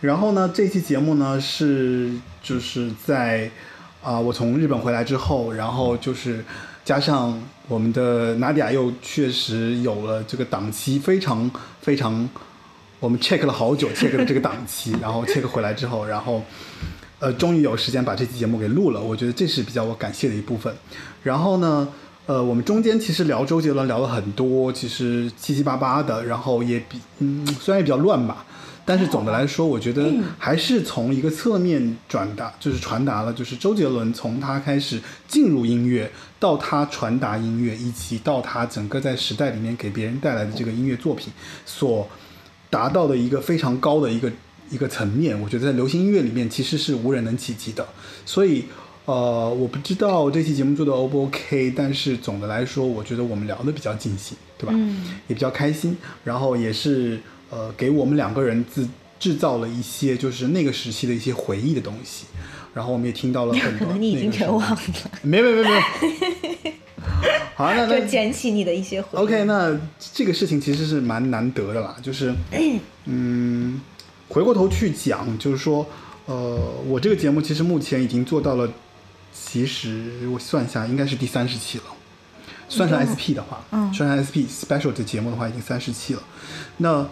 然后呢，这期节目呢是就是在啊、我从日本回来之后，然后就是加上我们的娜迪亚又确实有了这个档期，非常非常，我们 check 了好久，check 了这个档期，然后 check 回来之后，然后呃，终于有时间把这期节目给录了，我觉得这是比较我感谢的一部分。然后呢，呃，我们中间其实聊周杰伦聊了很多，其实七七八八的，然后也比嗯，虽然也比较乱吧，但是总的来说，我觉得还是从一个侧面转达，就是传达了，就是周杰伦从他开始进入音乐，到他传达音乐，以及到他整个在时代里面给别人带来的这个音乐作品所达到的一个非常高的一个一个层面，我觉得在流行音乐里面其实是无人能企及的。所以，呃，我不知道这期节目做的 O 不 OK，但是总的来说，我觉得我们聊的比较尽兴，对吧？嗯，也比较开心，然后也是呃给我们两个人制制造了一些就是那个时期的一些回忆的东西，然后我们也听到了很多可多。能你已经全忘了，没有没有没有没有。<laughs> 好，那那就捡起你的一些回忆。OK，那这个事情其实是蛮难得的啦，就是，<clears throat> 嗯，回过头去讲，就是说，呃，我这个节目其实目前已经做到了，其实我算一下，应该是第三十期了，算上 SP 的话，嗯算上 SP Special 的节目的话，已经三十期了。那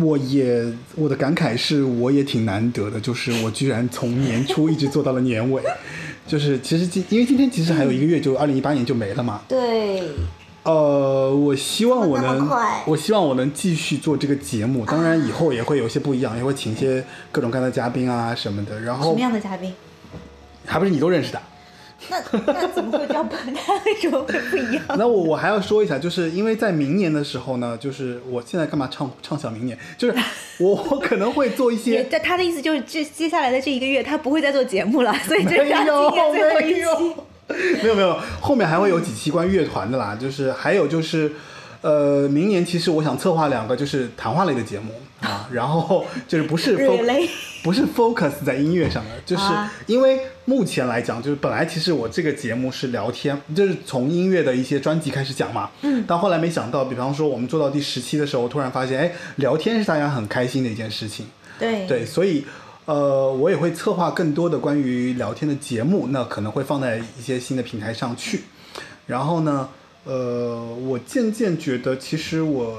我也我的感慨是，我也挺难得的，就是我居然从年初一直做到了年尾，<laughs> 就是其实今因为今天其实还有一个月，就二零一八年就没了嘛，对，呃，我希望我能，我希望我能继续做这个节目。当然，以后也会有些不一样，也会请一些各种各样的嘉宾啊什么的。然后什么样的嘉宾？还不是你都认识的。那那怎么会叫不？那为什么会不一样？那我我还要说一下，就是因为在明年的时候呢，就是我现在干嘛畅畅想明年？就是我我可能会做一些 <laughs> 但，他的意思就是这接下来的这一个月，他不会再做节目了，所以这没是他今年最后一没有期。没有 <laughs> 没有，后面还会有几期关于乐团的啦，就是还有就是，呃，明年其实我想策划两个就是谈话类的节目啊，<laughs> 然后就是不是？<laughs> 不是 focus 在音乐上的，<laughs> 就是啊因为目前来讲，就是本来其实我这个节目是聊天，就是从音乐的一些专辑开始讲嘛，嗯，但后来没想到，比方说我们做到第十期的时候，突然发现，哎，聊天是大家很开心的一件事情，对对，所以呃，我也会策划更多的关于聊天的节目，那可能会放在一些新的平台上去。然后呢，呃，我渐渐觉得，其实我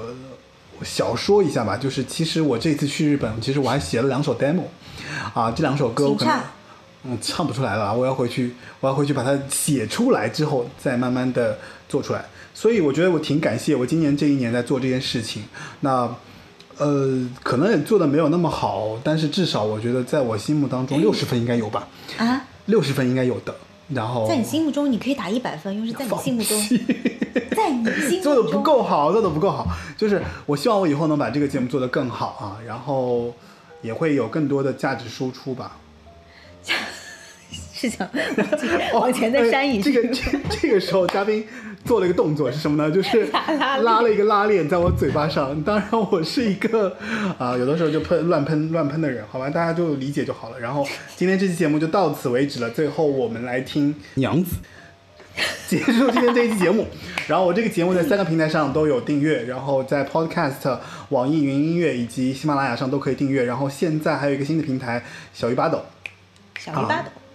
我小说一下吧，就是其实我这次去日本，其实我还写了两首 demo，啊，这两首歌我可能唱嗯，唱不出来了啊，我要回去，我要回去把它写出来之后，再慢慢的做出来。所以我觉得我挺感谢我今年这一年在做这件事情。那呃，可能也做的没有那么好，但是至少我觉得在我心目当中六十分应该有吧，啊，六十分应该有的。然后在你心目中你可以打一百分，因为是在你心目中，<laughs> 在你心目中 <laughs> 做的不够好，做的不够好。就是我希望我以后能把这个节目做得更好啊，然后也会有更多的价值输出吧。<laughs> 是想 <laughs> 往前再扇一这个这这个时候，嘉宾做了一个动作是什么呢？就是 <laughs> 拉拉了一个拉链在我嘴巴上。当然，我是一个 <laughs> 啊、有的时候就喷乱喷乱喷的人，好吧，大家就理解就好了。然后今天这期节目就到此为止了。最后我们来听娘子。结束今天这一期节目，然后我这个节目在三个平台上都有订阅，然后在 Podcast、网易云音乐以及喜马拉雅上都可以订阅，然后现在还有一个新的平台小鱼八斗，小鱼八斗，那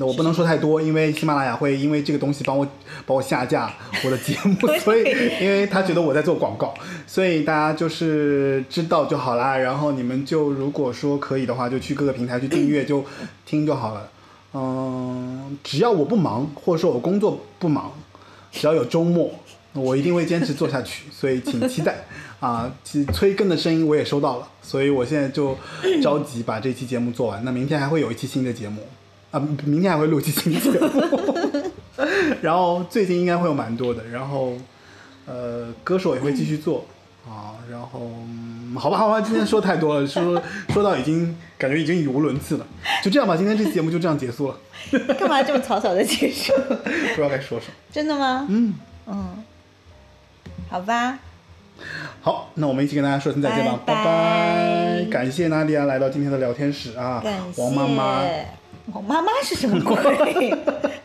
我不能说太多，因为喜马拉雅会因为这个东西帮我帮我下架我的节目，所以因为他觉得我在做广告，所以大家就是知道就好啦。然后你们就如果说可以的话，就去各个平台去订阅，就听就好了。嗯，只要我不忙，或者说我工作不忙，只要有周末，我一定会坚持做下去。所以请期待啊！其实催更的声音我也收到了，所以我现在就着急把这期节目做完。那明天还会有一期新的节目。啊，明天还会录期新节目，<laughs> 然后最近应该会有蛮多的，然后呃，歌手也会继续做啊，然后、嗯好吧，好吧，今天说太多了，说说到已经感觉已经语无伦次了，就这样吧，今天这期节目就这样结束了，<laughs> 干嘛这么草草的结束？<laughs> 不知道该说什么。真的吗？嗯，嗯，好吧，好，那我们一起跟大家说声再见吧，拜拜拜感谢娜迪亚来到今天的聊天室啊。王妈妈。王妈妈是什么鬼？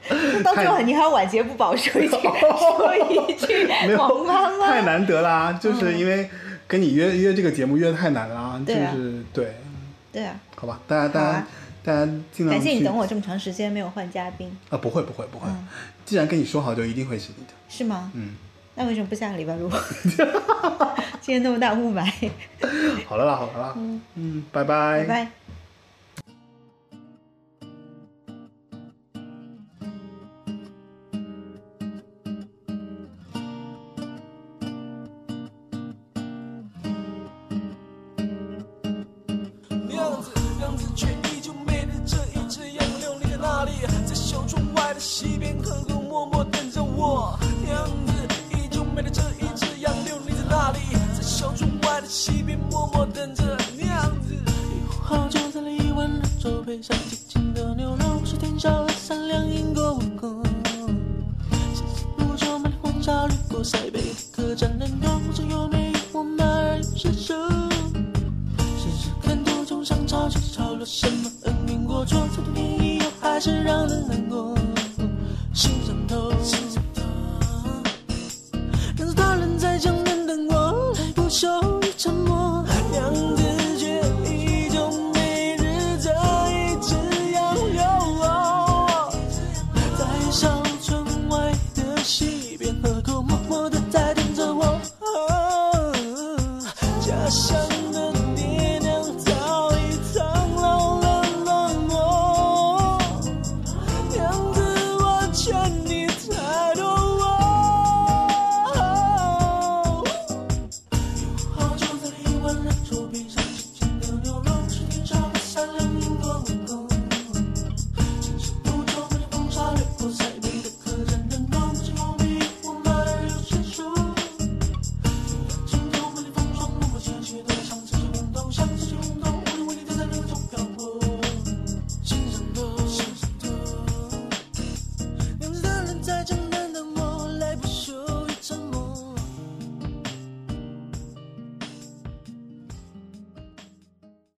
那 <laughs> 到最后你还要晚节不保说一句说一句没妈妈，太难得啦，就是因为跟你约约这个节目约的太难了，就是对，对啊，好吧，大家大家、大家尽量感谢你等我这么长时间没有换嘉宾，啊，不会不会不会，嗯。既然跟你说好，就一定会是你的。是吗？嗯，那为什么不下个礼拜录？<laughs> 今天那么大雾霾，<laughs> 好了啦，好了啦，嗯拜拜，拜拜。小窗外的溪边，默默等着我。娘子依旧美丽。这一只杨柳你在哪里？在小村外的西边，默默等着娘子。以后好酒在了一碗热粥，配上清清的牛肉，是天上的三两银过我过。细细路就满脸红茶，掠过塞北客栈人头，这又美我马儿又伸手。时时看途中上潮起潮落，什么恩怨过错，再多年以后还是让人难过。心上头，心上头，让着他人在江边等我，来不休与沉默，